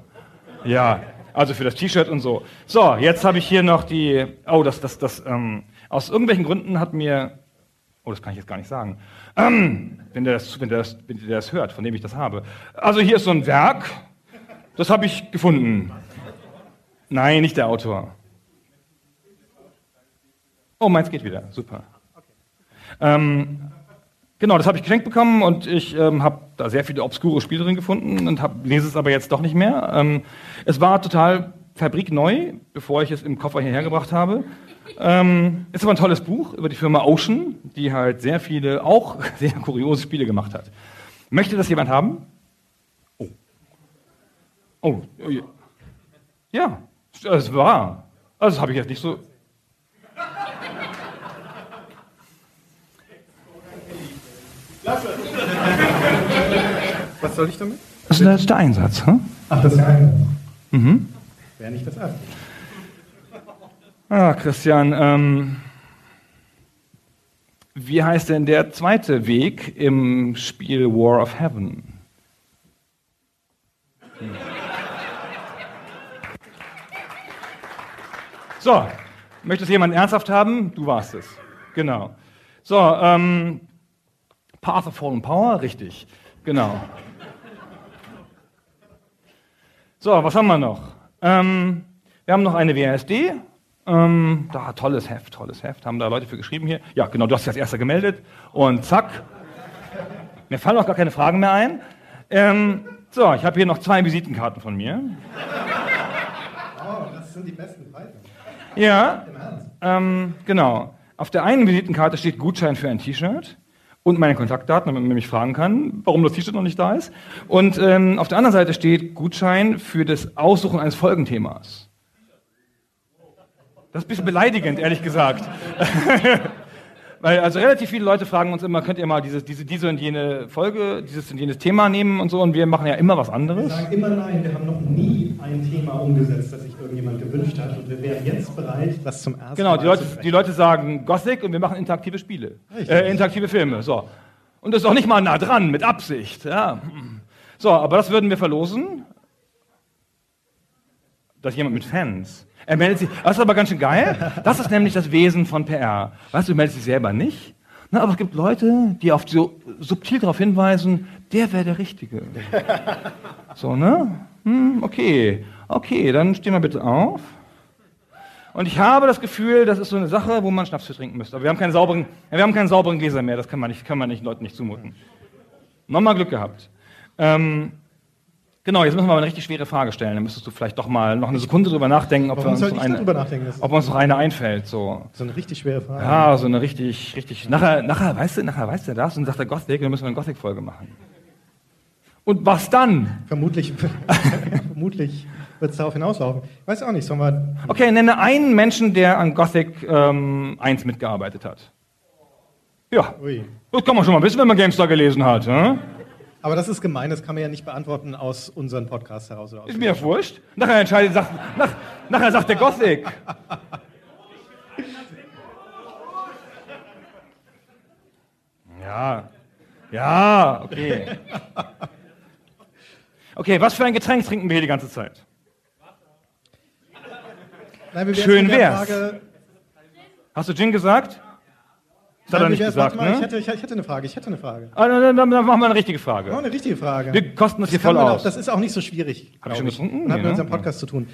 Ja, also für das T-Shirt und so. So, jetzt habe ich hier noch die, oh, das, das, das, ähm, aus irgendwelchen Gründen hat mir, oh, das kann ich jetzt gar nicht sagen, ähm, wenn, der das, wenn, der das, wenn der das hört, von dem ich das habe. Also hier ist so ein Werk, das habe ich gefunden. Nein, nicht der Autor. Oh, meins geht wieder, super. Ähm, genau, das habe ich geschenkt bekommen und ich ähm, habe da sehr viele obskure Spiele drin gefunden und hab, lese es aber jetzt doch nicht mehr. Ähm, es war total fabrikneu, bevor ich es im Koffer hierher gebracht habe. Ähm, ist aber ein tolles Buch über die Firma Ocean, die halt sehr viele, auch sehr kuriose Spiele gemacht hat. Möchte das jemand haben? Oh. Oh, ja. ja, es war. Also das habe ich jetzt nicht so. Was soll ich damit? Das ist der Einsatz. Hm? Ach, das ist ja ein. Mhm. Wäre nicht das erste. Ah, Christian, ähm, wie heißt denn der zweite Weg im Spiel War of Heaven? Hm. So, möchtest jemand ernsthaft haben? Du warst es. Genau. So, ähm, Path of Fallen Power, richtig. Genau. So, was haben wir noch? Ähm, wir haben noch eine WASD. Ähm, da, tolles Heft, tolles Heft. Haben da Leute für geschrieben hier. Ja, genau, du hast dich als erster gemeldet. Und zack. Mir fallen auch gar keine Fragen mehr ein. Ähm, so, ich habe hier noch zwei Visitenkarten von mir. Oh, das sind die besten Preise. Ja, ähm, genau. Auf der einen Visitenkarte steht Gutschein für ein T-Shirt und meine Kontaktdaten, damit man mich fragen kann, warum das T-Shirt noch nicht da ist. Und ähm, auf der anderen Seite steht Gutschein für das Aussuchen eines Folgenthemas. Das ist ein bisschen beleidigend, ehrlich gesagt. Weil also relativ viele Leute fragen uns immer, könnt ihr mal dieses, diese, diese und jene Folge, dieses und jenes Thema nehmen und so und wir machen ja immer was Wir anderes. sagen immer nein, wir haben noch nie ein Thema umgesetzt, das sich irgendjemand gewünscht hat und wir wären jetzt bereit, das zum ersten Genau, die Mal Leute, zu die sprechen. Leute sagen Gothic und wir machen interaktive Spiele, äh, interaktive Filme. So. Und das ist auch nicht mal nah dran, mit Absicht. Ja. So, aber das würden wir verlosen. Das ist jemand mit Fans. Er meldet sich. Das ist aber ganz schön geil. Das ist nämlich das Wesen von PR. Weißt du, du meldest dich selber nicht. Na, aber es gibt Leute, die auf so subtil darauf hinweisen, der wäre der Richtige. So, ne? Hm, okay. Okay, dann stehen wir bitte auf. Und ich habe das Gefühl, das ist so eine Sache, wo man Schnaps für trinken müsste. Aber wir haben keinen sauberen, wir haben keinen sauberen Gläser mehr. Das kann man nicht, kann man nicht Leuten nicht zumuten. Nochmal Glück gehabt. Ähm, genau, jetzt müssen wir mal eine richtig schwere Frage stellen. Dann müsstest du vielleicht doch mal noch eine Sekunde drüber nachdenken, ob, uns, noch eine, nachdenken? Ob uns noch eine einfällt. So. so eine richtig schwere Frage. Ja, so eine richtig, richtig. Nachher, nachher, weißt du, nachher weiß der das und sagt der Gothic, dann müssen wir eine Gothic-Folge machen. Und was dann? Vermutlich, vermutlich wird es darauf hinauslaufen. Ich weiß auch nicht, sollen wir. Okay, nenne einen Menschen, der an Gothic ähm, 1 mitgearbeitet hat. Ja, Ui. das kann man schon mal wissen, wenn man GameStar gelesen hat. Hm? Aber das ist gemein, das kann man ja nicht beantworten aus unseren Podcasts heraus. Oder aus Ist mir ja wurscht. Nachher entscheidet, sagt, nach, nachher sagt der Gothic. Ja, ja, okay. Okay, was für ein Getränk trinken wir hier die ganze Zeit? Nein, Schön wär's. Frage, Hast du Gin gesagt? Das hat er nicht gesagt, mal, ich, ne? hätte, ich, ich hätte eine Frage, ich hätte eine Frage. Ah, dann, dann, dann machen wir eine richtige Oh, Frage. eine richtige Frage. Wir kosten das hier kann voll man auch, aus. das ist auch nicht so schwierig. Hab ich schon getrunken? Hat mit ne? unserem Podcast zu tun.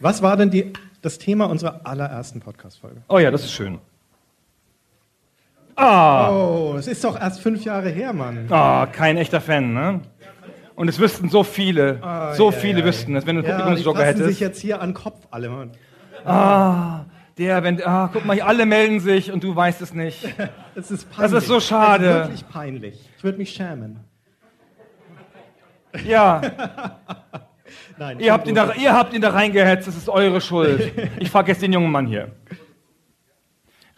Was war denn die, das Thema unserer allerersten Podcast-Folge? Oh ja, das ist schön. Ah, Oh, es ist doch erst fünf Jahre her, Mann. ah, kein echter Fan, ne? Und es wüssten so viele, Ah, so ja, viele ja, wüssten es, wenn du einen Ja, die Publikumsjoker fassen sich hättest. jetzt hier an den Kopf alle. Mann. Ah, der, wenn, ah, guck mal, alle melden sich und du weißt es nicht. Es ist peinlich. Das ist so schade. Es ist wirklich peinlich. Ich würde mich schämen. Ja, Nein. ihr habt, ihn da, ihr habt ihn da reingehetzt, das ist eure Schuld. Ich jetzt den jungen Mann hier.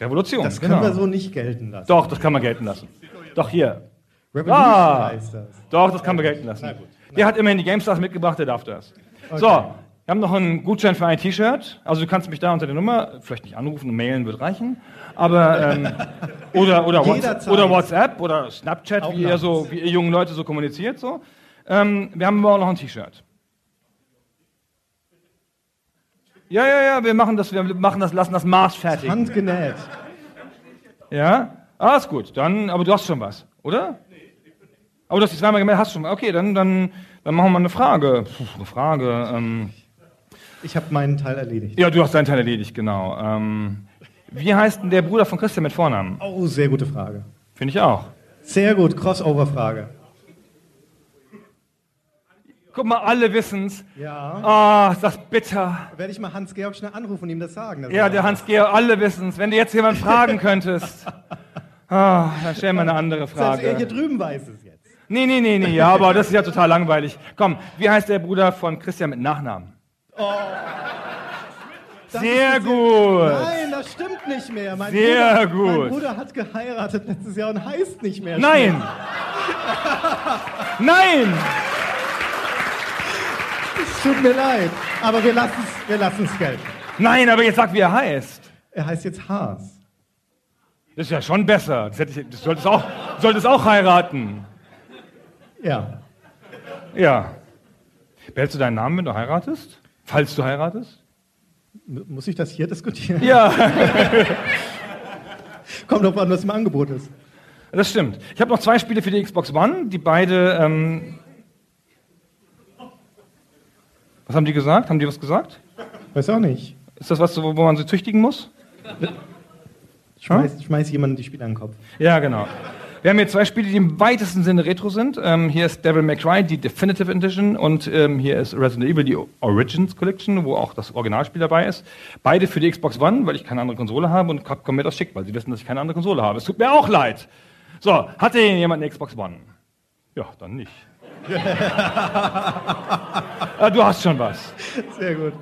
Revolution, das können genau. wir so nicht gelten lassen. Doch, das kann man gelten lassen. Doch, hier. Revolution Ah. heißt das. Doch, das kann man gelten lassen. Na gut. Der hat immerhin die GameStars mitgebracht, der darf das. So, wir haben noch einen Gutschein für ein T-Shirt. Also du kannst mich da unter der Nummer, vielleicht nicht anrufen, mailen wird reichen. Aber, ähm, oder, oder, WhatsApp, oder WhatsApp oder Snapchat, Auch wie ihr, so, wie ihr jungen Leute so kommuniziert. So. Ähm, wir haben aber auch noch ein T-Shirt. Ja, ja, ja, wir machen das, wir machen das, lassen das Maß fertig. Handgenäht. Ja? Ah, ist gut. Dann, aber du hast schon was, oder? Aber du hast dich zweimal gemeldet, hast schon. Okay, dann, dann, dann machen wir mal eine Frage. Puh, eine Frage. Ähm, Ich habe meinen Teil erledigt. ja, du hast deinen Teil erledigt, genau. Ähm, wie heißt denn der Bruder von Christian mit Vornamen? Oh, sehr gute Frage. Finde ich auch. Sehr gut, Crossover-Frage. Guck mal, alle wissen's. Ja. Ah, ist das bitter. Werde ich mal Hans-Georg schnell anrufen und ihm das sagen? Ja, er- der Hans-Georg, alle wissen's. Wenn du jetzt jemand fragen könntest. Ah, dann stell mal eine andere Selbst er hier Frage. drüben weiß es jetzt. Nee, nee, nee, nee, ja, aber das ist ja total langweilig. Komm, wie heißt der Bruder von Christian mit Nachnamen? Das Sehr gut. Nein, das stimmt nicht mehr. Mein Sehr Bruder, Mein gut. Bruder hat geheiratet letztes Jahr und heißt nicht mehr. Nein! Nein! Es tut mir leid. Aber wir lassen es wir lassen's gelten. Nein, aber jetzt sag, wie er heißt. Er heißt jetzt Haas. Das ist ja schon besser. Das, ich, das solltest auch, du solltest auch heiraten. Ja. Ja. Behältst du deinen Namen, wenn du heiratest? Falls du heiratest? Muss ich das hier diskutieren? Ja, Kommt drauf an, was im Angebot ist. das stimmt. Ich habe noch zwei Spiele für die Xbox One, die beide. Ähm was haben die gesagt? Haben die was gesagt? Weiß auch nicht. Ist das was, wo man sie züchtigen muss? Schmeiß, schmeiß jemanden die Spiele an den Kopf. Ja, genau. Wir haben hier zwei Spiele, die im weitesten Sinne Retro sind. Ähm, hier ist Devil May Cry, die Definitive Edition, und ähm, hier ist Resident Evil, die Origins Collection, wo auch das Originalspiel dabei ist. Beide für die Xbox One, weil ich keine andere Konsole habe und Capcom mir das schickt, weil sie wissen, dass ich keine andere Konsole habe. Es tut mir auch leid. So, hatte jemand eine Xbox One? Ja, dann nicht. ah, du hast schon was. Sehr gut.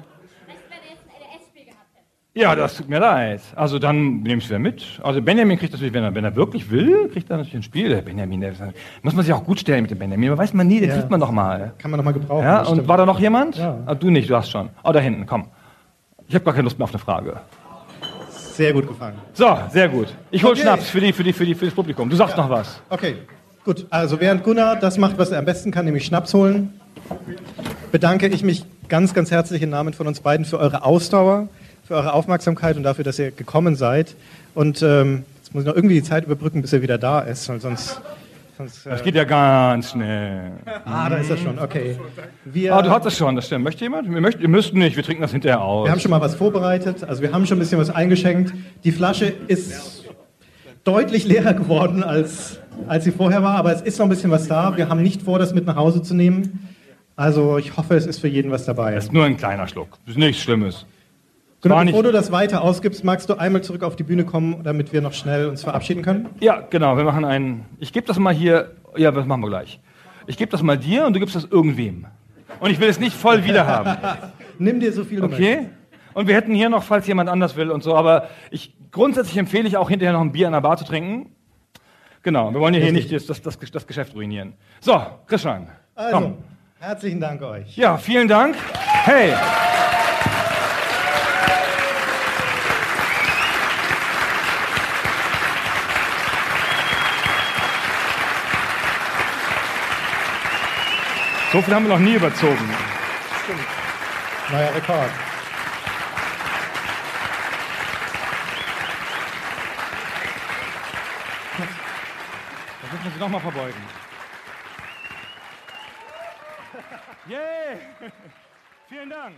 Ja, das tut mir leid. Also dann nehme ich es wieder mit. Also Benjamin kriegt das, wenn er, wenn er wirklich will, kriegt er natürlich ein Spiel. Der Benjamin, der muss man sich auch gut stellen mit dem Benjamin. Aber weiß man nie, den Ja. kriegt man noch mal. Kann man nochmal gebrauchen. Ja, und stimmt. war da noch jemand? Ja. Ah, du nicht, du hast schon. Oh, da hinten, komm. Ich habe gar keine Lust mehr auf eine Frage. Sehr gut gefallen. So, sehr gut. Ich hol Okay. Schnaps für, die, für, die, für, die, für das Publikum. Du sagst noch was. Okay, gut. Also während Gunnar das macht, was er am besten kann, nämlich Schnaps holen, bedanke ich mich ganz, ganz herzlich im Namen von uns beiden für eure Ausdauer, für eure Aufmerksamkeit und dafür, dass ihr gekommen seid. Und ähm, jetzt muss ich noch irgendwie die Zeit überbrücken, bis er wieder da ist, weil sonst... sonst Das äh, geht ja ganz schnell. ah, da ist er schon, okay. Wir, Ah, du hattest schon, das stimmt. Möchte jemand? Wir, möchten, wir müssten nicht, wir trinken das hinterher aus. wir haben schon mal was vorbereitet, also wir haben schon ein bisschen was eingeschenkt. Die Flasche ist deutlich leerer geworden, als, als sie vorher war, aber es ist noch ein bisschen was da. Wir haben nicht vor, das mit nach Hause zu nehmen. Also ich hoffe, es ist für jeden was dabei. Das ist nur ein kleiner Schluck. Das ist nichts Schlimmes. Genau, war bevor nicht- du das weiter ausgibst, magst du einmal zurück auf die Bühne kommen, damit wir noch schnell uns verabschieden können? Ja, genau. Wir machen einen. Ich gebe das mal hier. Ja, das machen wir gleich. Ich gebe das mal dir und du gibst das irgendwem. Und ich will es nicht voll wieder haben. Nimm dir so viel du Okay? Und wir hätten hier noch, falls jemand anders will und so, aber ich, grundsätzlich empfehle ich auch hinterher noch ein Bier in der Bar zu trinken. Genau, wir wollen ja hier nicht das, das, das, das Geschäft ruinieren. So, Christian. Also, Komm. herzlichen Dank euch. Ja, vielen Dank. Hey. So viel haben wir noch nie überzogen. Stimmt. Neuer Rekord. Da müssen wir nochmal verbeugen. Yay! Yeah. Vielen Dank.